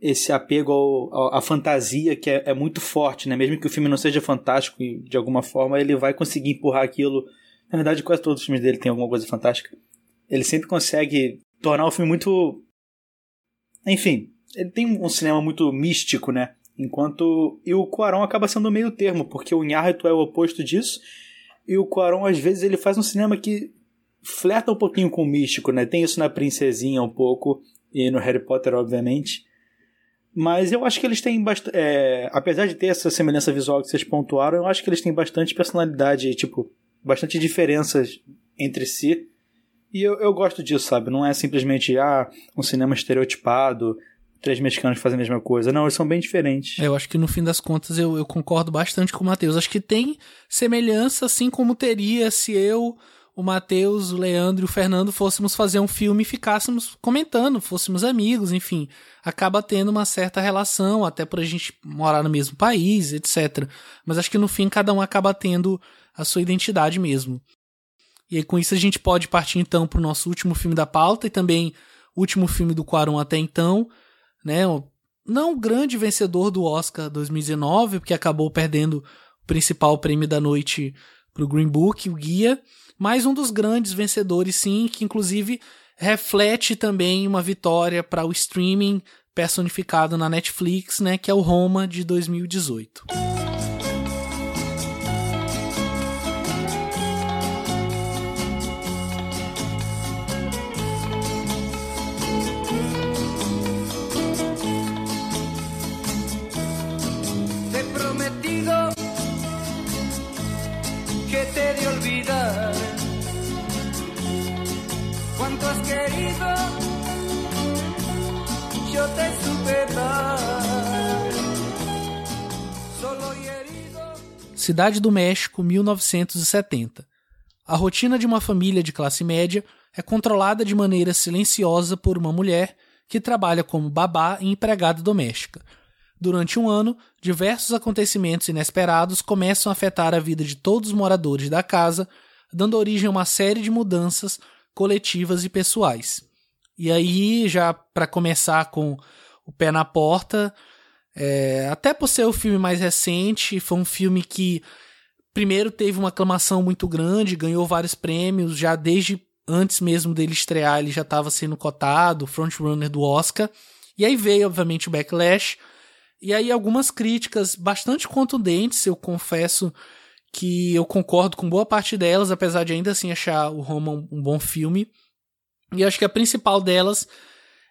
esse apego à fantasia que é, é, muito forte, né? Mesmo que o filme não seja fantástico de alguma forma ele vai conseguir empurrar aquilo. Na verdade, quase todos os filmes dele têm alguma coisa fantástica. Ele sempre consegue tornar o filme muito. Enfim, ele tem um cinema muito místico, né? Enquanto. E o Cuarón acaba sendo meio termo, porque o Inharito é o oposto disso e o Quaron, às vezes, ele faz um cinema que flerta um pouquinho com o místico, né? Tem isso na Princesinha um pouco, e no Harry Potter, obviamente. Mas eu acho que eles têm bastante. É, apesar de ter essa semelhança visual que vocês pontuaram, eu acho que eles têm bastante personalidade, tipo, bastante diferenças entre si. E eu, eu gosto disso, sabe? Não é simplesmente, ah, um cinema estereotipado, três mexicanos fazem a mesma coisa. Não, eles são bem diferentes. Eu acho que no fim das contas eu, eu concordo bastante com o Matheus. Acho que tem semelhança, assim como teria se eu, o Matheus, o Leandro e o Fernando fôssemos fazer um filme e ficássemos comentando, fôssemos amigos, enfim. Acaba tendo uma certa relação, até por a gente morar no mesmo país, etc. Mas acho que no fim cada um acaba tendo a sua identidade mesmo. E aí, com isso a gente pode partir então para o nosso último filme da pauta e também último filme do Quaron até então, né? Não o grande vencedor do Oscar 2019, porque acabou perdendo o principal prêmio da noite para o Green Book, o Guia, mas um dos grandes vencedores, sim, que inclusive reflete também uma vitória para o streaming personificado na Netflix, né, que é o Roma de 2018. Cidade do México, 1970. A rotina de uma família de classe média é controlada de maneira silenciosa por uma mulher que trabalha como babá e empregada doméstica. Durante um ano, diversos acontecimentos inesperados começam a afetar a vida de todos os moradores da casa, dando origem a uma série de mudanças coletivas e pessoais. E aí, já para começar com o pé na porta, é, até por ser o filme mais recente, foi um filme que primeiro teve uma aclamação muito grande, ganhou vários prêmios, já desde antes mesmo dele estrear, ele já estava sendo cotado, frontrunner do Oscar. E aí veio, obviamente, o backlash. E aí algumas críticas bastante contundentes, eu confesso que eu concordo com boa parte delas, apesar de ainda assim achar o Roma um bom filme. E acho que a principal delas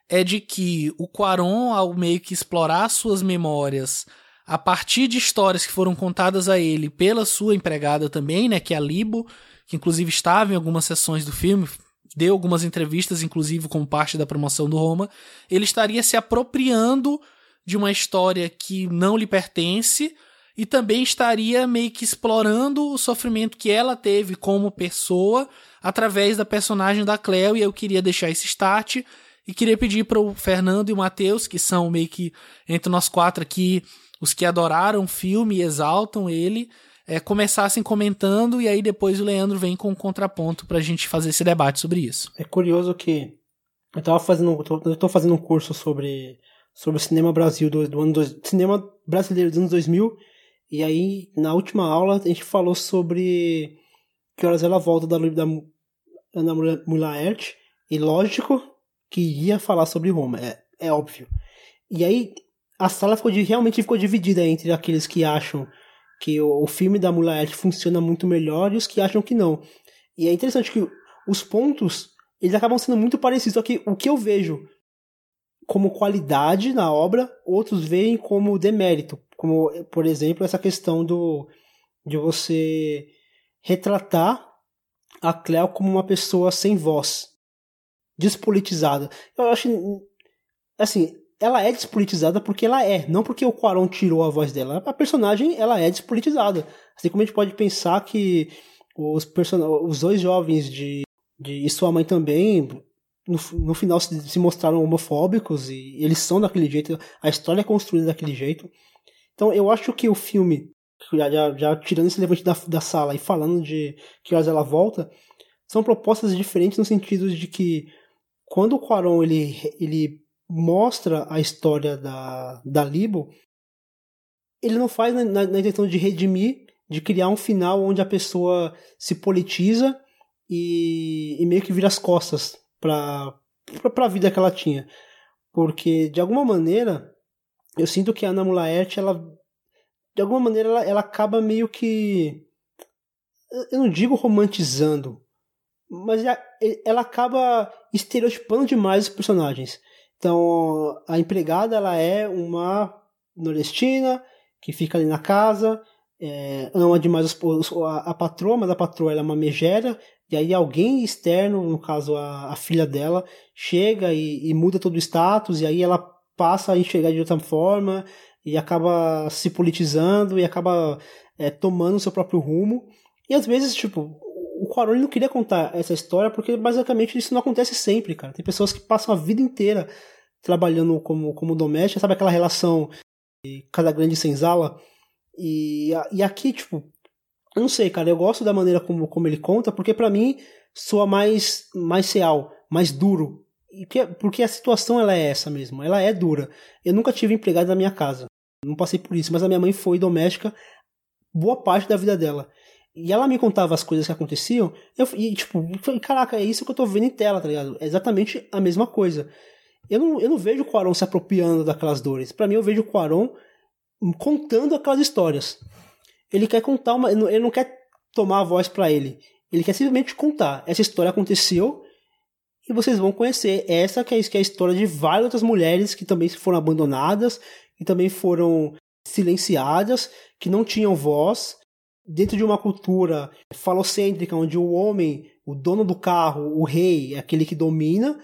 é de que o Quaron, ao meio que explorar suas memórias a partir de histórias que foram contadas a ele pela sua empregada também, né, que é a Libo, que inclusive estava em algumas sessões do filme, deu algumas entrevistas, inclusive como parte da promoção do Roma, ele estaria se apropriando de uma história que não lhe pertence e também estaria meio que explorando o sofrimento que ela teve como pessoa através da personagem da Cleo, e eu queria deixar esse start e queria pedir para o Fernando e o Matheus, que são meio que entre nós quatro aqui os que adoraram o filme e exaltam ele é, começassem comentando e aí depois o Leandro vem com um contraponto pra gente fazer esse debate sobre isso. É curioso que eu tava fazendo, eu tô fazendo um curso sobre sobre o cinema Brasil do, do ano dois, cinema brasileiro dos anos 2000 e aí na última aula a gente falou sobre que horas ela volta da da Ana Mulaert e lógico que ia falar sobre Roma, é, é óbvio. E aí a sala ficou realmente ficou dividida entre aqueles que acham que o, o filme da Moonlight funciona muito melhor e os que acham que não. E é interessante que os pontos eles acabam sendo muito parecidos, só que o que eu vejo como qualidade na obra, outros veem como demérito, como por exemplo essa questão do de você retratar a Cleo como uma pessoa sem voz, despolitizada. Eu acho assim, ela é despolitizada porque ela é, não porque o Quaron tirou a voz dela. A personagem, ela é despolitizada. Assim como a gente pode pensar que os, person... os dois jovens de, de e sua mãe também, no, no final se, se mostraram homofóbicos e eles são daquele jeito, a história é construída daquele jeito. Então eu acho que o filme, já, já, já tirando esse levante da, da sala e falando de que horas ela volta, são propostas diferentes no sentido de que quando o Quaron ele, ele mostra a história da, da Libo, ele não faz na, na, na, intenção de redimir, de criar um final onde a pessoa se politiza e, e meio que vira as costas para a vida que ela tinha. Porque, de alguma maneira, eu sinto que a Ana Mulaert, ela, de alguma maneira, ela, ela acaba meio que. Eu não digo romantizando, mas ela acaba estereotipando demais os personagens. Então, a empregada ela é uma nordestina que fica ali na casa, é, ama demais os, a, a patroa, mas a patroa é uma megera, e aí alguém externo, no caso a, a filha dela, chega e, e, muda todo o status, e aí ela passa a enxergar de outra forma, e acaba se politizando, e acaba é, tomando o seu próprio rumo. E às vezes, tipo, o Quaron não queria contar essa história porque basicamente isso não acontece sempre, cara. Tem pessoas que passam a vida inteira trabalhando como, como doméstica, sabe aquela relação de casa grande senzala? E, e aqui, tipo, eu não sei, cara, eu gosto da maneira como, como ele conta, porque para mim soa mais, mais real, mais duro. Que, porque a situação ela é essa mesmo, ela é dura. Eu nunca tive empregado na minha casa, não passei por isso, mas a minha mãe foi doméstica boa parte da vida dela. E ela me contava as coisas que aconteciam, eu, e tipo, eu falei, caraca, é isso que eu tô vendo em tela, tá ligado? É exatamente a mesma coisa. Eu não, eu não vejo o Quaron se apropriando daquelas dores. Para mim, eu vejo o Quaron contando aquelas histórias. Ele quer contar uma. Ele não quer tomar a voz para ele. Ele quer simplesmente contar. Essa história aconteceu e vocês vão conhecer. Essa é, que é a história de várias outras mulheres que também foram abandonadas, que também foram silenciadas, que não tinham voz dentro de uma cultura falocêntrica, onde o homem, o dono do carro, o rei, é aquele que domina,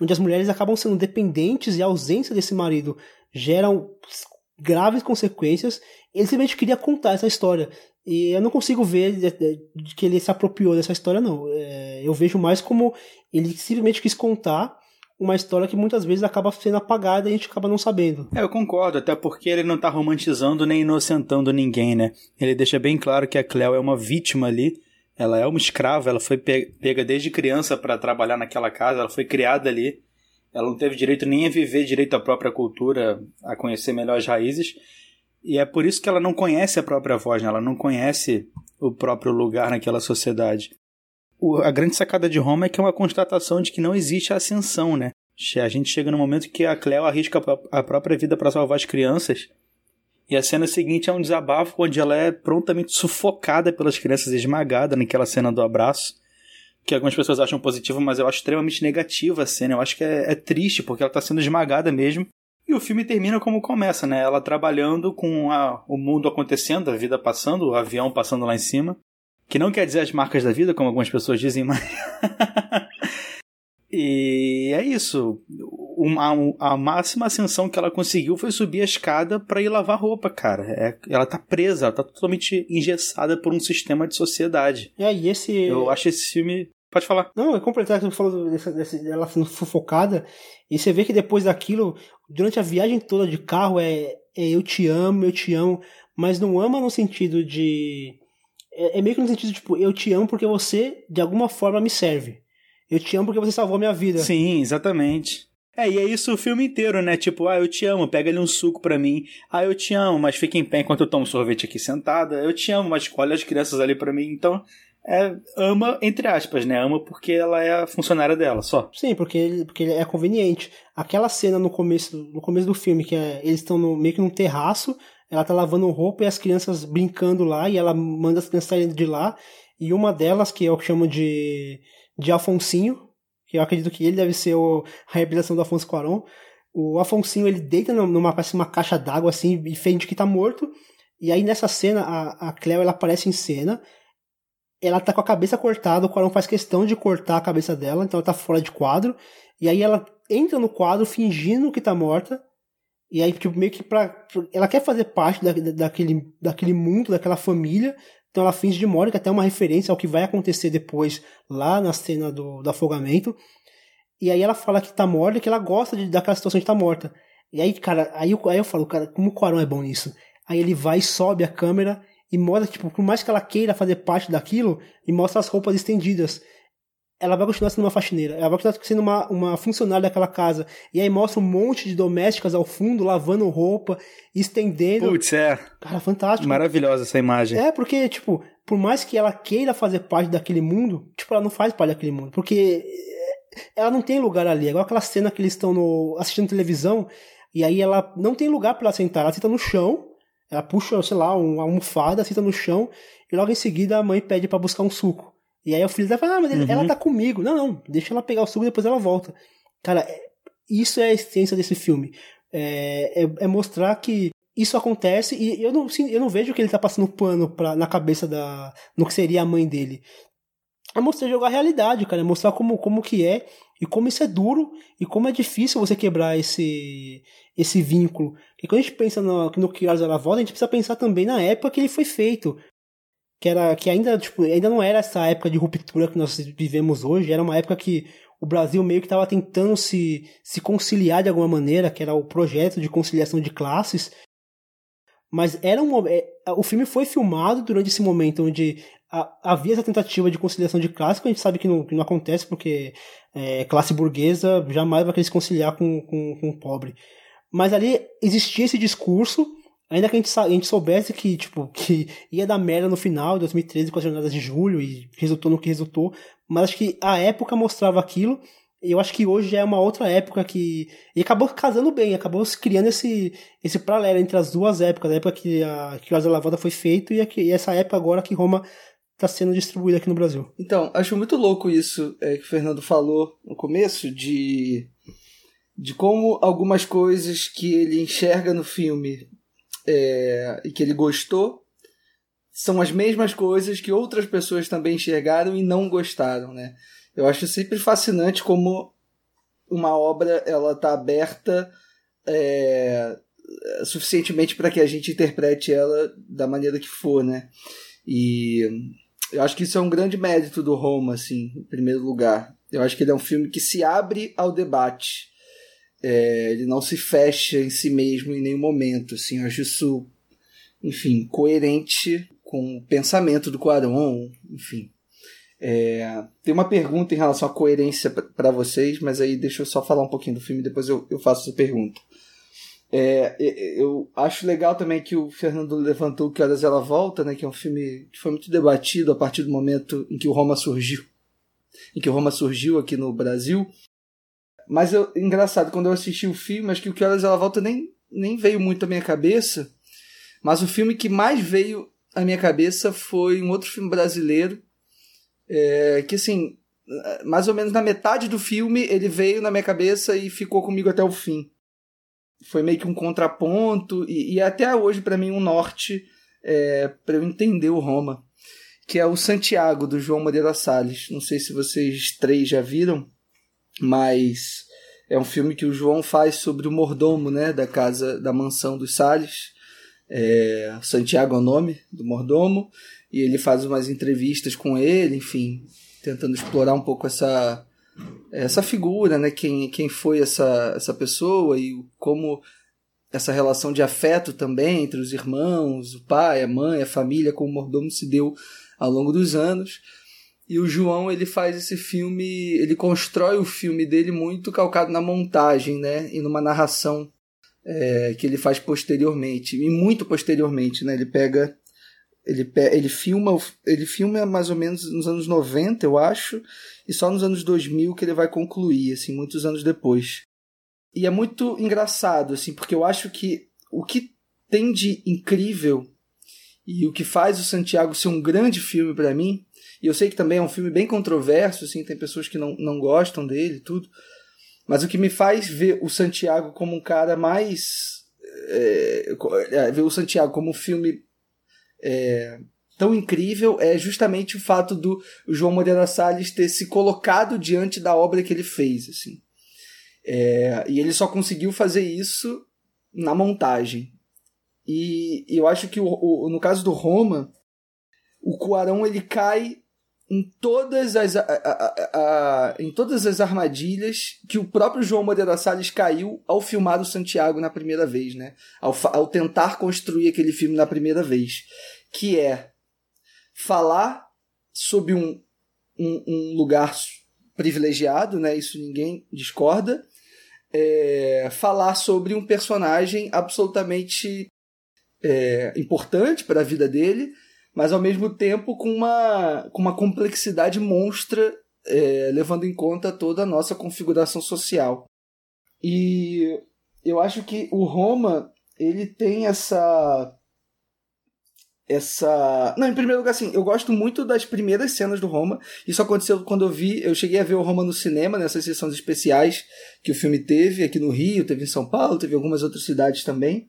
onde as mulheres acabam sendo dependentes e a ausência desse marido geram graves consequências. Ele simplesmente queria contar essa história. E eu não consigo ver que ele se apropriou dessa história, não. É, eu vejo mais como ele simplesmente quis contar uma história que muitas vezes acaba sendo apagada e a gente acaba não sabendo. É, eu concordo, até porque ele não tá romantizando nem inocentando ninguém, né? Ele deixa bem claro que a Cleo é uma vítima ali. Ela é uma escrava, ela foi pega desde criança para trabalhar naquela casa, ela foi criada ali. Ela não teve direito nem a viver direito a própria cultura, a conhecer melhor as raízes. E é por isso que ela não conhece a própria voz, né? ela não conhece o próprio lugar naquela sociedade o, a grande sacada de Roma é que é uma constatação de que não existe ascensão, né? A gente chega no momento que a Cleo arrisca a própria vida para salvar as crianças. E a cena seguinte é um desabafo onde ela é prontamente sufocada pelas crianças, esmagada naquela cena do abraço. Que algumas pessoas acham positivo, mas eu acho extremamente negativa a cena. Eu acho que é, é triste, porque ela está sendo esmagada mesmo. E o filme termina como começa, né? Ela trabalhando com a, o mundo acontecendo, a vida passando, o avião passando lá em cima. Que não quer dizer as marcas da vida, como algumas pessoas dizem, mas. e é isso. Uma, a máxima ascensão que ela conseguiu foi subir a escada para ir lavar roupa, cara. É, ela tá presa, ela tá totalmente engessada por um sistema de sociedade. É, e esse. Eu acho esse filme. Pode falar. Não, é completar que você falou dessa, dessa, dela sendo sufocada. E você vê que depois daquilo, durante a viagem toda de carro, é, é eu te amo, eu te amo, mas não ama no sentido de. É, é meio que no sentido, tipo, eu te amo porque você, de alguma forma, me serve. Eu te amo porque você salvou minha vida. Sim, exatamente. É, e é isso o filme inteiro, né? Tipo, ah, eu te amo, pega ali um suco pra mim. Ah, eu te amo, mas fica em pé enquanto eu tomo sorvete aqui sentada. Eu te amo, mas olha as crianças ali pra mim. Então, é, ama, entre aspas, né? Ama porque ela é a funcionária dela, só. Sim, porque ele, porque ele é conveniente. Aquela cena no começo, no começo do filme, que é, eles estão meio que num terraço, ela tá lavando roupa e as crianças brincando lá, e ela manda as crianças saindo de lá, e uma delas, que é o que chamam de, de Afonsinho, que eu acredito que ele deve ser o, a reabilitação do Afonso Cuarón. O Afonsinho, ele deita numa, uma caixa d'água, assim, e finge que tá morto. E aí, nessa cena, a, a Cleo, ela aparece em cena. Ela tá com a cabeça cortada, o Cuarón faz questão de cortar a cabeça dela, então ela tá fora de quadro. E aí ela entra no quadro fingindo que tá morta. E aí, tipo, meio que pra. Ela quer fazer parte da, daquele, daquele mundo, daquela família. Então ela finge de morte, que até é uma referência ao que vai acontecer depois lá na cena do, do afogamento. E aí ela fala que tá morta, que ela gosta de, daquela situação de tá morta. E aí, cara, aí eu, aí eu falo, cara, como o Quaron é bom nisso. Aí ele vai, sobe a câmera e mostra, tipo, por mais que ela queira fazer parte daquilo, e mostra as roupas estendidas ela vai continuar sendo uma faxineira, ela vai continuar sendo uma, uma funcionária daquela casa. E aí mostra um monte de domésticas ao fundo, lavando roupa, estendendo. Putz, é. Cara, fantástico. Maravilhosa essa imagem. É, porque, tipo, por mais que ela queira fazer parte daquele mundo, tipo, ela não faz parte daquele mundo. Porque eh, ela não tem lugar ali. Agora aquela cena que eles estão no, assistindo televisão, e aí ela não tem lugar para ela sentar. Ela senta no chão, ela puxa, sei lá, uma almofada, senta no chão, e logo em seguida a mãe pede para buscar um suco. E aí o filho dela fala, ah, mas uhum. ela tá comigo. Não, não, deixa ela pegar o suco e depois ela volta. Cara, é, isso é a essência desse filme. É, é, é, mostrar que isso acontece e eu não, eu não vejo que ele tá passando pano pra, na cabeça da. no que seria a mãe dele. É mostrar jogar a realidade, cara. É mostrar como, como que é e como isso é duro e como é difícil você quebrar esse, esse vínculo. E quando a gente pensa no, no da Volta, a gente precisa pensar também na época que ele foi feito que era que ainda tipo ainda não era essa época de ruptura que nós vivemos hoje era uma época que o Brasil meio que estava tentando se se conciliar de alguma maneira que era o projeto de conciliação de classes mas era um é, o filme foi filmado durante esse momento onde havia essa tentativa de conciliação de classes que a gente sabe que não, que não acontece porque é, classe burguesa jamais vai querer se conciliar com, com, com o pobre. Mas ali existia esse discurso Ainda que a gente, a gente soubesse que, tipo, que ia dar merda no final de 2013 com as jornadas de julho e resultou no que resultou, mas acho que a época mostrava aquilo eu acho que hoje é uma outra época que. E acabou casando bem, acabou criando esse, esse paralelo entre as duas épocas, a época que a que a Lavada foi feito e, e essa época agora que Roma está sendo distribuída aqui no Brasil. Então, acho muito louco isso é, que o Fernando falou no começo, de, de como algumas coisas que ele enxerga no filme é, e que ele gostou são as mesmas coisas que outras pessoas também enxergaram e não gostaram, né? Eu acho sempre fascinante como uma obra ela está aberta é, suficientemente para que a gente interprete ela da maneira que for, né? E eu acho que isso é um grande mérito do Roma, assim, em primeiro lugar. Eu acho que ele é um filme que se abre ao debate. É, ele não se fecha em si mesmo em nenhum momento. Assim, eu acho isso, enfim, coerente com o pensamento do Quaron, enfim. É, tem uma pergunta em relação à coerência para vocês, mas aí deixa eu só falar um pouquinho do filme, depois eu, eu faço essa pergunta. É, eu acho legal também que o Fernando levantou Que Horas Ela Volta, né, que é um filme que foi muito debatido a partir do momento em que o Roma surgiu. Em que o Roma surgiu aqui no Brasil. Mas eu, engraçado, quando eu assisti o filme, acho que o Que Horas Ela Volta nem, nem veio muito à minha cabeça. Mas o filme que mais veio à minha cabeça foi um outro filme brasileiro. É, que assim, mais ou menos na metade do filme ele veio na minha cabeça e ficou comigo até o fim. Foi meio que um contraponto e, e até hoje para mim um norte é, para eu entender o Roma, que é o Santiago do João Moreira Salles. Não sei se vocês três já viram mas é um filme que o João faz sobre o mordomo, né, da casa, da mansão dos Salles. É, Santiago é o nome do mordomo, e ele faz umas entrevistas com ele, enfim, tentando explorar um pouco essa essa figura, né, quem, quem foi essa, essa pessoa e como essa relação de afeto também entre os irmãos, o pai, a mãe, a família, como o mordomo se deu ao longo dos anos. E o João, ele faz esse filme, ele constrói o filme dele muito calcado na montagem, né? E numa narração é, que ele faz posteriormente, e muito posteriormente, né? Ele pega ele, ele filma ele filma mais ou menos nos anos 90, eu acho, e só nos anos 2000 que ele vai concluir, assim, muitos anos depois. E é muito engraçado, assim, porque eu acho que o que tem de incrível e o que faz o Santiago ser um grande filme para mim e eu sei que também é um filme bem controverso, assim, tem pessoas que não, não gostam dele tudo. Mas o que me faz ver o Santiago como um cara mais. É, ver o Santiago como um filme é, tão incrível é justamente o fato do João Moreira Salles ter se colocado diante da obra que ele fez. Assim. É, e ele só conseguiu fazer isso na montagem. E, e eu acho que o, o, no caso do Roma, o Cuarão ele cai em todas as, a, a, a, em todas as armadilhas que o próprio João Moreira Salles caiu ao filmar o Santiago na primeira vez, né? Ao, ao tentar construir aquele filme na primeira vez. Que é falar sobre um, um, um lugar privilegiado, né? Isso ninguém discorda. É, falar sobre um personagem absolutamente é, importante para a vida dele, mas ao mesmo tempo com uma, com uma complexidade monstra, é, levando em conta toda a nossa configuração social. E eu acho que o Roma ele tem essa essa. Não, em primeiro lugar, assim, eu gosto muito das primeiras cenas do Roma. Isso aconteceu quando eu vi. Eu cheguei a ver o Roma no cinema, nessas sessões especiais que o filme teve aqui no Rio, teve em São Paulo, teve em algumas outras cidades também.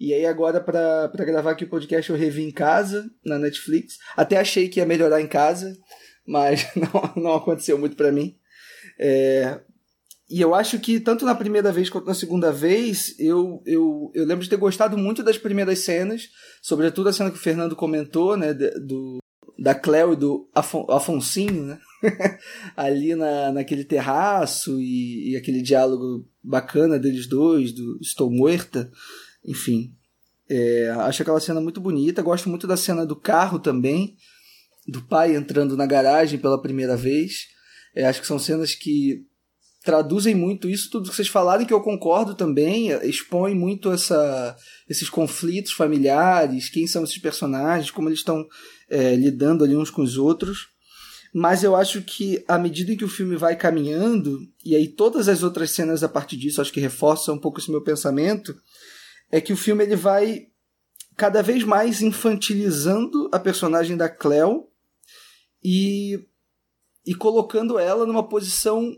E aí agora para gravar aqui o podcast eu revi em casa, na Netflix. Até achei que ia melhorar em casa, mas não, não aconteceu muito para mim. É, e eu acho que tanto na primeira vez quanto na segunda vez, eu, eu, eu lembro de ter gostado muito das primeiras cenas, sobretudo a cena que o Fernando comentou, né, do, da Cleo e do Afon, Afonsinho, né? ali na, naquele terraço e, e, aquele diálogo bacana deles dois, do Estou Muerta. Enfim, é, acho aquela cena muito bonita. Gosto muito da cena do carro também, do pai entrando na garagem pela primeira vez. É, acho que são cenas que traduzem muito isso, tudo que vocês falaram, que eu concordo também, é, expõe muito essa, esses conflitos familiares, quem são esses personagens, como eles estão é, lidando ali uns com os outros. Mas eu acho que à medida em que o filme vai caminhando, e aí todas as outras cenas a partir disso acho que reforçam um pouco esse meu pensamento, é que o filme ele vai cada vez mais infantilizando a personagem da Cleo e, e colocando ela numa posição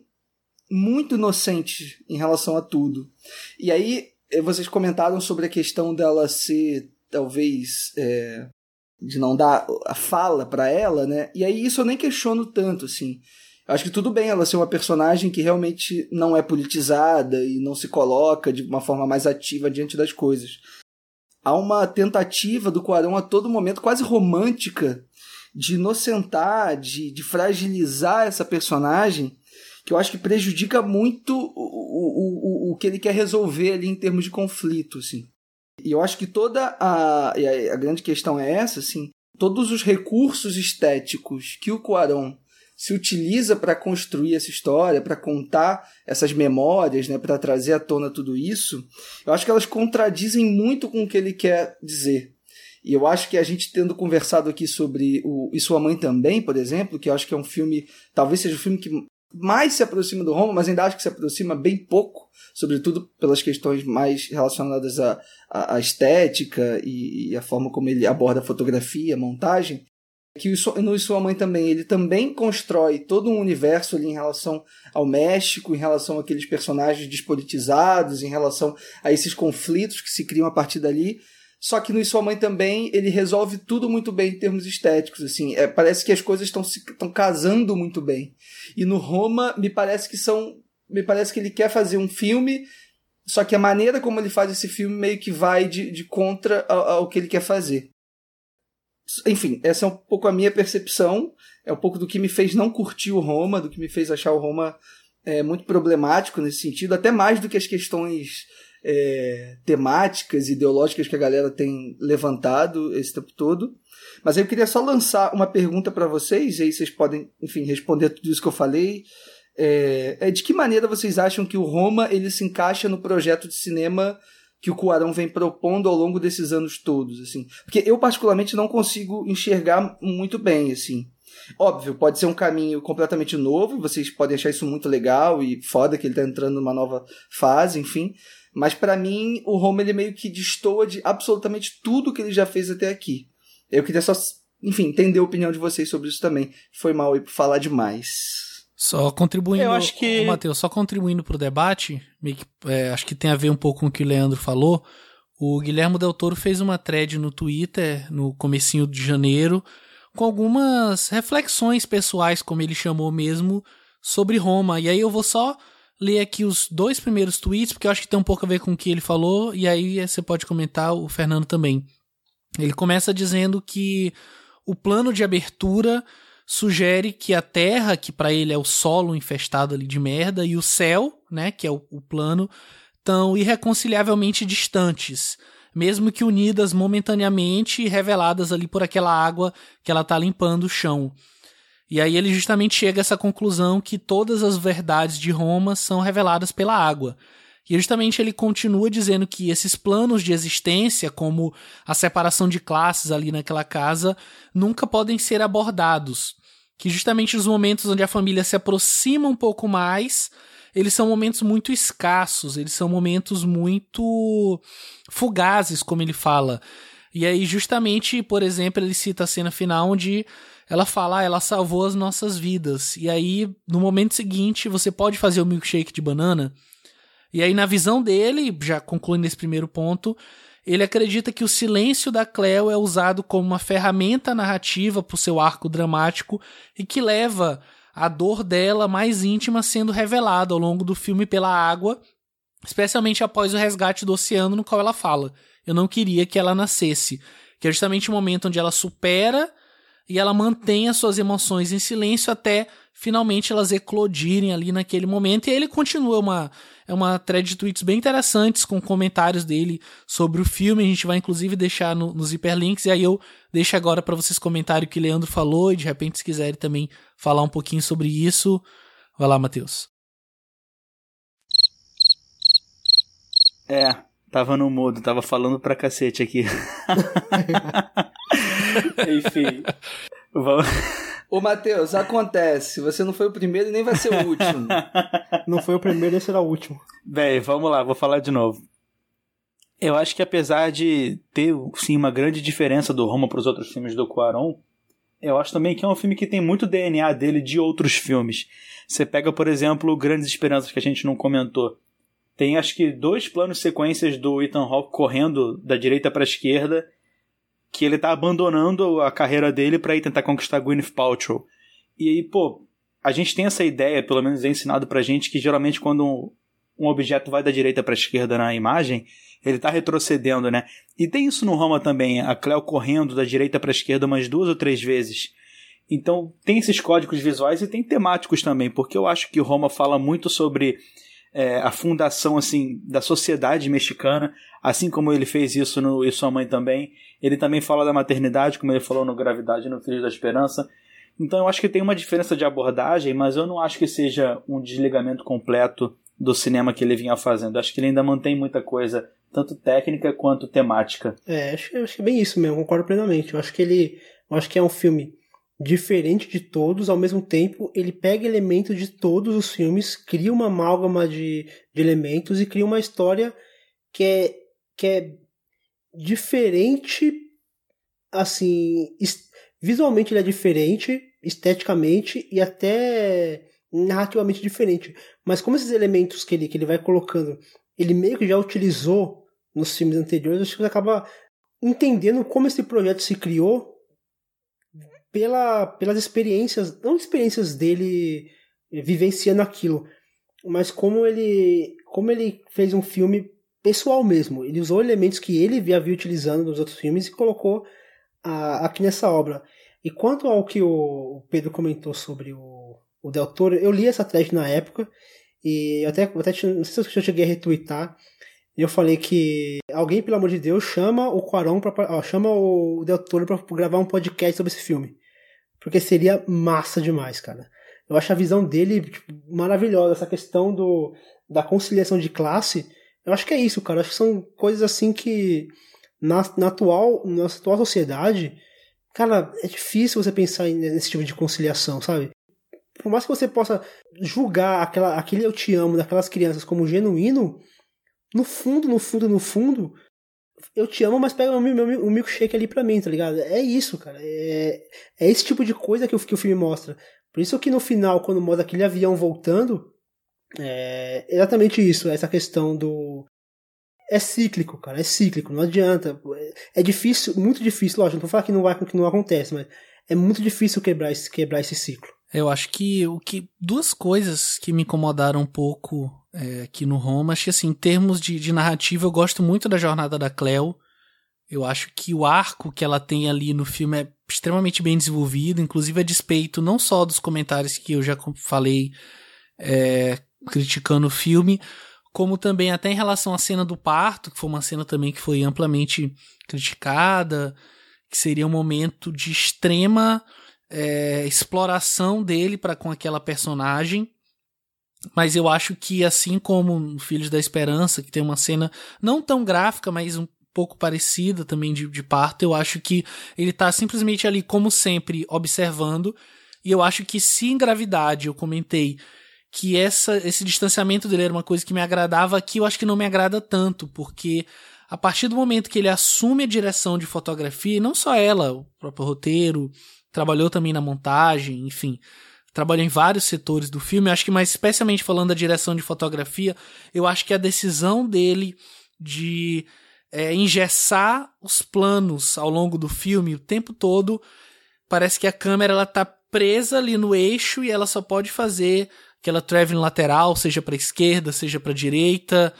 muito inocente em relação a tudo. E aí eh, vocês comentaram sobre a questão dela ser talvez é, de não dar a fala para ela, né? E aí isso eu nem questiono tanto, assim. Acho que tudo bem ela ser uma personagem que realmente não é politizada e não se coloca de uma forma mais ativa diante das coisas. Há uma tentativa do Quarão a todo momento, quase romântica, de inocentar, de, de fragilizar essa personagem, que eu acho que prejudica muito o, o, o, o que ele quer resolver ali em termos de conflito, assim. E eu acho que toda a, a, a grande questão é essa, assim, todos os recursos estéticos que o Cuarón se utiliza para construir essa história, para contar essas memórias, né, para trazer à tona tudo isso, eu acho que elas contradizem muito com o que ele quer dizer. E eu acho que a gente tendo conversado aqui sobre o E Sua Mãe também, por exemplo, que eu acho que é um filme, talvez seja o filme que mais se aproxima do Roma, mas ainda acho que se aproxima bem pouco, sobretudo pelas questões mais relacionadas à, à estética e, e a forma como ele aborda a fotografia, a montagem que no Sua Mãe também, ele também constrói todo um universo ali em relação ao México, em relação àqueles personagens despolitizados, em relação a esses conflitos que se criam a partir dali. Só que no Sua Mãe também ele resolve tudo muito bem em termos estéticos, assim. É, parece que as coisas estão estão casando muito bem. E no Roma me parece que são, me parece que ele quer fazer um filme, só que a maneira como ele faz esse filme meio que vai de, de contra ao, ao que ele quer fazer. Enfim, essa é um pouco a minha percepção, é um pouco do que me fez não curtir o Roma, do que me fez achar o Roma é, muito problemático nesse sentido, até mais do que as questões é, temáticas ideológicas que a galera tem levantado esse tempo todo. Mas eu queria só lançar uma pergunta para vocês, e aí vocês podem, enfim, responder tudo isso que eu falei. É, é, de que maneira vocês acham que o Roma ele se encaixa no projeto de cinema que o Cuarão vem propondo ao longo desses anos todos, assim? Porque eu particularmente não consigo enxergar muito bem, assim. Óbvio, pode ser um caminho completamente novo, vocês podem achar isso muito legal e foda que ele tá entrando numa nova fase, enfim. Mas para mim, o Roma ele meio que destoa de absolutamente tudo que ele já fez até aqui. Eu queria só, enfim, entender a opinião de vocês sobre isso também. Foi mal aí por falar demais. Só contribuindo, eu acho que... Matheus, só contribuindo pro debate, meio que, é, acho que tem a ver um pouco com o que o Leandro falou. O Guilherme Del Toro fez uma thread no Twitter no comecinho de janeiro, com algumas reflexões pessoais, como ele chamou mesmo, sobre Roma. E aí eu vou só ler aqui os dois primeiros tweets, porque eu acho que tem um pouco a ver com o que ele falou, e aí você pode comentar, o Fernando também. Ele começa dizendo que o plano de abertura sugere que a Terra, que para ele é o solo infestado ali de merda, e o céu, né, que é o, o plano, estão irreconciliavelmente distantes, mesmo que unidas momentaneamente e reveladas ali por aquela água que ela está limpando o chão. E aí ele justamente chega a essa conclusão que todas as verdades de Roma são reveladas pela água. E justamente ele continua dizendo que esses planos de existência, como a separação de classes ali naquela casa, nunca podem ser abordados. Que justamente os momentos onde a família se aproxima um pouco mais, eles são momentos muito escassos, eles são momentos muito fugazes, como ele fala. E aí, justamente, por exemplo, ele cita a cena final onde ela fala, ah, ela salvou as nossas vidas. E aí, no momento seguinte, você pode fazer o milkshake de banana e aí, na visão dele, já concluindo esse primeiro ponto, ele acredita que o silêncio da Cleo é usado como uma ferramenta narrativa para o seu arco dramático e que leva a dor dela mais íntima sendo revelada ao longo do filme pela água, especialmente após o resgate do oceano, no qual ela fala: Eu não queria que ela nascesse. Que é justamente o momento onde ela supera e ela mantém as suas emoções em silêncio até finalmente elas eclodirem ali naquele momento. E aí ele continua uma é uma thread de tweets bem interessantes com comentários dele sobre o filme. A gente vai inclusive deixar no, nos hiperlinks e aí eu deixo agora para vocês comentarem o que o Leandro falou e de repente se quiserem também falar um pouquinho sobre isso, vai lá, Matheus. É, tava no mudo, tava falando pra cacete aqui. Enfim. Vamos. Ô, Matheus, acontece. Você não foi o primeiro e nem vai ser o último. não foi o primeiro nem será o último. Bem, vamos lá, vou falar de novo. Eu acho que apesar de ter, sim, uma grande diferença do Roma para os outros filmes do Cuarón, eu acho também que é um filme que tem muito DNA dele de outros filmes. Você pega, por exemplo, Grandes Esperanças, que a gente não comentou. Tem acho que dois planos sequências do Ethan Hawke correndo da direita para a esquerda que ele tá abandonando a carreira dele para ir tentar conquistar Gwyneth Paltrow. E aí, pô, a gente tem essa ideia, pelo menos é ensinado pra gente, que geralmente quando um, um objeto vai da direita para esquerda na imagem, ele tá retrocedendo, né? E tem isso no Roma também, a Cleo correndo da direita para esquerda umas duas ou três vezes. Então tem esses códigos visuais e tem temáticos também, porque eu acho que o Roma fala muito sobre é, a fundação assim da sociedade mexicana, assim como ele fez isso no E Sua Mãe também. Ele também fala da maternidade, como ele falou no Gravidade no Filho da Esperança. Então eu acho que tem uma diferença de abordagem, mas eu não acho que seja um desligamento completo do cinema que ele vinha fazendo. Acho que ele ainda mantém muita coisa, tanto técnica quanto temática. É, acho, acho que é bem isso mesmo, concordo plenamente. Eu acho que ele. Acho que é um filme diferente de todos, ao mesmo tempo ele pega elementos de todos os filmes, cria uma amálgama de, de elementos e cria uma história que é, que é diferente, assim, visualmente ele é diferente, esteticamente e até narrativamente diferente. Mas como esses elementos que ele, que ele vai colocando, ele meio que já utilizou nos filmes anteriores, acho que acaba entendendo como esse projeto se criou pela, pelas experiências, não experiências dele vivenciando aquilo, mas como ele, como ele fez um filme pessoal mesmo. Ele usou elementos que ele havia utilizando nos outros filmes e colocou a, aqui nessa obra. E quanto ao que o Pedro comentou sobre o, o Del Toro, eu li essa thread na época e até, até não sei se eu cheguei a retweetar. eu falei que alguém, pelo amor de Deus, chama o Quaron pra, chama o Del Toro pra gravar um podcast sobre esse filme. Porque seria massa demais, cara. Eu acho a visão dele tipo, maravilhosa, essa questão do, da conciliação de classe. Eu acho que é isso, cara. Eu acho que são coisas assim que na, na, atual, na atual sociedade, cara, é difícil você pensar nesse tipo de conciliação, sabe? Por mais que você possa julgar aquela, aquele eu te amo daquelas crianças como genuíno, no fundo, no fundo, no fundo, eu te amo, mas pega o meu, meu, milkshake ali pra mim, tá ligado? É isso, cara. É, é esse tipo de coisa que o, que o filme mostra. Por isso que no final, quando mostra aquele avião voltando, é exatamente isso, essa questão do. É cíclico, cara, é cíclico, não adianta. É difícil, muito difícil, lógico, não vou falar que não, vai, que não acontece, mas é muito difícil quebrar esse, quebrar esse ciclo. Eu acho que o que duas coisas que me incomodaram um pouco é, aqui no Roma, acho que assim, em termos de, de narrativa, eu gosto muito da jornada da Cleo. Eu acho que o arco que ela tem ali no filme é extremamente bem desenvolvido, inclusive a despeito não só dos comentários que eu já falei é, criticando o filme, como também até em relação à cena do parto, que foi uma cena também que foi amplamente criticada, que seria um momento de extrema é, exploração dele para com aquela personagem. Mas eu acho que, assim como Filhos da Esperança, que tem uma cena não tão gráfica, mas um pouco parecida também de, de parto, eu acho que ele tá simplesmente ali, como sempre, observando. E eu acho que se em gravidade eu comentei que essa, esse distanciamento dele era uma coisa que me agradava, aqui eu acho que não me agrada tanto, porque a partir do momento que ele assume a direção de fotografia, e não só ela, o próprio roteiro, trabalhou também na montagem, enfim, trabalhou em vários setores do filme. Eu acho que mais especialmente falando da direção de fotografia, eu acho que a decisão dele de é, engessar os planos ao longo do filme o tempo todo, parece que a câmera ela tá presa ali no eixo e ela só pode fazer aquela traveling lateral, seja para esquerda, seja para direita.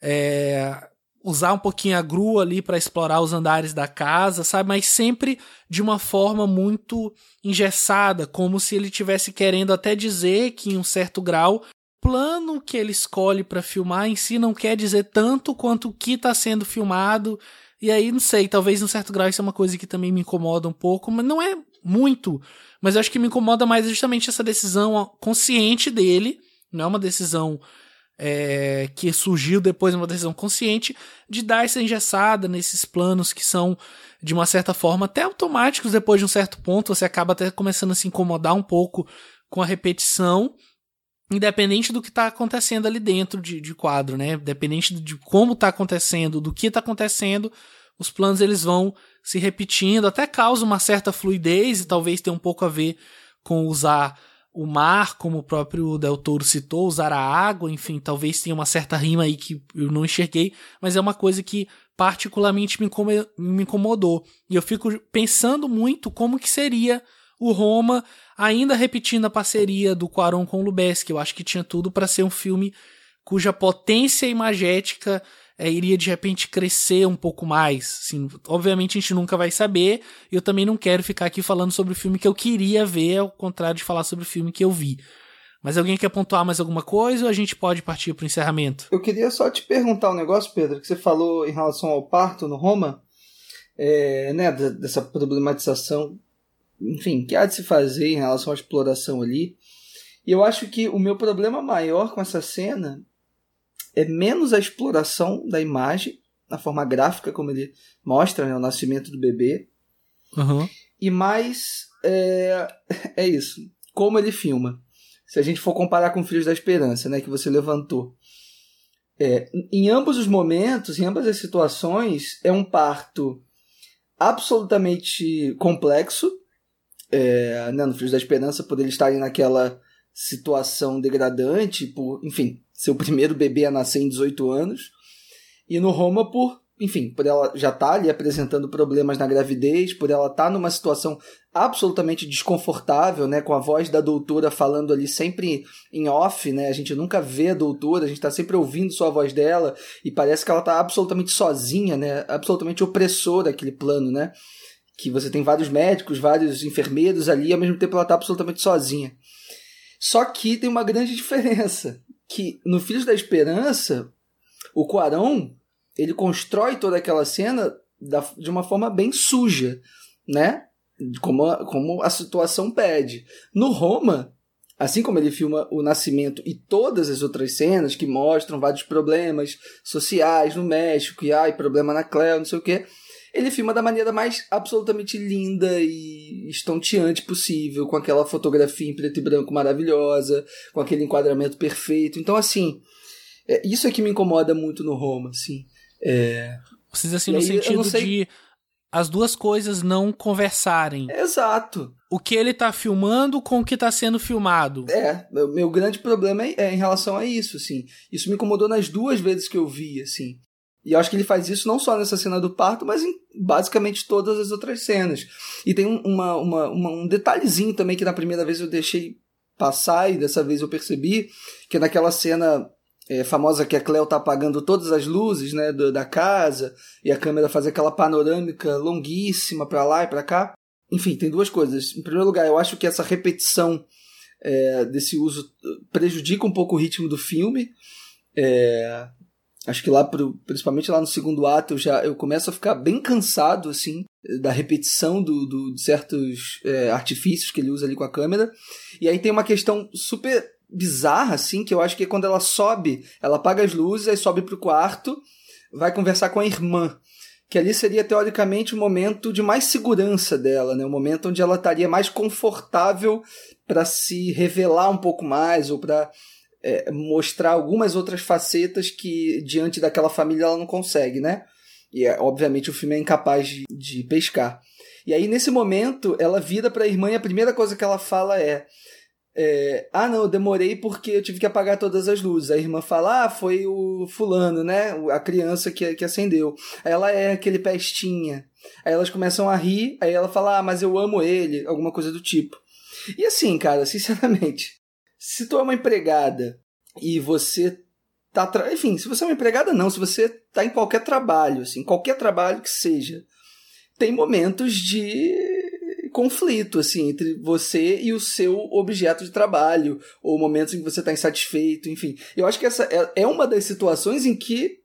É, usar um pouquinho a grua ali para explorar os andares da casa, sabe? Mas sempre de uma forma muito engessada, como se ele tivesse querendo até dizer que em um certo grau o plano que ele escolhe para filmar em si não quer dizer tanto quanto o que está sendo filmado. E aí, não sei, talvez em um certo grau isso é uma coisa que também me incomoda um pouco, mas não é muito. Mas eu acho que me incomoda mais justamente essa decisão consciente dele, não é uma decisão é, que surgiu depois de uma decisão consciente de dar essa engessada nesses planos que são, de uma certa forma, até automáticos depois de um certo ponto. Você acaba até começando a se incomodar um pouco com a repetição, independente do que está acontecendo ali dentro de, de quadro, né? Independente de como está acontecendo, do que está acontecendo, os planos eles vão se repetindo, até causa uma certa fluidez e talvez tenha um pouco a ver com usar o mar, como o próprio Del Toro citou, usar a água, enfim, talvez tenha uma certa rima aí que eu não enxerguei, mas é uma coisa que particularmente me incomodou. E eu fico pensando muito como que seria o Roma, ainda repetindo a parceria do Quaron com o Lubeski. Eu acho que tinha tudo para ser um filme cuja potência imagética é, iria de repente crescer um pouco mais. Assim, obviamente a gente nunca vai saber. Eu também não quero ficar aqui falando sobre o filme que eu queria ver, ao contrário de falar sobre o filme que eu vi. Mas alguém quer pontuar mais alguma coisa ou a gente pode partir para o encerramento? Eu queria só te perguntar um negócio, Pedro, que você falou em relação ao parto no Roma, é, né, dessa problematização, enfim, que há de se fazer em relação à exploração ali. E eu acho que o meu problema maior com essa cena é menos a exploração da imagem, na forma gráfica, como ele mostra né, o nascimento do bebê, uhum. e mais é, é isso, como ele filma. Se a gente for comparar com Filhos da Esperança, né, que você levantou. É, em ambos os momentos, em ambas as situações, é um parto absolutamente complexo. É, né, no Filhos da Esperança, por eles estarem naquela situação degradante, por, enfim, seu primeiro bebê a nascer em 18 anos. E no Roma, por, enfim, por ela já estar tá ali apresentando problemas na gravidez, por ela estar tá numa situação absolutamente desconfortável, né, com a voz da doutora falando ali sempre em off, né? A gente nunca vê a doutora, a gente está sempre ouvindo só a voz dela e parece que ela está absolutamente sozinha, né? Absolutamente opressora aquele plano, né? Que você tem vários médicos, vários enfermeiros ali, e ao mesmo tempo ela está absolutamente sozinha. Só que tem uma grande diferença que no Filhos da Esperança, O Quarão, ele constrói toda aquela cena da, de uma forma bem suja, né? Como a, como a situação pede. No Roma, assim como ele filma o nascimento e todas as outras cenas que mostram vários problemas sociais no México, e ai, problema na Cleo, não sei o quê, ele filma da maneira mais absolutamente linda e estonteante possível, com aquela fotografia em preto e branco maravilhosa, com aquele enquadramento perfeito. Então, assim, é, isso é que me incomoda muito no Roma, assim. É... Vocês, assim, no aí, sentido sei... de as duas coisas não conversarem. Exato. O que ele tá filmando com o que tá sendo filmado. É, meu, meu grande problema é, é, em relação a isso, assim. Isso me incomodou nas duas vezes que eu vi, assim. E eu acho que ele faz isso não só nessa cena do parto, mas em basicamente todas as outras cenas. E tem uma, uma, uma, um detalhezinho também que na primeira vez eu deixei passar e dessa vez eu percebi, que é naquela cena é, famosa que a Cleo tá apagando todas as luzes né, do, da casa e a câmera faz aquela panorâmica longuíssima para lá e para cá. Enfim, tem duas coisas. Em primeiro lugar, eu acho que essa repetição é, desse uso prejudica um pouco o ritmo do filme. É, Acho que lá, pro, principalmente lá no segundo ato, eu já eu começo a ficar bem cansado, assim, da repetição do, do de certos é, artifícios que ele usa ali com a câmera. E aí tem uma questão super bizarra, assim, que eu acho que é quando ela sobe, ela apaga as luzes, aí sobe pro quarto, vai conversar com a irmã. Que ali seria, teoricamente, o momento de mais segurança dela, né? O momento onde ela estaria mais confortável para se revelar um pouco mais, ou para é, mostrar algumas outras facetas que diante daquela família ela não consegue, né? E é, obviamente o filme é incapaz de, de pescar. E aí nesse momento ela vira para a irmã e a primeira coisa que ela fala é, é, ah não, eu demorei porque eu tive que apagar todas as luzes. A irmã fala, ah, foi o fulano, né? A criança que, que acendeu. Aí ela é aquele pestinha. Aí elas começam a rir, aí ela fala, ah, mas eu amo ele, alguma coisa do tipo. E assim, cara, sinceramente, se tu é uma empregada e você tá. Tra... Enfim, se você é uma empregada, não. Se você tá em qualquer trabalho, assim, qualquer trabalho que seja, tem momentos de conflito, assim, entre você e o seu objeto de trabalho, ou momentos em que você está insatisfeito, enfim. Eu acho que essa é, é uma das situações em que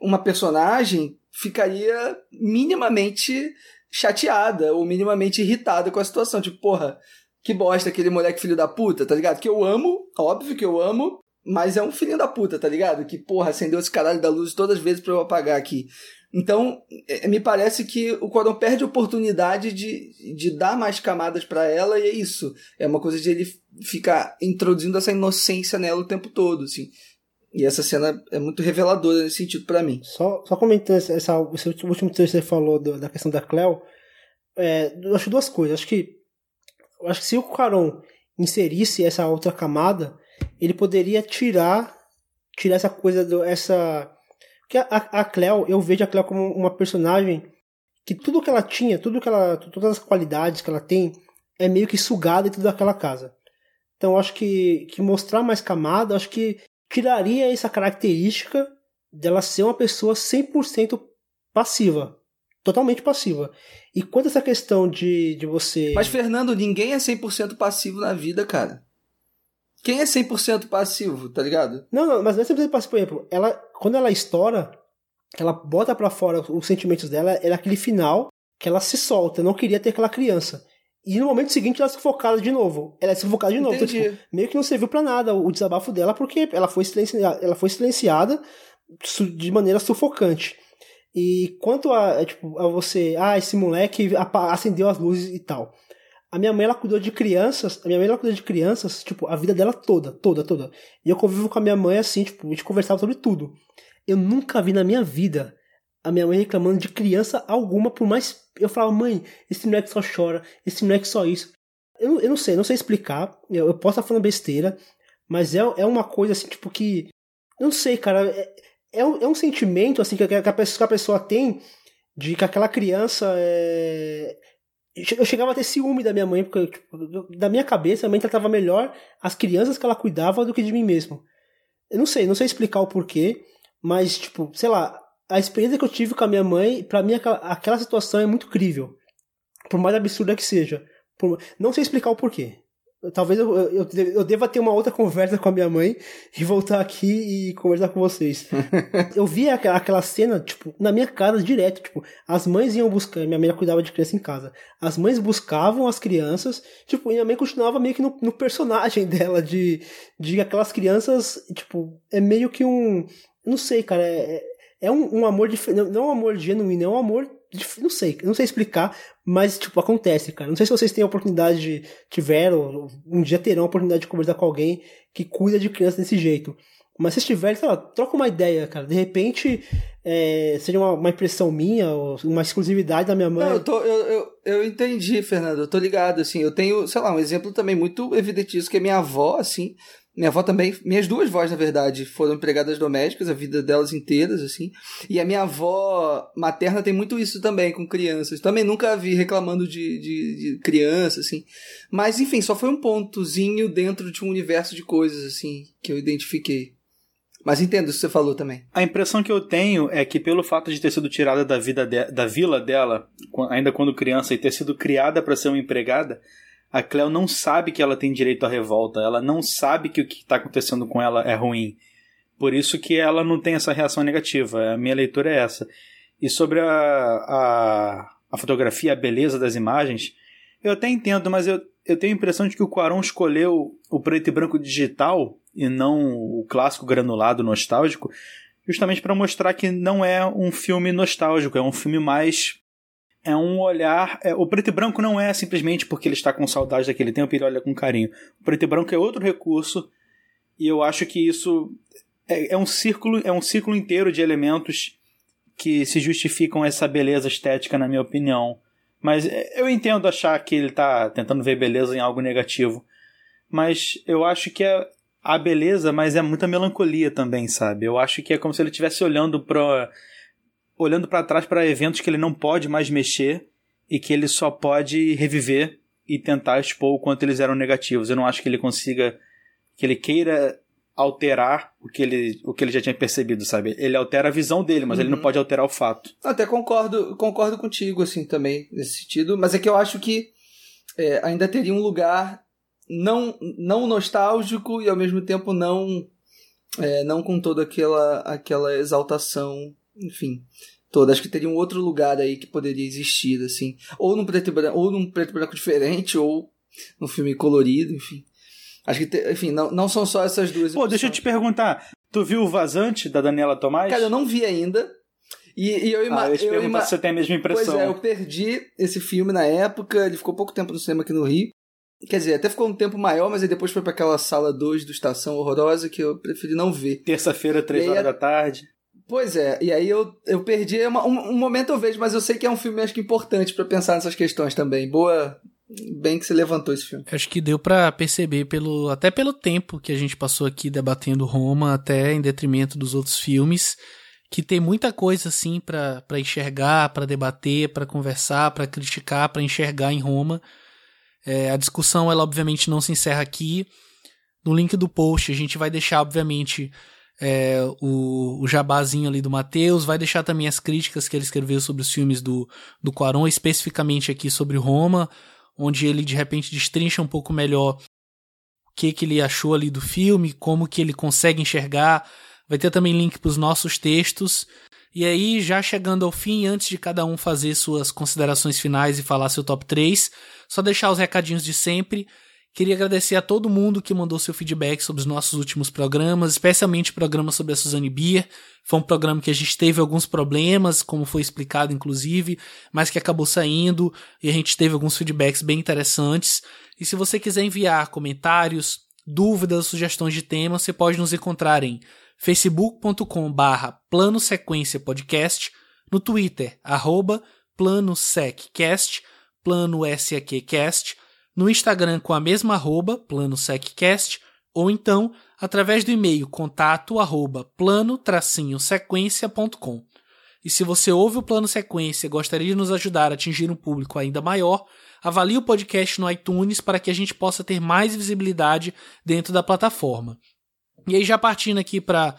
uma personagem ficaria minimamente chateada ou minimamente irritada com a situação. Tipo, porra, que bosta aquele moleque filho da puta, tá ligado? Que eu amo, óbvio que eu amo, mas é um filho da puta, tá ligado? Que, porra, acendeu esse caralho da luz todas as vezes pra eu apagar aqui. Então, é, me parece que o Cordão perde a oportunidade de, de dar mais camadas para ela, e é isso. É uma coisa de ele ficar introduzindo essa inocência nela o tempo todo, assim. E essa cena é muito reveladora nesse sentido para mim. Só, só comentando essa, esse último texto que você falou do, da questão da Cleo, é, acho duas coisas. Acho que eu acho que se o Caron inserisse essa outra camada, ele poderia tirar tirar essa coisa do essa que a, a Cleo, eu vejo a Cleo como uma personagem que tudo que ela tinha, tudo que ela, todas as qualidades que ela tem é meio que sugada dentro daquela casa. Então acho que, que mostrar mais camada, acho que tiraria essa característica dela ser uma pessoa 100% passiva totalmente passiva. E quanto a essa questão de, de você. Mas, Fernando, ninguém é 100% passivo na vida, cara. Quem é 100% passivo, tá ligado? Não, não, mas não é 100% passivo. Por exemplo, ela, quando ela estoura, ela bota para fora os sentimentos dela, é aquele final que ela se solta. Não queria ter aquela criança. E no momento seguinte ela é sufocada de novo. Ela é sufocada de novo. Então, tipo, meio que não serviu para nada o desabafo dela, porque ela foi silenciada, ela foi silenciada de maneira sufocante. E quanto a, é, tipo, a você, ah, esse moleque acendeu as luzes e tal. A minha mãe, ela cuidou de crianças, a minha mãe, ela cuidou de crianças, tipo, a vida dela toda, toda, toda. E eu convivo com a minha mãe assim, tipo, a gente conversava sobre tudo. Eu nunca vi na minha vida a minha mãe reclamando de criança alguma, por mais. Eu falava, mãe, esse moleque só chora, esse moleque só isso. Eu, eu não sei, não sei explicar, eu, eu posso estar falando besteira, mas é, é uma coisa assim, tipo, que. Eu não sei, cara. É, é um, é um sentimento assim que, a pessoa, que a pessoa tem de que aquela criança é... Eu chegava a ter ciúme da minha mãe, porque tipo, da minha cabeça a mãe tratava melhor as crianças que ela cuidava do que de mim mesmo. Eu não sei, não sei explicar o porquê, mas, tipo, sei lá, a experiência que eu tive com a minha mãe, para mim aquela, aquela, situação é muito crível. Por mais absurda que seja. Por, não sei explicar o porquê. Talvez eu, eu, eu deva ter uma outra conversa com a minha mãe e voltar aqui e conversar com vocês. eu vi aquela, cena, tipo, na minha casa direto, tipo, as mães iam buscar, minha mãe cuidava de criança em casa, as mães buscavam as crianças, tipo, e minha mãe continuava meio que no, no personagem dela, de, de aquelas crianças, tipo, é meio que um, não sei, cara, é, é um, um amor diferente, não é um amor genuíno, é um amor não sei, não sei explicar, mas, tipo, acontece, cara. Não sei se vocês têm a oportunidade de, tiveram, um dia terão a oportunidade de conversar com alguém que cuida de criança desse jeito. Mas se tiverem, sei lá, troca uma ideia, cara. De repente, é, seja uma, uma, impressão minha, ou uma exclusividade da minha mãe. Não, eu, tô, eu, eu, eu, entendi, Fernando. Eu tô ligado, assim. Eu tenho, sei lá, um exemplo também muito evidente disso, que é minha avó, assim. Minha avó também, minhas duas vós, na verdade, foram empregadas domésticas a vida delas inteiras, assim. E a minha avó materna tem muito isso também com crianças. Também nunca vi reclamando de, de, de criança, assim. Mas, enfim, só foi um pontozinho dentro de um universo de coisas, assim, que eu identifiquei. Mas entendo o que você falou também. A impressão que eu tenho é que pelo fato de ter sido tirada da vida de, da vila dela, ainda quando criança, e ter sido criada para ser uma empregada, a Cleo não sabe que ela tem direito à revolta, ela não sabe que o que está acontecendo com ela é ruim. Por isso que ela não tem essa reação negativa. A minha leitura é essa. E sobre a, a, a fotografia, a beleza das imagens, eu até entendo, mas eu, eu tenho a impressão de que o Quaron escolheu o preto e branco digital e não o clássico granulado nostálgico, justamente para mostrar que não é um filme nostálgico, é um filme mais é um olhar. É, o preto e branco não é simplesmente porque ele está com saudade daquele tempo e ele olha com carinho. O preto e branco é outro recurso e eu acho que isso é, é um círculo, é um ciclo inteiro de elementos que se justificam essa beleza estética, na minha opinião. Mas é, eu entendo achar que ele está tentando ver beleza em algo negativo. Mas eu acho que é a beleza, mas é muita melancolia também, sabe? Eu acho que é como se ele estivesse olhando para olhando para trás para eventos que ele não pode mais mexer e que ele só pode reviver e tentar expor o quanto eles eram negativos. Eu não acho que ele consiga que ele queira alterar o que ele, o que ele já tinha percebido, sabe? Ele altera a visão dele, mas uhum. ele não uhum. pode alterar o fato. Até concordo, concordo contigo assim também nesse sentido, mas é que eu acho que é, ainda teria um lugar não não nostálgico e ao mesmo tempo não é, não com toda aquela aquela exaltação enfim, toda. Acho que teria um outro lugar aí que poderia existir, assim. Ou num preto e branco, ou num preto e branco diferente, ou num filme colorido, enfim. Acho que, te, enfim, não, não são só essas duas. Pô, deixa eu te perguntar. Tu viu o Vazante da Daniela Tomás? Cara, eu não vi ainda. E, e eu, ima ah, eu, eu ima... se você tem a mesma impressão. Pois é, eu perdi esse filme na época, ele ficou pouco tempo no cinema aqui no Rio. Quer dizer, até ficou um tempo maior, mas aí depois foi para aquela sala 2 do Estação Horrorosa que eu preferi não ver. Terça-feira, 3 horas da tarde. Pois é, e aí eu, eu perdi. Uma, um, um, momento eu vejo, mas eu sei que é um filme acho que importante para pensar nessas questões também. Boa. Bem que você levantou esse filme. Acho que deu para perceber pelo até pelo tempo que a gente passou aqui debatendo Roma, até em detrimento dos outros filmes, que tem muita coisa assim para enxergar, para debater, para conversar, para criticar, para enxergar em Roma. É, a discussão ela obviamente não se encerra aqui. No link do post a gente vai deixar obviamente é, o, o jabazinho ali do Matheus, vai deixar também as críticas que ele escreveu sobre os filmes do, do Quaron, especificamente aqui sobre Roma, onde ele de repente destrincha um pouco melhor o que, que ele achou ali do filme, como que ele consegue enxergar. Vai ter também link para os nossos textos. E aí, já chegando ao fim, antes de cada um fazer suas considerações finais e falar seu top 3, só deixar os recadinhos de sempre. Queria agradecer a todo mundo que mandou seu feedback sobre os nossos últimos programas, especialmente o programa sobre a Suzane Bier. Foi um programa que a gente teve alguns problemas, como foi explicado inclusive, mas que acabou saindo e a gente teve alguns feedbacks bem interessantes. E se você quiser enviar comentários, dúvidas, sugestões de temas, você pode nos encontrar em facebook.com barra plano sequência podcast, no Twitter, arroba plano seccast, plano seccast, no Instagram com a mesma arroba, plano-seccast, ou então através do e-mail contato arroba plano-sequência.com. E se você ouve o Plano Sequência e gostaria de nos ajudar a atingir um público ainda maior, avalie o podcast no iTunes para que a gente possa ter mais visibilidade dentro da plataforma. E aí, já partindo aqui para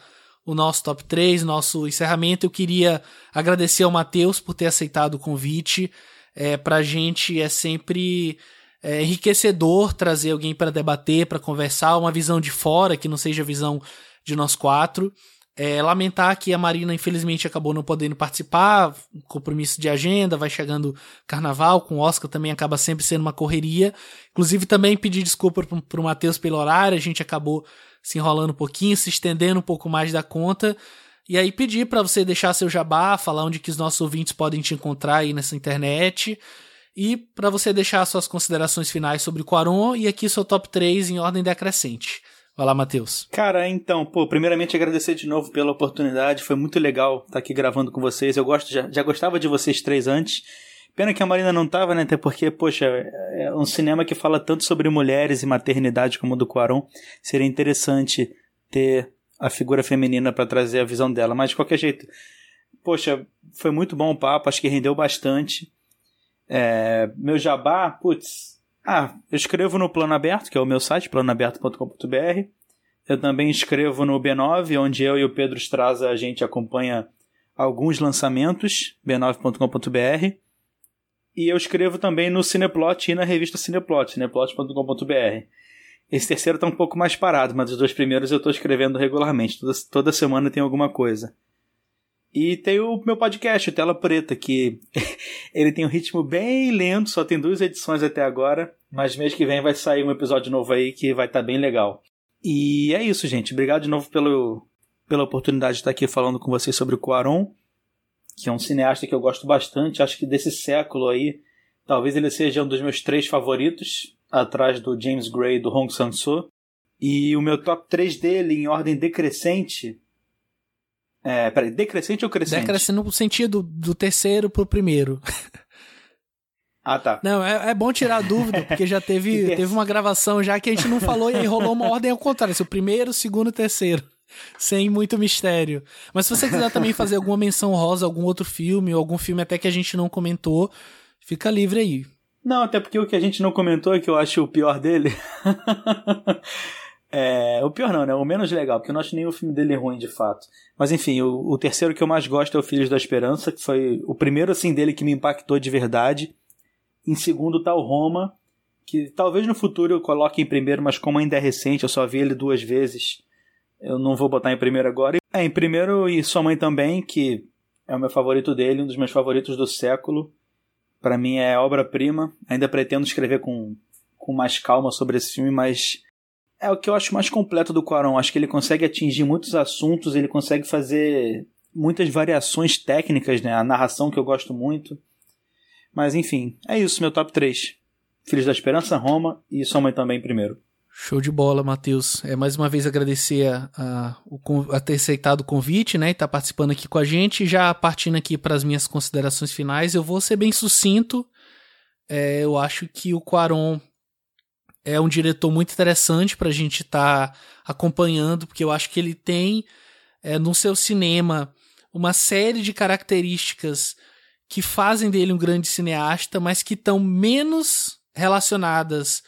o nosso top 3, nosso encerramento, eu queria agradecer ao Matheus por ter aceitado o convite. É, para a gente é sempre é enriquecedor trazer alguém para debater, para conversar, uma visão de fora que não seja a visão de nós quatro. É, lamentar que a Marina, infelizmente, acabou não podendo participar, compromisso de agenda, vai chegando carnaval, com o Oscar também acaba sempre sendo uma correria. Inclusive, também pedir desculpa pro, pro Matheus pelo horário, a gente acabou se enrolando um pouquinho, se estendendo um pouco mais da conta. E aí pedir para você deixar seu jabá, falar onde que os nossos ouvintes podem te encontrar aí nessa internet. E para você deixar suas considerações finais sobre o Quaron e aqui seu top 3 em ordem decrescente. Vai lá, Matheus. Cara, então, pô, primeiramente agradecer de novo pela oportunidade. Foi muito legal estar aqui gravando com vocês. Eu gosto, já, já gostava de vocês três antes. Pena que a Marina não tava, né? Até porque, poxa, é um cinema que fala tanto sobre mulheres e maternidade como o do Quaron. Seria interessante ter a figura feminina para trazer a visão dela. Mas de qualquer jeito, poxa, foi muito bom o papo. Acho que rendeu bastante. É, meu jabá, putz, ah, eu escrevo no Plano Aberto, que é o meu site, planoaberto.com.br. Eu também escrevo no B9, onde eu e o Pedro Straza a gente acompanha alguns lançamentos, b9.com.br. E eu escrevo também no Cineplot e na revista Cineplot, cineplot.com.br. Esse terceiro está um pouco mais parado, mas os dois primeiros eu estou escrevendo regularmente. Toda, toda semana tem alguma coisa. E tem o meu podcast, o Tela Preta, que ele tem um ritmo bem lento, só tem duas edições até agora, mas mês que vem vai sair um episódio novo aí que vai estar tá bem legal. E é isso, gente. Obrigado de novo pelo, pela oportunidade de estar aqui falando com vocês sobre o Cuaron, que é um cineasta que eu gosto bastante. Acho que desse século aí, talvez ele seja um dos meus três favoritos, atrás do James Gray e do Hong Sang-soo. E o meu top 3 dele, em ordem decrescente, é, peraí, decrescente ou crescente? Decrescente no sentido do terceiro pro primeiro. Ah, tá. Não, é, é bom tirar a dúvida, porque já teve, teve uma gravação já que a gente não falou e aí rolou uma ordem ao contrário. Se o primeiro, o segundo e o terceiro. Sem muito mistério. Mas se você quiser também fazer alguma menção rosa, algum outro filme, ou algum filme até que a gente não comentou, fica livre aí. Não, até porque o que a gente não comentou, é que eu acho o pior dele, É, o pior não, né? O menos legal, porque eu não acho nenhum filme dele ruim de fato. Mas enfim, o, o, terceiro que eu mais gosto é o Filhos da Esperança, que foi o primeiro assim dele que me impactou de verdade. Em segundo tá o Roma, que talvez no futuro eu coloque em primeiro, mas como ainda é recente, eu só vi ele duas vezes, eu não vou botar em primeiro agora. É, em primeiro e Sua Mãe também, que é o meu favorito dele, um dos meus favoritos do século. Para mim é obra-prima. Ainda pretendo escrever com, com mais calma sobre esse filme, mas é o que eu acho mais completo do Quaron. Acho que ele consegue atingir muitos assuntos, ele consegue fazer muitas variações técnicas, né? A narração que eu gosto muito. Mas enfim, é isso, meu top 3. Filhos da Esperança, Roma e Sua Mãe também primeiro. Show de bola, Matheus. É, mais uma vez agradecer a, a, a, ter aceitado o convite, né? E estar tá participando aqui com a gente. Já partindo aqui para as minhas considerações finais, eu vou ser bem sucinto. É, eu acho que o Quaron é um diretor muito interessante para a gente estar tá acompanhando, porque eu acho que ele tem é, no seu cinema uma série de características que fazem dele um grande cineasta, mas que estão menos relacionadas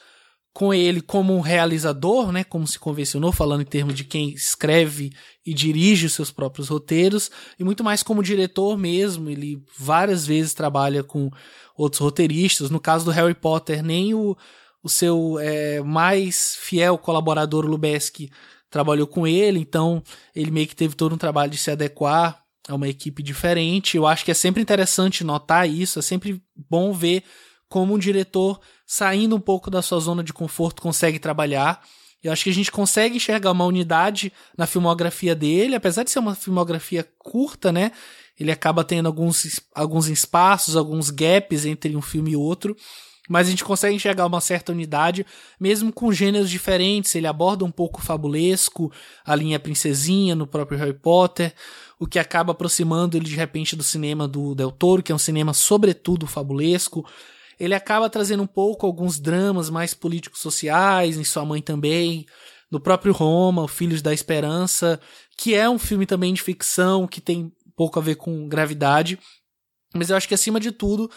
com ele como um realizador, né, como se convencionou, falando em termos de quem escreve e dirige os seus próprios roteiros, e muito mais como diretor mesmo. Ele várias vezes trabalha com outros roteiristas. No caso do Harry Potter, nem o o seu é, mais fiel colaborador, Lubeski, trabalhou com ele, então ele meio que teve todo um trabalho de se adequar a uma equipe diferente. Eu acho que é sempre interessante notar isso, é sempre bom ver como um diretor, saindo um pouco da sua zona de conforto, consegue trabalhar. Eu acho que a gente consegue enxergar uma unidade na filmografia dele, apesar de ser uma filmografia curta, né? Ele acaba tendo alguns, alguns espaços, alguns gaps entre um filme e outro mas a gente consegue enxergar uma certa unidade, mesmo com gêneros diferentes. Ele aborda um pouco o fabulesco, a linha princesinha no próprio Harry Potter, o que acaba aproximando ele de repente do cinema do Del Toro, que é um cinema sobretudo fabulesco. Ele acaba trazendo um pouco alguns dramas mais políticos sociais, em sua mãe também, no próprio Roma, o Filhos da Esperança, que é um filme também de ficção, que tem pouco a ver com gravidade. Mas eu acho que acima de tudo,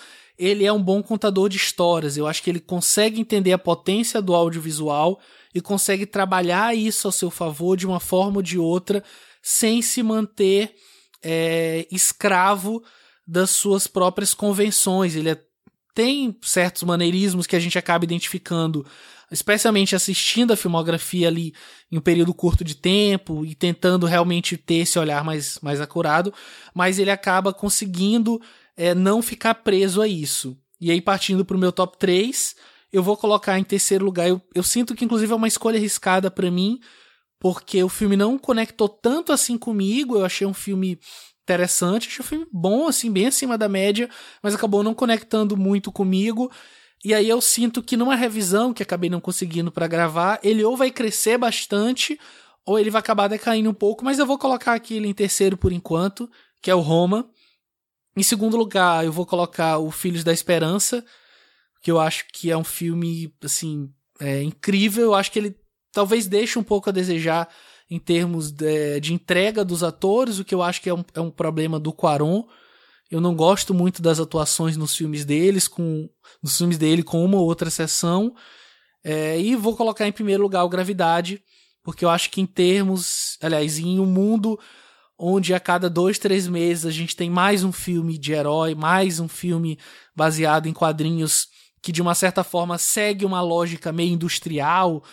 ele é um bom contador de histórias. Eu acho que ele consegue entender a potência do audiovisual e consegue trabalhar isso a seu favor de uma forma ou de outra, sem se manter é, escravo das suas próprias convenções. Ele é tem certos maneirismos que a gente acaba identificando, especialmente assistindo a filmografia ali em um período curto de tempo e tentando realmente ter esse olhar mais, mais acurado, mas ele acaba conseguindo é, não ficar preso a isso. E aí, partindo para o meu top 3, eu vou colocar em terceiro lugar. Eu, eu sinto que, inclusive, é uma escolha arriscada para mim, porque o filme não conectou tanto assim comigo. Eu achei um filme interessante, achei um filme bom, assim, bem acima da média, mas acabou não conectando muito comigo. E aí eu sinto que numa revisão que acabei não conseguindo para gravar, ele ou vai crescer bastante, ou ele vai acabar decaindo um pouco, mas eu vou colocar aqui ele em terceiro por enquanto, que é o Roma. Em segundo lugar, eu vou colocar o Filhos da Esperança, que eu acho que é um filme, assim, é, incrível. Eu acho que ele talvez deixe um pouco a desejar em termos de, de entrega dos atores, o que eu acho que é um, é um problema do Quaron. Eu não gosto muito das atuações nos filmes deles, com nos filmes dele com uma ou outra sessão. É, e vou colocar em primeiro lugar o Gravidade, porque eu acho que em termos, aliás, em um mundo onde a cada dois, três meses a gente tem mais um filme de herói, mais um filme baseado em quadrinhos que de uma certa forma segue uma lógica meio industrial.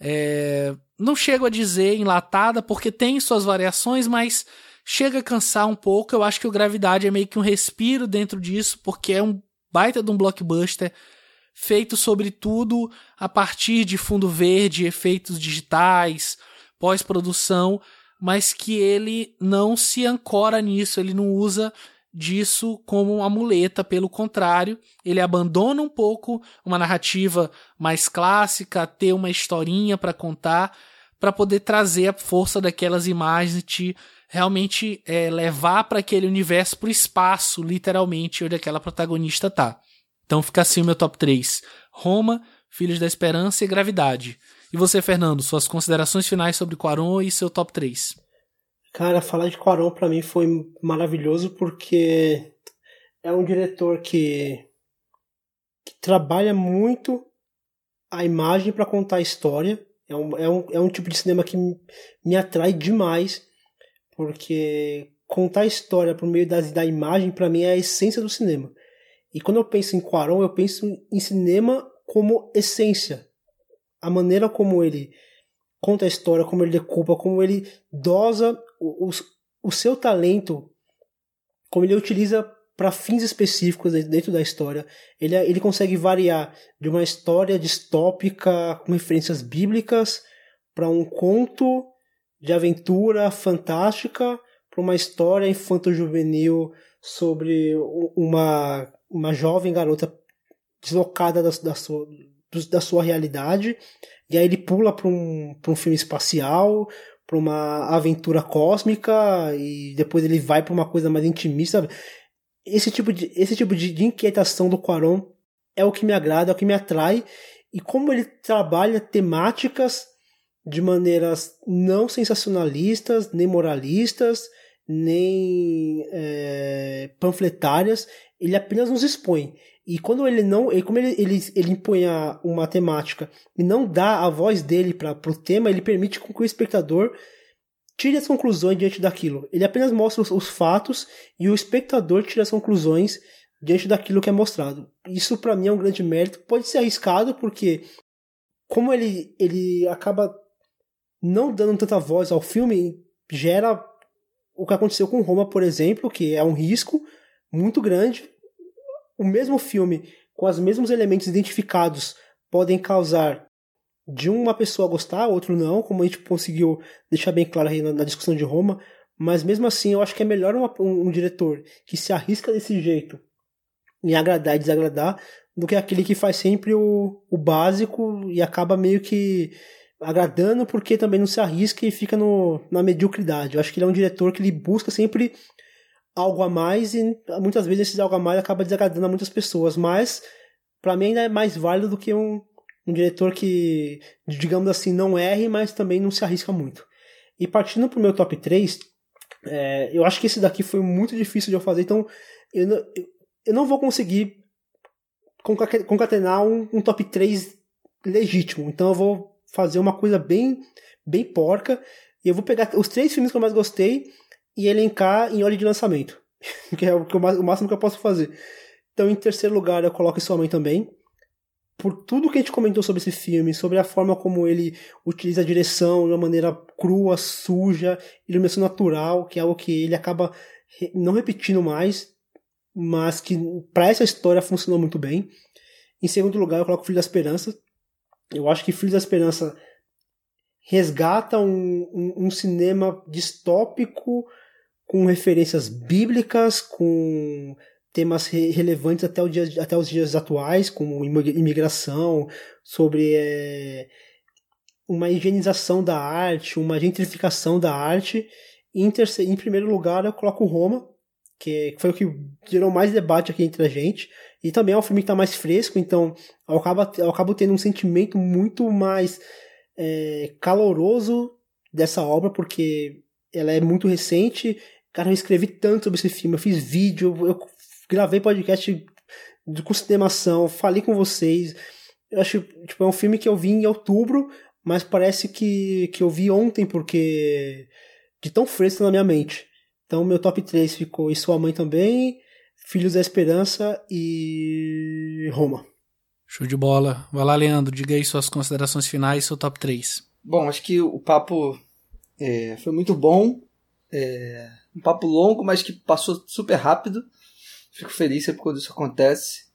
É, não chego a dizer enlatada, porque tem suas variações, mas chega a cansar um pouco. Eu acho que o Gravidade é meio que um respiro dentro disso, porque é um baita de um blockbuster feito sobretudo a partir de fundo verde, efeitos digitais, pós-produção, mas que ele não se ancora nisso, ele não usa disso como uma muleta, pelo contrário, ele abandona um pouco uma narrativa mais clássica, ter uma historinha para contar, para poder trazer a força daquelas imagens e te realmente é, levar para aquele universo, para o espaço, literalmente, onde aquela protagonista tá. Então fica assim o meu top 3. Roma, Filhos da Esperança e Gravidade. E você, Fernando, suas considerações finais sobre Quaron e seu top 3? Cara, falar de Quaron para mim foi maravilhoso porque é um diretor que, que trabalha muito a imagem para contar a história. É um, é, um, é um tipo de cinema que me atrai demais, porque contar a história por meio das, da imagem, para mim, é a essência do cinema. E quando eu penso em Quaron, eu penso em cinema como essência. A maneira como ele conta a história, como ele decupa, como ele dosa o, o, o seu talento, como ele utiliza para fins específicos dentro da história. Ele, ele consegue variar de uma história distópica com referências bíblicas para um conto de aventura fantástica para uma história infanto-juvenil sobre uma, uma jovem garota deslocada da, da, sua, da sua realidade. E aí ele pula para um, um filme espacial, para uma aventura cósmica e depois ele vai para uma coisa mais intimista. Esse tipo de esse tipo de, de inquietação do Quaron é o que me agrada, é o que me atrai e como ele trabalha temáticas de maneiras não sensacionalistas, nem moralistas, nem é, panfletárias, ele apenas nos expõe. E quando ele não, ele, como ele, ele, ele impõe uma temática e não dá a voz dele para o tema, ele permite que o espectador tire as conclusões diante daquilo. Ele apenas mostra os, os fatos e o espectador tira as conclusões diante daquilo que é mostrado. Isso para mim é um grande mérito. Pode ser arriscado porque como ele ele acaba não dando tanta voz ao filme, gera o que aconteceu com Roma, por exemplo, que é um risco muito grande, o mesmo filme, com os mesmos elementos identificados, podem causar de uma pessoa gostar, outro não, como a gente conseguiu deixar bem claro aí na, na discussão de Roma, mas mesmo assim eu acho que é melhor uma, um, um, diretor que se arrisca desse jeito em agradar e desagradar do que aquele que faz sempre o, o básico e acaba meio que agradando porque também não se arrisca e fica no, na mediocridade. Eu acho que ele é um diretor que ele busca sempre algo a mais e muitas vezes esse algo a mais acaba desagradando a muitas pessoas, mas para mim ainda é mais válido do que um, um diretor que, digamos assim, não erre, mas também não se arrisca muito. E partindo pro meu top 3, é, eu acho que esse daqui foi muito difícil de eu fazer, então eu não, eu não vou conseguir concatenar um, um top 3 legítimo, então eu vou fazer uma coisa bem, bem porca, e eu vou pegar os três filmes que eu mais gostei e elencar em ordem de lançamento. que é o, que o máximo que eu posso fazer. Então, em terceiro lugar, eu coloco Sua Mãe também. Por tudo que a gente comentou sobre esse filme, sobre a forma como ele utiliza a direção de uma maneira crua, suja, iluminação natural, que é algo que ele acaba não repetindo mais, mas que para essa história funcionou muito bem. Em segundo lugar, eu coloco Filho da Esperança. Eu acho que Filho da Esperança resgata um, um, um cinema distópico com referências bíblicas, com temas relevantes até, o dia, até os dias atuais, como imigração, sobre é, uma higienização da arte, uma gentrificação da arte. Em, terceiro, em primeiro lugar, eu coloco Roma, que foi o que gerou mais debate aqui entre a gente. E também é um filme que está mais fresco, então eu acabo, eu acabo tendo um sentimento muito mais é, caloroso dessa obra, porque ela é muito recente. Cara, eu escrevi tanto sobre esse filme, eu fiz vídeo, eu gravei podcast de, com cinemação, falei com vocês. Eu acho tipo, é um filme que eu vi em outubro, mas parece que, que eu vi ontem, porque de tão fresco na minha mente. Então, meu top 3 ficou E Sua Mãe também, Filhos da Esperança e Roma. Show de bola. Vai lá, Leandro, diga aí suas considerações finais, seu top 3. Bom, acho que o papo é, foi muito bom. É, um papo longo, mas que passou super rápido. Fico feliz sempre quando isso acontece.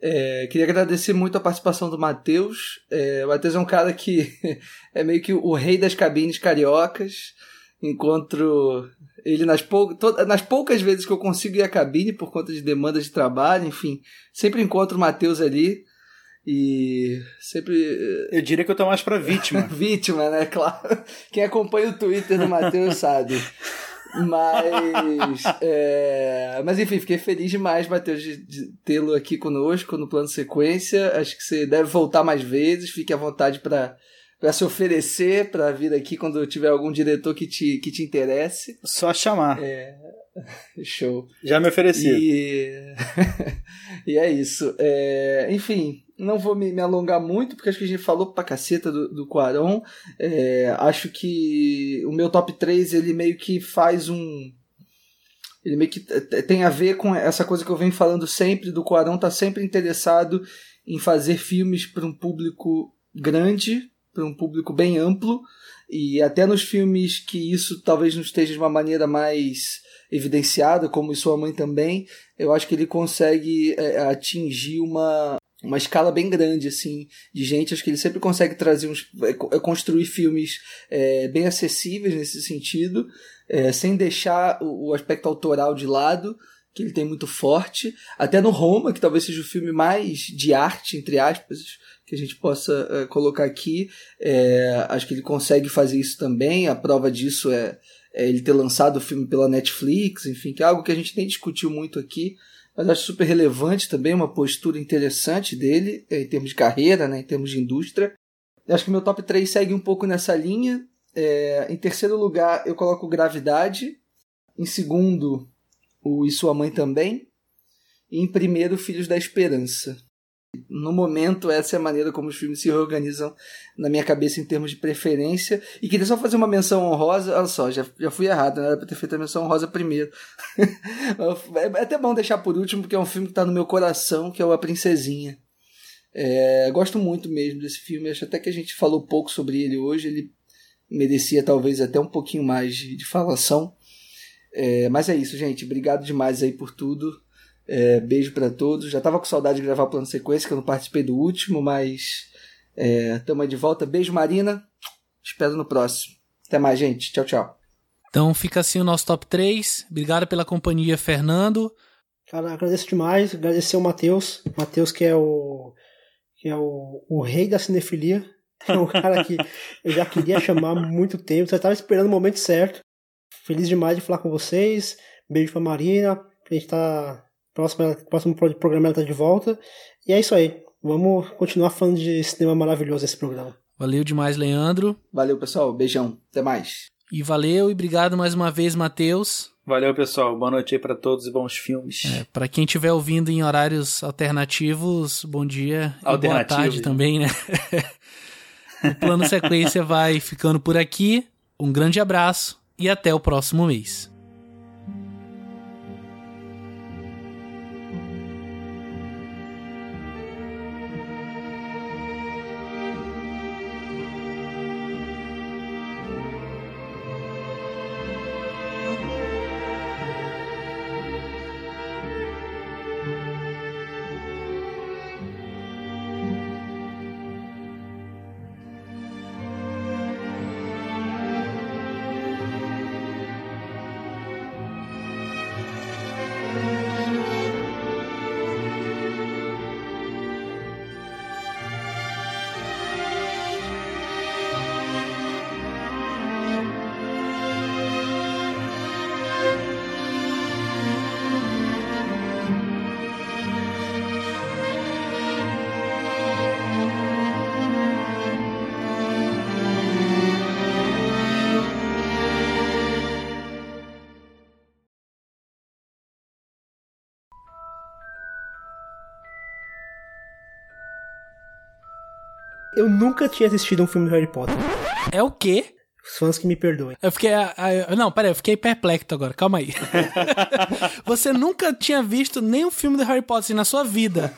É, queria agradecer muito a participação do Matheus. É, o Matheus é um cara que é meio que o rei das cabines cariocas. Encontro ele nas, pou... nas poucas vezes que eu consigo ir à cabine por conta de demandas de trabalho, enfim. Sempre encontro o Matheus ali. E sempre. Eu diria que eu tô mais pra vítima. vítima, né? Claro. Quem acompanha o Twitter do Matheus sabe. Mas. É... Mas enfim, fiquei feliz demais, Matheus, de, de tê-lo aqui conosco no plano sequência. Acho que você deve voltar mais vezes. Fique à vontade para para se oferecer para vir aqui quando tiver algum diretor que te, que te interesse. Só chamar. É... Show. Já me ofereci. E, e é isso. É... Enfim, não vou me, me, alongar muito, porque acho que a gente falou pra caceta do, do Quaron. É, acho que o meu top 3 ele meio que faz um. Ele meio que tem a ver com essa coisa que eu venho falando sempre do Quaron tá sempre interessado em fazer filmes para um público grande, para um público bem amplo, e até nos filmes que isso talvez não esteja de uma maneira mais evidenciada, como sua mãe também, eu acho que ele consegue é, atingir uma, uma escala bem grande assim de gente acho que ele sempre consegue trazer uns é, é, construir filmes é, bem acessíveis nesse sentido é, sem deixar o, o, aspecto autoral de lado que ele tem muito forte. Até no Roma que talvez seja o filme mais de arte entre aspas que a gente possa é, colocar aqui acho que ele consegue fazer isso também. A prova disso é, ele ter lançado o filme pela Netflix enfim que é algo que a gente nem discutiu muito aqui mas acho super relevante também, uma postura interessante dele, eh, em termos de carreira, né, em termos de indústria. Acho que meu top 3 segue um pouco nessa linha. É, em terceiro lugar, eu coloco Gravidade. Em segundo, o E Sua Mãe Também. E em primeiro, Filhos da Esperança no momento, essa é a maneira como os filmes se reorganizam na minha cabeça em termos de preferência. E queria só fazer uma menção honrosa. Olha só, já, já fui errado, né? Era pra ter feito a menção honrosa primeiro. é até bom deixar por último, porque é um filme que tá no meu coração, que é o A Princesinha. É, gosto muito mesmo desse filme. Acho até que a gente falou pouco sobre ele hoje. Ele merecia talvez até um pouquinho mais de, de falação. É, mas é isso, gente. Obrigado demais aí por tudo. É, beijo para todos. Já tava com saudade de gravar o plano sequência, que eu não participei do último, mas estamos é, de volta. Beijo, Marina. Espero no próximo. Até mais, gente. Tchau, tchau. Então fica assim o nosso top 3. Obrigado pela companhia, Fernando. Cara, agradeço demais. Agradecer o Matheus. Matheus, que é o. que é o, o rei da cinefilia. É um cara que eu já queria chamar há muito tempo. Você estava esperando o momento certo. Feliz demais de falar com vocês. Beijo pra Marina. A gente tá Próximo, próximo programa ela tá de volta. E é isso aí. Vamos continuar falando de cinema maravilhoso esse programa. Valeu demais, Leandro. Valeu, pessoal. Beijão. Até mais. E valeu e obrigado mais uma vez, Matheus. Valeu, pessoal. Boa noite aí para todos e bons filmes. É, para quem estiver ouvindo em horários alternativos, bom dia e boa tarde também, né? o plano sequência vai ficando por aqui. Um grande abraço e até o próximo mês. Eu nunca tinha assistido um filme do Harry Potter. É o quê? Os fãs que me perdoem. Eu fiquei. ah, ah, não, peraí, eu fiquei perplexo agora, calma aí. Você nunca tinha visto nenhum filme do Harry Potter assim, na sua vida.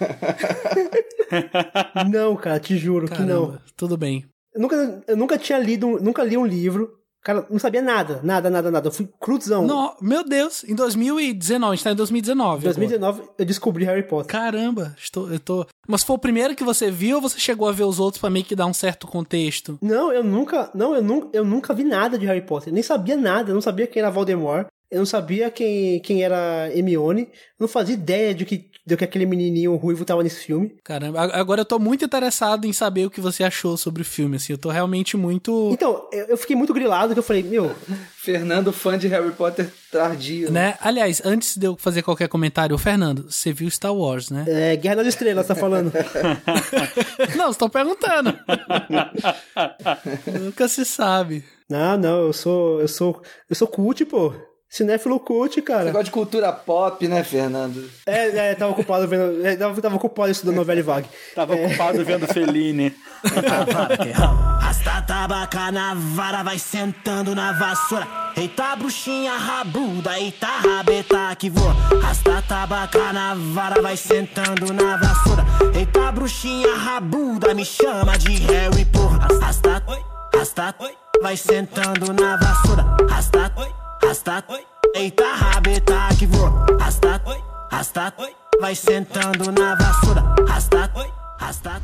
Não, cara, te juro que não. Caramba, tudo bem. Eu nunca, eu nunca tinha lido, nunca li um livro. Cara, não sabia nada, nada, nada, nada. Eu fui cruzão. No- meu Deus, em 2019, a gente tá em 2019. Em 2019 eu descobri Harry Potter. Caramba, estou, eu tô. Mas foi o primeiro que você viu ou você chegou a ver os outros pra meio que dar um certo contexto? Não, eu nunca, não, eu nunca, eu nunca vi nada de Harry Potter. Eu nem sabia nada, eu não sabia quem era Voldemort. Eu não sabia quem, quem era Hermione. Eu não fazia ideia de que, de que aquele menininho ruivo tava nesse filme. Caramba, agora eu tô muito interessado em saber o que você achou sobre o filme, assim. Eu tô realmente muito. Então, eu, fiquei muito grilado que eu falei, meu, Fernando, fã de Harry Potter tardio. Né? Aliás, antes de eu fazer qualquer comentário, ô, Fernando, você viu Star Wars, né? é, Guerra nas Estrelas, tá falando. Não, estou perguntando. Nunca se sabe. não, não, eu sou, eu sou, eu sou cult, pô. Cinéfilo cult, cara. Negócio de cultura pop, né, Fernando? É, é, tava ocupado vendo, é, tava, tava ocupado estudando novela e vague. Tava ocupado vendo Fellini. Rasta tabaca na vara, vai sentando na vassoura. Eita, bruxinha rabuda, eita, rabeta que voa. Rasta tabaca na vara, vai sentando na vassoura. Eita, bruxinha rabuda, me chama de Harry, porra. Rasta, rasta, vai sentando na vassoura. Rasta, rasta, eita, rabeta que voa. Rasta, rasta, vai sentando na vassoura. Rasta, rasta.